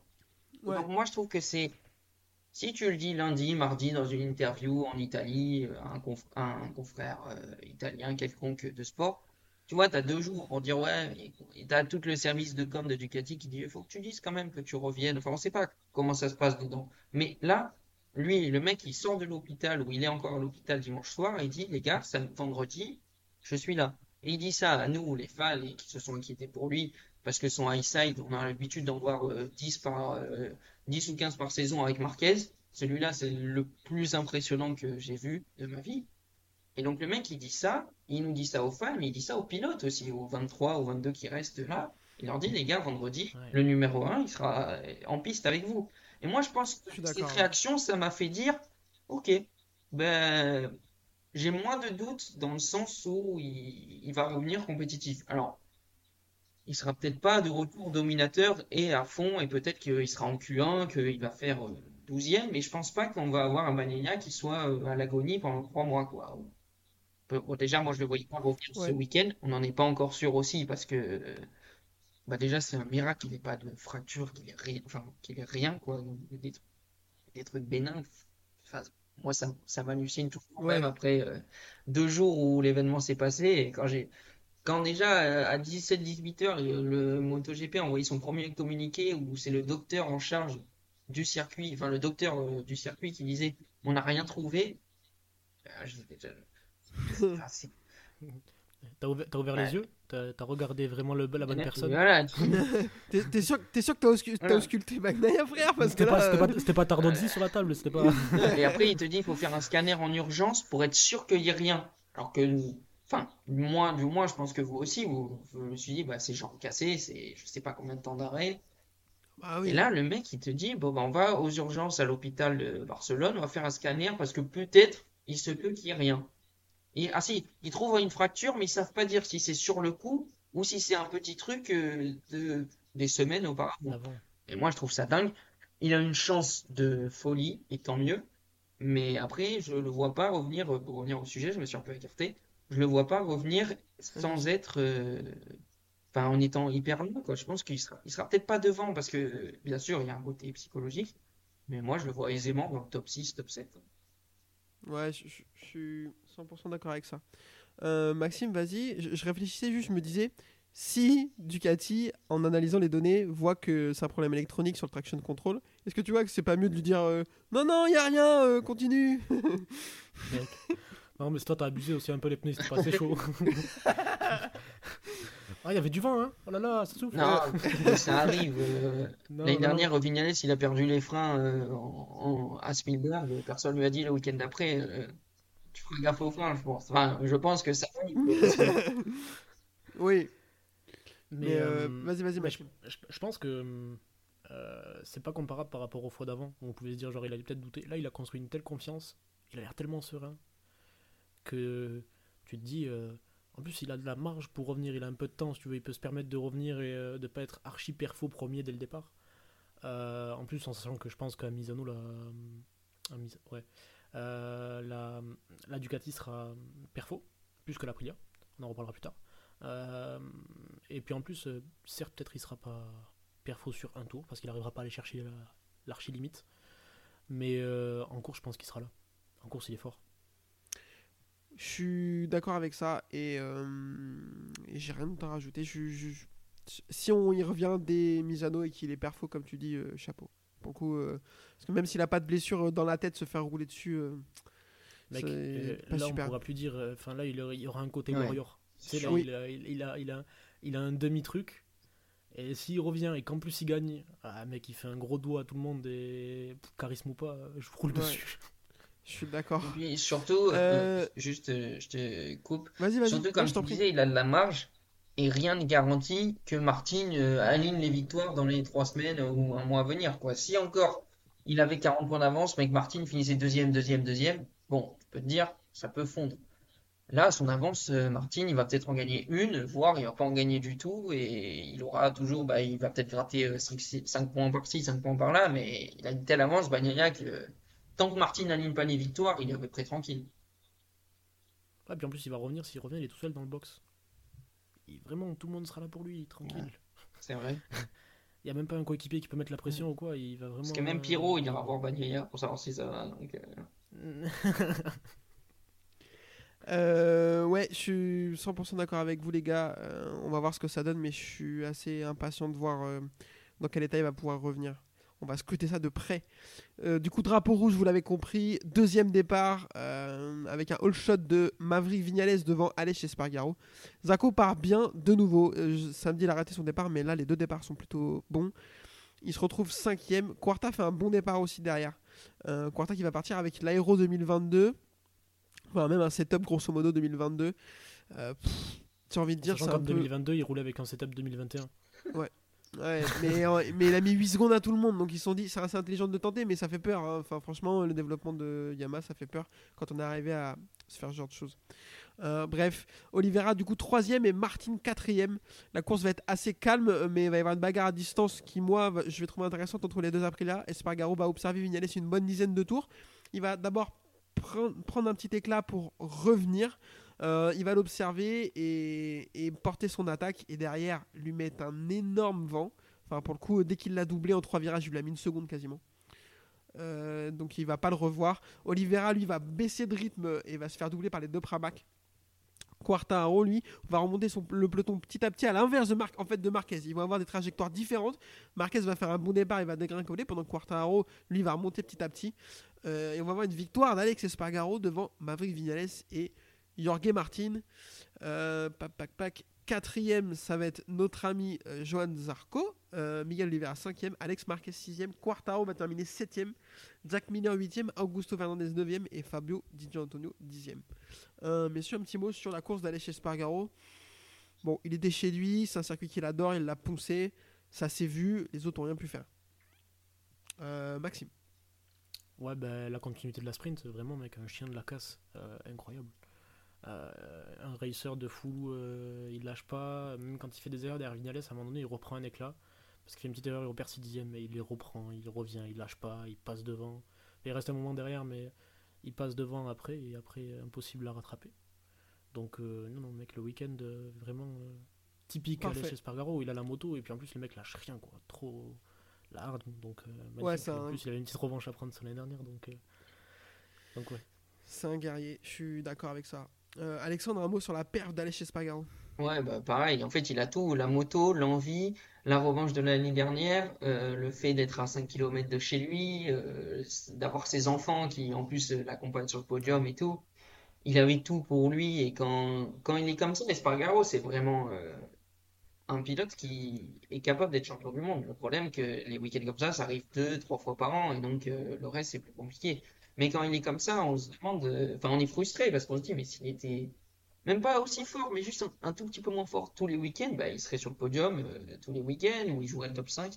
G: Ouais.
H: Donc moi, je trouve que c'est si tu le dis lundi, mardi dans une interview en Italie, euh, à un, conf- un confrère euh, italien quelconque de sport, tu vois, tu as deux jours pour dire ouais, et tu as tout le service de com de Ducati qui dit il faut que tu dises quand même que tu reviennes. Enfin, on sait pas comment ça se passe dedans. Mais là, lui, le mec, il sort de l'hôpital ou il est encore à l'hôpital dimanche soir et il dit les gars, ça, vendredi, je suis là. Et il dit ça à nous, les fans, qui se sont inquiétés pour lui, parce que son high side, on a l'habitude d'en voir euh, 10 par euh, 10 ou 15 par saison avec Marquez. Celui-là, c'est le plus impressionnant que j'ai vu de ma vie. Et donc le mec, il dit ça, il nous dit ça aux fans, mais il dit ça aux pilotes aussi, aux 23 ou 22 qui restent là. Il leur dit, les gars, vendredi,
I: Ouais.
H: le numéro 1, il sera en piste avec vous. Et moi, je pense que
G: Je
H: cette réaction, ça m'a fait dire, ok, ben, j'ai moins de doutes dans le sens où il, il va revenir compétitif. Alors, il sera peut-être pas de retour dominateur et à fond, et peut-être qu'il sera en Q1, qu'il va faire euh, 12e, mais je pense pas qu'on va avoir un Bagnaia qui soit euh, à l'agonie pendant trois mois, quoi. Bon, déjà, moi, je le voyais pas revenir
G: Ouais.
H: ce week-end. On n'en est pas encore sûr aussi, parce que, euh, bah, déjà, c'est un miracle qu'il n'ait pas de fracture, qu'il ait rien, enfin, qu'il ait rien, quoi. Des, trucs- des trucs bénins. Enfin, moi, ça, ça m'hallucine tout
G: Ouais.
H: même après euh, deux jours où l'événement s'est passé et quand j'ai, quand déjà à 17-18 heures, le MotoGP a envoyé son premier communiqué où c'est le docteur en charge du circuit, enfin le docteur euh, du circuit qui disait on n'a rien trouvé. Euh, je- je- enfin, c'est- <laughs>
I: T'as ouvert, t'as ouvert
H: Ouais.
I: les yeux? T'as t'as regardé vraiment le, la bonne personne?
H: Voilà. <laughs>
G: T'es t'es sûr, t'es sûr que t'as auscu- t'as
H: Voilà.
G: ausculté Bagnaia, frère? Parce que
I: C'était pas,
G: là,
I: c'était
G: euh,
I: pas, c'était pas Tardozzi sur la table, c'était pas. <laughs>
H: Et après, il te dit il faut faire un scanner en urgence pour être sûr qu'il n'y ait rien. Alors que, enfin, moi, du moins, je pense que vous aussi, vous, je me suis dit, bah, c'est jambes cassées, c'est je sais pas combien de temps d'arrêt.
G: Ah oui.
H: Et là, le mec, il te dit, bon, bah, on va aux urgences à l'hôpital de Barcelone, on va faire un scanner parce que peut-être il se peut qu'il n'y ait rien. Et, ah si, ils trouvent une fracture, mais ils savent pas dire si c'est sur le coup ou si c'est un petit truc euh, de, des semaines auparavant.
I: Avant.
H: Et moi, je trouve ça dingue. Il a une chance de folie, et tant mieux. Mais après, je le vois pas revenir, euh, pour revenir au sujet, je me suis un peu écarté, je le vois pas revenir sans être, euh, enfin, en étant hyper loin, quoi. Je pense qu'il sera, il sera peut-être pas devant, parce que, bien sûr, il y a un côté psychologique, mais moi, je le vois aisément dans le top 6, top 7.
G: Ouais, je, je- je suis 100% d'accord avec ça. Euh, Maxime, vas-y. Je, je réfléchissais juste, je me disais, si Ducati, en analysant les données, voit que c'est un problème électronique sur le traction control, est-ce que tu vois que c'est pas mieux de lui dire euh, non, non, il y a rien, euh, continue. <laughs>
I: Non, mais toi, t'as abusé aussi un peu les pneus, c'était pas assez chaud. <laughs> Ah, il y avait du vent, hein Oh là là, ça souffle.
H: Non, <laughs> ça arrive. euh, L'année dernière, Vignales, il a perdu les freins euh, en, en- à Spielberg. Personne lui a dit le week-end d'après, euh, tu feras gaffe aux freins, je pense. Enfin, je pense que ça arrive. <laughs>
G: Oui,
I: Mais,
G: mais vas-y, vas-y,
I: je, pense que euh, c'est pas comparable par rapport aux fois d'avant. On pouvait se dire, genre, il allait peut-être douter. Là, il a construit une telle confiance, il a l'air tellement serein que tu te dis. Euh, en plus, il a de la marge pour revenir, il a un peu de temps, si tu veux, il peut se permettre de revenir et euh, de pas être archi perfo premier dès le départ. Euh, en plus, en sachant que je pense qu'à Misano, la, à Mis- ouais, euh, la, Ducati sera perfo, plus que la Aprilia. On en reparlera plus tard. Euh, et puis en plus, euh, certes, peut-être il sera pas perfo sur un tour parce qu'il n'arrivera pas à aller chercher la- l'archi limite. Mais euh, en course, je pense qu'il sera là. En course, il est fort.
G: Je suis d'accord avec ça et, euh, et j'ai rien d'autre à rajouter. Je, je- je- si on y revient des Misano et qu'il est perfo, comme tu dis, euh, chapeau. Pour le coup, euh, parce que même s'il a pas de blessure dans la tête, se faire rouler dessus, euh,
I: Mec, euh, là, on pourra plus dire. euh, Enfin, là, il, aurait- il y aura un côté
H: Ouais.
I: warrior. Là,
G: Oui.
I: il, a, il, il a, il, a, il a un demi-truc. Et s'il revient et qu'en plus il gagne, ah, mec, il fait un gros doigt à tout le monde et charisme ou pas, je roule
G: Ouais.
I: dessus.
G: Je suis d'accord.
H: Et puis surtout, euh,
G: Euh,
H: juste, euh, je te coupe.
G: Vas-y, vas-y.
H: Surtout, comme
G: je prie.
H: disais, il a de la marge et rien ne garantit que Martin aligne les victoires dans les trois semaines ou un mois à venir, quoi. Si encore il avait 40 points d'avance, mais que Martin finissait deuxième, deuxième, deuxième, bon, tu peux te dire, ça peut fondre. Là, son avance, Martin, il va peut-être en gagner une, voire il va pas en gagner du tout, et il aura toujours, bah, il va peut-être gratter 5, points par-ci, 5 points par-là, mais il a une telle avance, Bagnaia, que tant que Martin n'aligne pas les victoires, il est à peu près tranquille.
I: Ah, puis en plus, il va revenir. S'il revient, il est tout seul dans le box. Vraiment, tout le monde sera là pour lui, tranquille.
H: C'est vrai. <laughs>
I: Il n'y a même pas un coéquipier qui peut mettre la pression ou quoi. Il va vraiment.
H: Parce que même
I: euh,
H: Pierrot, il ira voir Bagnaia pour savoir si ça va. Donc, <laughs> euh,
G: Euh, ouais, je suis 100% d'accord avec vous, les gars. Euh, on va voir ce que ça donne, mais je suis assez impatient de voir euh, dans quel état il va pouvoir revenir. On va scruter ça de près. Euh, du coup, drapeau rouge, vous l'avez compris. Deuxième départ euh, avec un all shot de Maverick Vignales devant Aleix Espargaro. Zako part bien de nouveau. Euh, samedi, il a raté son départ, mais là, les deux départs sont plutôt bons. Il se retrouve cinquième. Quarta fait un bon départ aussi derrière. Quarta qui va partir avec l'Aéro 2022. Enfin, même un setup grosso modo 2022. Euh, pff, J'ai envie de dire,
I: Sachant
G: c'est
I: qu'en
G: un peu.
I: 2022, il roulait avec un setup 2021.
G: Ouais, mais, euh, mais il a mis 8 secondes à tout le monde, donc ils se sont dit, c'est assez intelligent de tenter, mais ça fait peur. hein. Enfin, franchement, le développement de Yamaha, ça fait peur quand on est arrivé à se faire ce genre de choses. Euh, bref, Oliveira du coup troisième et Martin quatrième. La course va être assez calme, euh, mais il va y avoir une bagarre à distance qui, moi, je vais trouver intéressante entre les deux Aprilia. Espargaro va observer Vignales une bonne dizaine de tours. Il va d'abord pren- prendre un petit éclat pour revenir. Euh, il va l'observer et, porter son attaque et derrière lui mettre un énorme vent. Enfin pour le coup dès qu'il l'a doublé en trois virages il lui a mis une seconde quasiment. Euh, donc il va pas le revoir. Oliveira lui va baisser de rythme et va se faire doubler par les deux Pramac. Quartaro lui va remonter le peloton petit à petit à l'inverse de, Marquez. Ils vont avoir des trajectoires différentes. Marquez va faire un bon départ, il va dégringoler pendant que Quartaro lui va remonter petit à petit. Euh, et on va avoir une victoire d'Alex Espargaro devant Maverick Vignales et Jorge Martin. Euh, pac, pac. Quatrième, ça va être notre ami euh, Johan Zarco. Euh, Miguel Oliveira, cinquième. Alex Marquez, sixième. Quartaro va terminer septième. Jack Miller, huitième. Augusto Fernandez, neuvième. Et Fabio Di Antonio, dixième. Euh, messieurs, un petit mot sur la course d'Alex Espargaro. Bon, il était chez lui. C'est un circuit qu'il adore. Il l'a poussé. Ça s'est vu. Les autres n'ont rien pu faire. Maxime.
I: Ouais, bah, la continuité de la sprint, vraiment, mec, un chien de la casse, incroyable. Euh, un racer de fou, euh, il lâche pas, même quand il fait des erreurs derrière Vignales, à un moment donné, il reprend un éclat. Parce qu'il fait une petite erreur, il repère 6 dixièmes, mais il les reprend, il revient, il lâche pas, il passe devant. Il reste un moment derrière, mais il passe devant après, et après, impossible à rattraper. Donc, euh, non, non, mec, le week-end, euh, vraiment euh, typique
G: Parfait.
I: Alex Espargaro, où il a la moto, et puis en plus, le mec lâche rien, quoi. Trop. La hard, donc.
G: Ouais, c'est
I: en plus, il avait une petite revanche à prendre sur l'année dernière, donc. donc, ouais.
G: C'est un guerrier. Je suis d'accord avec ça. Euh, Alexandre, un mot sur la perf d'Alex Espargaro.
H: Ouais, bah pareil, en fait, il a tout, la moto, l'envie, la revanche de l'année dernière, euh, le fait d'être à 5 km de chez lui, euh, d'avoir ses enfants qui en plus l'accompagnent sur le podium et tout. Il avait tout pour lui et quand, quand il est comme ça, Espargaro, c'est vraiment, un pilote qui est capable d'être champion du monde. Le problème, que les week-ends comme ça, ça arrive deux, trois fois par an, et donc le reste, c'est plus compliqué. Mais quand il est comme ça, on se demande, euh, enfin, on est frustré parce qu'on se dit, mais s'il était même pas aussi fort, mais juste un, tout petit peu moins fort tous les week-ends, bah, il serait sur le podium euh, tous les week-ends ou il jouerait le top 5.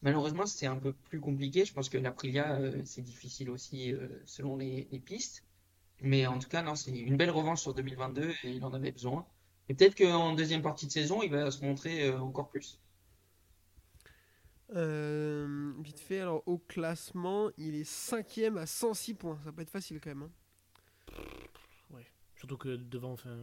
H: Malheureusement, c'est un peu plus compliqué. Je pense que l'Aprilia, euh, c'est difficile aussi euh, selon les, pistes. Mais en tout cas, non, c'est une belle revanche sur 2022 et il en avait besoin. Et peut-être qu'en deuxième partie de saison, il va se montrer encore plus.
G: Euh, vite fait, alors au classement, il est cinquième à 106 points. Ça peut être facile quand même. hein.
I: Surtout que devant, enfin,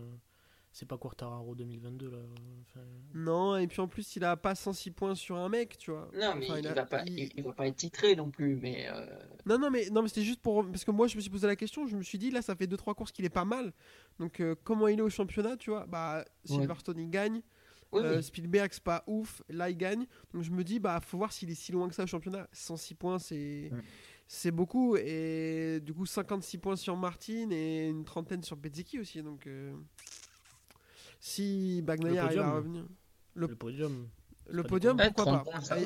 I: c'est pas Quartararo 2022 là. Enfin,
G: Non, et puis en plus, il a pas 106 points sur un mec, tu vois.
H: Non, mais
G: Enfin,
H: il,
G: a-
H: va pas,
G: il-
H: il, il va pas être titré non plus. Mais euh,
G: Non, non, mais, non, mais c'était juste pour. Parce que moi, je me suis posé la question, je me suis dit, là, ça fait 2-3 courses qu'il est pas mal. Donc, euh, comment il est au championnat, tu vois? Bah, Silverstone, il gagne.
H: Oui,
G: Euh. Spielberg, c'est pas ouf. Là, il gagne. Donc, je me dis, bah, faut voir s'il est si loin que ça au championnat. 106 points, c'est. Beaucoup. Et du coup, 56 points sur Martin et une trentaine sur Bezzecchi aussi. Donc, euh, si Bagnaia arrive à
I: podium.
G: revenir. Le,
I: le podium.
G: le podium, pourquoi pas
H: 30 points, ça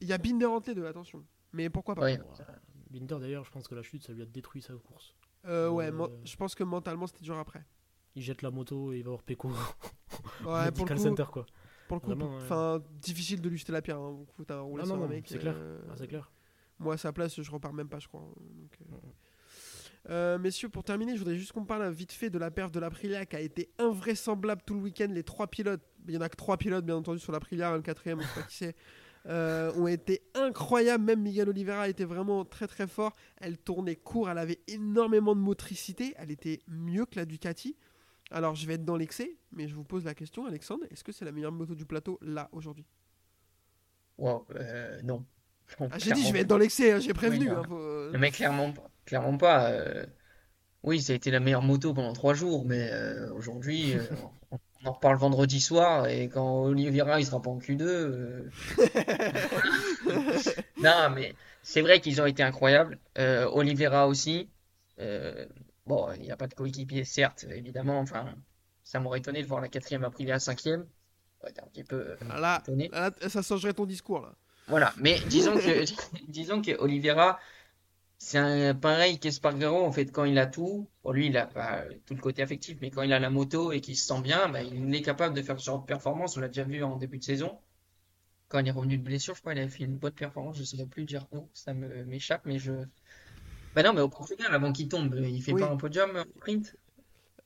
G: Il- y a Binder entre les deux, attention. Mais pourquoi pas
H: Ouais.
I: Binder d'ailleurs, je pense que la chute, ça lui a détruit sa course.
G: Euh, ouais,
I: Euh,
G: je pense que mentalement c'était dur après.
I: Il jette la moto et il va voir Peko. <laughs>
G: Ouais, pour le coup,
I: Center quoi.
G: pour le coup,
I: Vraiment, ouais.
G: enfin, difficile de lui jeter la pierre. Hein. Roulé
I: Ah non, non,
G: mec.
I: c'est clair. Ah, c'est clair.
G: Moi, à sa place, je repars même pas, je crois. Donc, euh. Euh, messieurs, pour terminer, je voudrais juste qu'on parle vite fait de la perf de l'Aprilia qui a été invraisemblable tout le week-end. Les trois pilotes, il y en a que trois pilotes, bien entendu, sur l'Aprilia, le quatrième, je sais pas qui c'est, <laughs> euh, ont été incroyables. Même Miguel Oliveira était vraiment très très fort. Elle tournait court, elle avait énormément de motricité. Elle était mieux que la Ducati. Alors, je vais être dans l'excès, mais je vous pose la question, Alexandre, est-ce que c'est la meilleure moto du plateau là aujourd'hui?
H: Wow, euh, non.
G: Ah, J'ai dit, je vais être dans l'excès, hein, j'ai prévenu.
H: Oui,
G: hein, faut, euh,
H: Mais clairement, pas- clairement pas. euh, Oui, ça a été la meilleure moto pendant trois jours, mais euh, aujourd'hui, <laughs> on en reparle vendredi soir, et quand Oliveira il sera pas en Q2. euh, <laughs> Non, mais c'est vrai qu'ils ont été incroyables. Oliveira aussi. Bon, il n'y a pas de coéquipier, certes, évidemment. Enfin, ça m'aurait étonné de voir la quatrième Aprilia cinquième. Ouais, un petit peu euh,
G: Là,
H: étonné.
G: là, ça changerait ton discours là.
H: Voilà, mais <laughs> disons que <laughs> disons que Oliveira, c'est un pareil qu'Espargaro en fait quand il a tout, pour lui il a pas tout le côté affectif, mais quand il a la moto et qu'il se sent bien, bah, il est capable de faire ce genre de performance. On l'a déjà vu en début de saison. Quand il est revenu de blessure, je crois qu'il avait fait une bonne performance. Je ne saurais plus dire où, ça me m'échappe, mais je. Bah non, mais au Portugal, avant qu'il tombe, il fait
G: Oui.
H: pas un podium en sprint.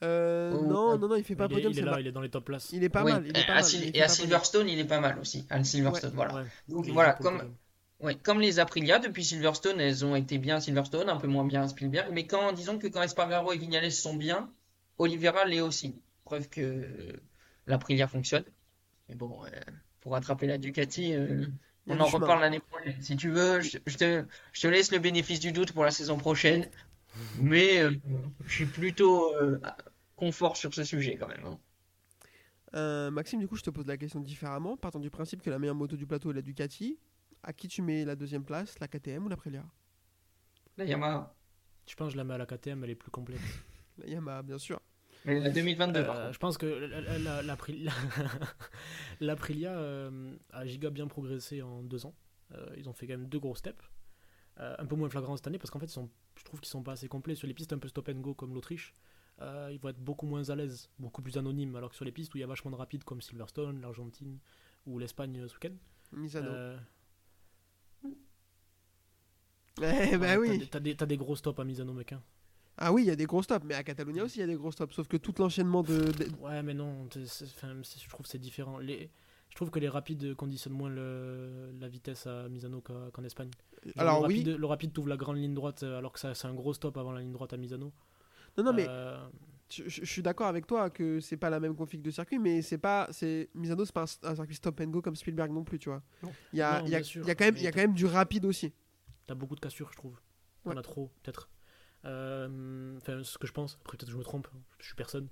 G: Euh,
H: Oh,
G: non,
H: euh,
G: non, non, il fait pas
I: il, est,
G: podium.
I: il est
G: c'est
I: là,
G: pas-
I: il est dans les top places.
G: Il est pas
H: Oui,
G: mal. Il est
H: et
G: pas
H: à,
G: mal, il
H: et à. Silverstone, il est pas mal aussi. À Silverstone, voilà.
I: Ouais.
H: Donc
I: Il est
H: voilà, comme. Ouais, comme les Aprilia, depuis Silverstone, elles ont été bien Silverstone, un peu moins bien Spielberg. Mais quand, disons que quand Espargaro et Vignales sont bien, Oliveira l'est aussi. Preuve que euh, l'Aprilia fonctionne. Mais bon, euh, pour rattraper la Ducati, euh, on en reparle l'année prochaine. Si tu veux, je, je te, je te laisse le bénéfice du doute pour la saison prochaine. Mais euh, je suis plutôt euh, confort sur ce sujet quand même. hein.
G: Euh, Maxime, du coup, je te pose la question différemment. Partant du principe que la meilleure moto du plateau est la Ducati, à qui tu mets la deuxième place, la KTM ou la Aprilia
H: La Yamaha.
I: Je pense que je la mets à la KTM, elle est plus complète.
G: La Yamaha, bien sûr.
H: Mais la 2022, par
I: Euh,
H: contre.
I: je pense que la- la- la- l'Aprilia <laughs> l'Aprilia, euh, a giga bien progressé en deux ans. Euh, ils ont fait quand même deux gros steps. Euh, un peu moins flagrant cette année parce qu'en fait, ils sont, je trouve qu'ils sont pas assez complets. Sur les pistes un peu stop and go comme l'Autriche, euh, ils vont être beaucoup moins à l'aise, beaucoup plus anonymes. Alors que sur les pistes où il y a vachement de rapides comme Silverstone, l'Argentine ou l'Espagne euh, ce week-end,
G: Misano.
I: euh,
G: Eh
I: ouais,
G: bah
I: t'as
G: oui.
I: des- T'as des, t'as des gros stops à Misano, mec. hein.
G: Ah oui, il y a des gros stops, mais à Catalunya aussi, il y a des gros stops. Sauf que tout l'enchaînement de. de-
I: Ouais, mais non, enfin, je trouve que c'est différent. Les, je trouve que les rapides conditionnent moins le- la vitesse à Misano qu'en Espagne. Genre,
G: Alors
I: le
G: oui.
I: rapide, le rapide t'ouvre la grande ligne droite euh, alors que c'est un gros stop avant la ligne droite à Misano.
G: Non, non, mais
I: Euh,
G: je, je- je suis d'accord avec toi que c'est pas la même config de circuit, mais c'est pas. c'est Misano, c'est pas un, un circuit stop and go comme Spielberg non plus, tu vois.
I: Non.
G: Il y a,
I: Non,
G: y a- y a quand même, il y a quand même du rapide aussi.
I: T'as beaucoup de cassures, je trouve. T'en
G: Ouais.
I: as trop, peut-être. Euh, Enfin, ce que je pense. Après, peut-être que je me trompe. Je suis personne.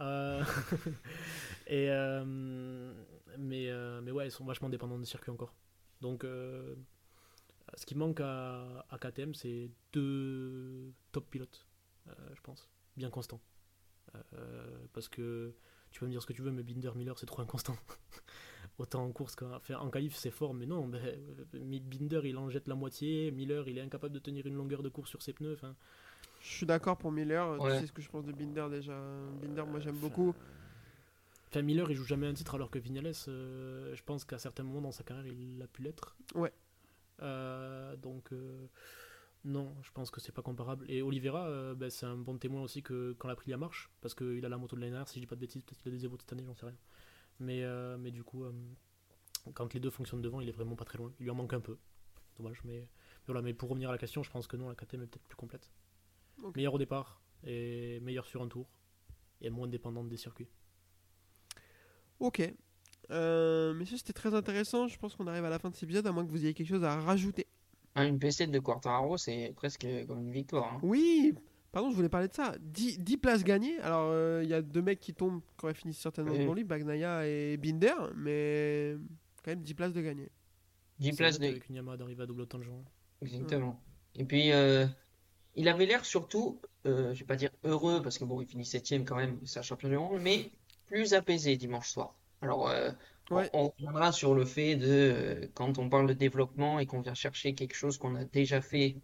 I: Euh, <laughs> euh, mais, mais ouais, ils sont vachement dépendants des circuits encore. Donc, ce qui manque à, à KTM, c'est deux top pilotes, je pense, bien constants. Parce que tu peux me dire ce que tu veux, mais Binder Miller, c'est trop inconstant. <laughs> Autant en course qu'en enfin, en qualif, c'est fort, mais non. ben, Binder, il en jette la moitié. Miller, il est incapable de tenir une longueur de course sur ses pneus.
G: Je suis d'accord pour Miller.
H: Ouais.
G: Tu sais ce que je pense de Binder déjà. Binder, moi j'aime beaucoup.
I: Enfin, Miller, il joue jamais un titre alors que Vignales, euh, je pense qu'à certains moments dans sa carrière, il a pu l'être.
G: Ouais.
I: Euh, donc, euh, non, je pense que c'est pas comparable. Et Oliveira, euh, ben, c'est un bon témoin aussi que quand l'Aprilia marche, parce qu'il a la moto de l'année dernière, si je dis pas de bêtises, peut-être qu'il a des évoques cette année, j'en sais rien. Mais, euh, mais du coup, euh, quand les deux fonctionnent devant, il est vraiment pas très loin. Il lui en manque un peu. Dommage, mais, mais voilà. Mais pour revenir à la question, je pense que non, la KTM est peut-être plus complète. Meilleur au départ, et meilleur sur un tour, et moins dépendante des circuits.
G: Ok. Euh, messieurs, c'était très intéressant. Je pense qu'on arrive à la fin de cet épisode, à moins que vous ayez quelque chose à rajouter.
H: Ah, Une PC de Quartararo, c'est presque comme une victoire. hein.
G: Oui, pardon, je voulais parler de ça. 10, 10 places gagnées. Alors, euh, il y a deux mecs qui tombent quand ils finissent certainement
H: Oui.
G: devant lui, Bagnaia et Binder, mais quand même 10 places de gagnées.
H: 10
I: C'est
H: places de.
I: Avec une Yamaha d'arriver à double temps de juin.
H: Exactement. Et puis, euh, il avait l'air surtout, euh, je vais pas dire heureux, parce que bon, il finit septième quand même, c'est un champion du monde, mais plus apaisé dimanche soir. Alors, euh, on-
G: Ouais.
H: on reviendra sur le fait de, euh, quand on parle de développement et qu'on vient chercher quelque chose qu'on a déjà fait,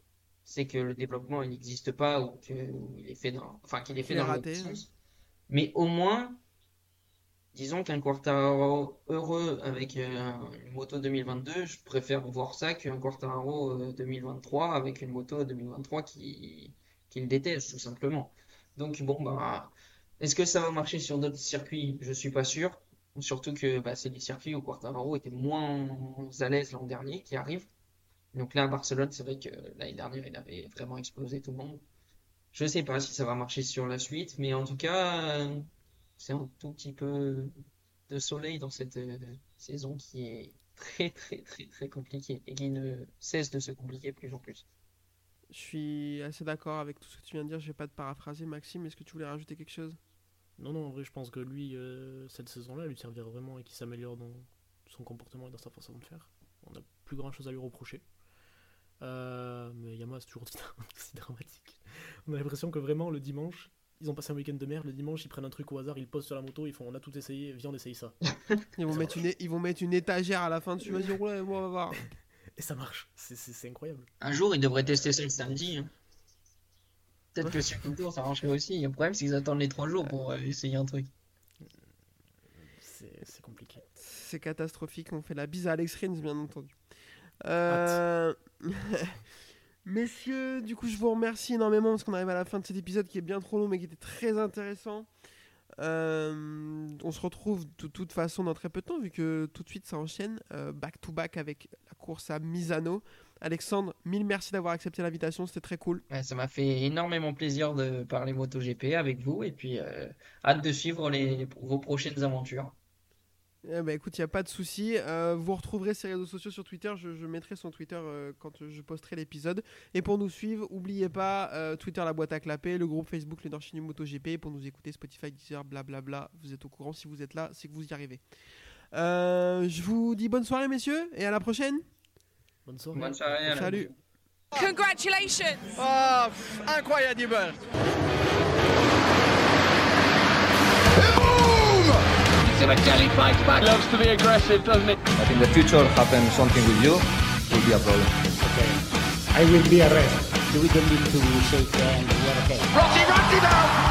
H: c'est que le développement, il n'existe pas ou qu'il est fait dans, enfin, qu'il est fait dans
G: raté,
H: sens. Mais au moins, disons qu'un Quartararo heureux avec euh, une moto 2022, je préfère voir ça qu'un Quartararo euh, 2023 avec une moto 2023 qui, qui le déteste, tout simplement. Donc, bon, bah, est-ce que ça va marcher sur d'autres circuits? Je suis pas sûr. Surtout que bah, c'est des circuits où Quartararo était moins à l'aise l'an dernier qui arrivent. Donc là, à Barcelone, c'est vrai que l'année dernière, il avait vraiment explosé tout le monde. Je sais pas si ça va marcher sur la suite, mais en tout cas, c'est un tout petit peu de soleil dans cette euh, saison qui est très, très, très, très compliquée et qui ne cesse de se compliquer plus en plus.
G: Je suis assez d'accord avec tout ce que tu viens de dire. Je vais pas te paraphraser, Maxime. Est-ce que tu voulais rajouter quelque chose?
I: Non, non, en vrai, je pense que lui, euh, cette saison-là, lui servira vraiment et qu'il s'améliore dans son comportement et dans sa façon de faire. On n'a plus grand-chose à lui reprocher. Euh, mais Yamaha, c'est toujours <laughs> aussi dramatique. On a l'impression que vraiment, le dimanche, ils ont passé un week-end de merde. Le dimanche, ils prennent un truc au hasard, ils posent sur la moto, ils font on a tout essayé, viens, on essaye ça.
G: ils vont, mettre une, é- ils vont mettre une étagère à la fin dessus. Vas-y, roule, on va voir.
I: Et ça marche. C'est- incroyable.
H: Un jour, ils devraient tester ça le samedi. hein. Peut-être que sur le tour, ça marcherait aussi. Le problème, c'est qu'ils attendent les trois jours pour euh, essayer un truc.
I: C'est c'est compliqué.
G: C'est catastrophique. On fait la bise à Alex Rins, bien entendu. Euh, <laughs> Messieurs, du coup, je vous remercie énormément parce qu'on arrive à la fin de cet épisode qui est bien trop long mais qui était très intéressant. Euh, on se retrouve de toute façon dans très peu de temps vu que tout de suite ça enchaîne euh, back to back avec la course à Misano. Alexandre, mille merci d'avoir accepté l'invitation, c'était très cool.
H: Ça m'a fait énormément plaisir de parler MotoGP avec vous et puis euh, hâte de suivre vos prochaines aventures.
G: Eh ben, écoute, il n'y a pas de souci. Euh, vous retrouverez ses réseaux sociaux sur Twitter. Je, je mettrai son Twitter euh, quand je posterai l'épisode. Et pour nous suivre, n'oubliez pas euh, Twitter la boîte à clapper, le groupe Facebook le Nord MotoGP. Et pour nous écouter, Spotify, Deezer, blablabla. Vous êtes au courant. Si vous êtes là, c'est que vous y arrivez. Euh, je vous dis bonne soirée, messieurs, et à la prochaine.
I: Bonne soirée.
H: Bonne soirée.
G: Salut.
B: Congratulations pff, incroyable
D: Sebastian fights back. Loves to be aggressive, doesn't it?
E: But in the future, happen something with you, will be a problem.
F: Okay. I will be arrested. We don't need to shake hands. We are okay.
C: Rossi runs him out. Rossi ran him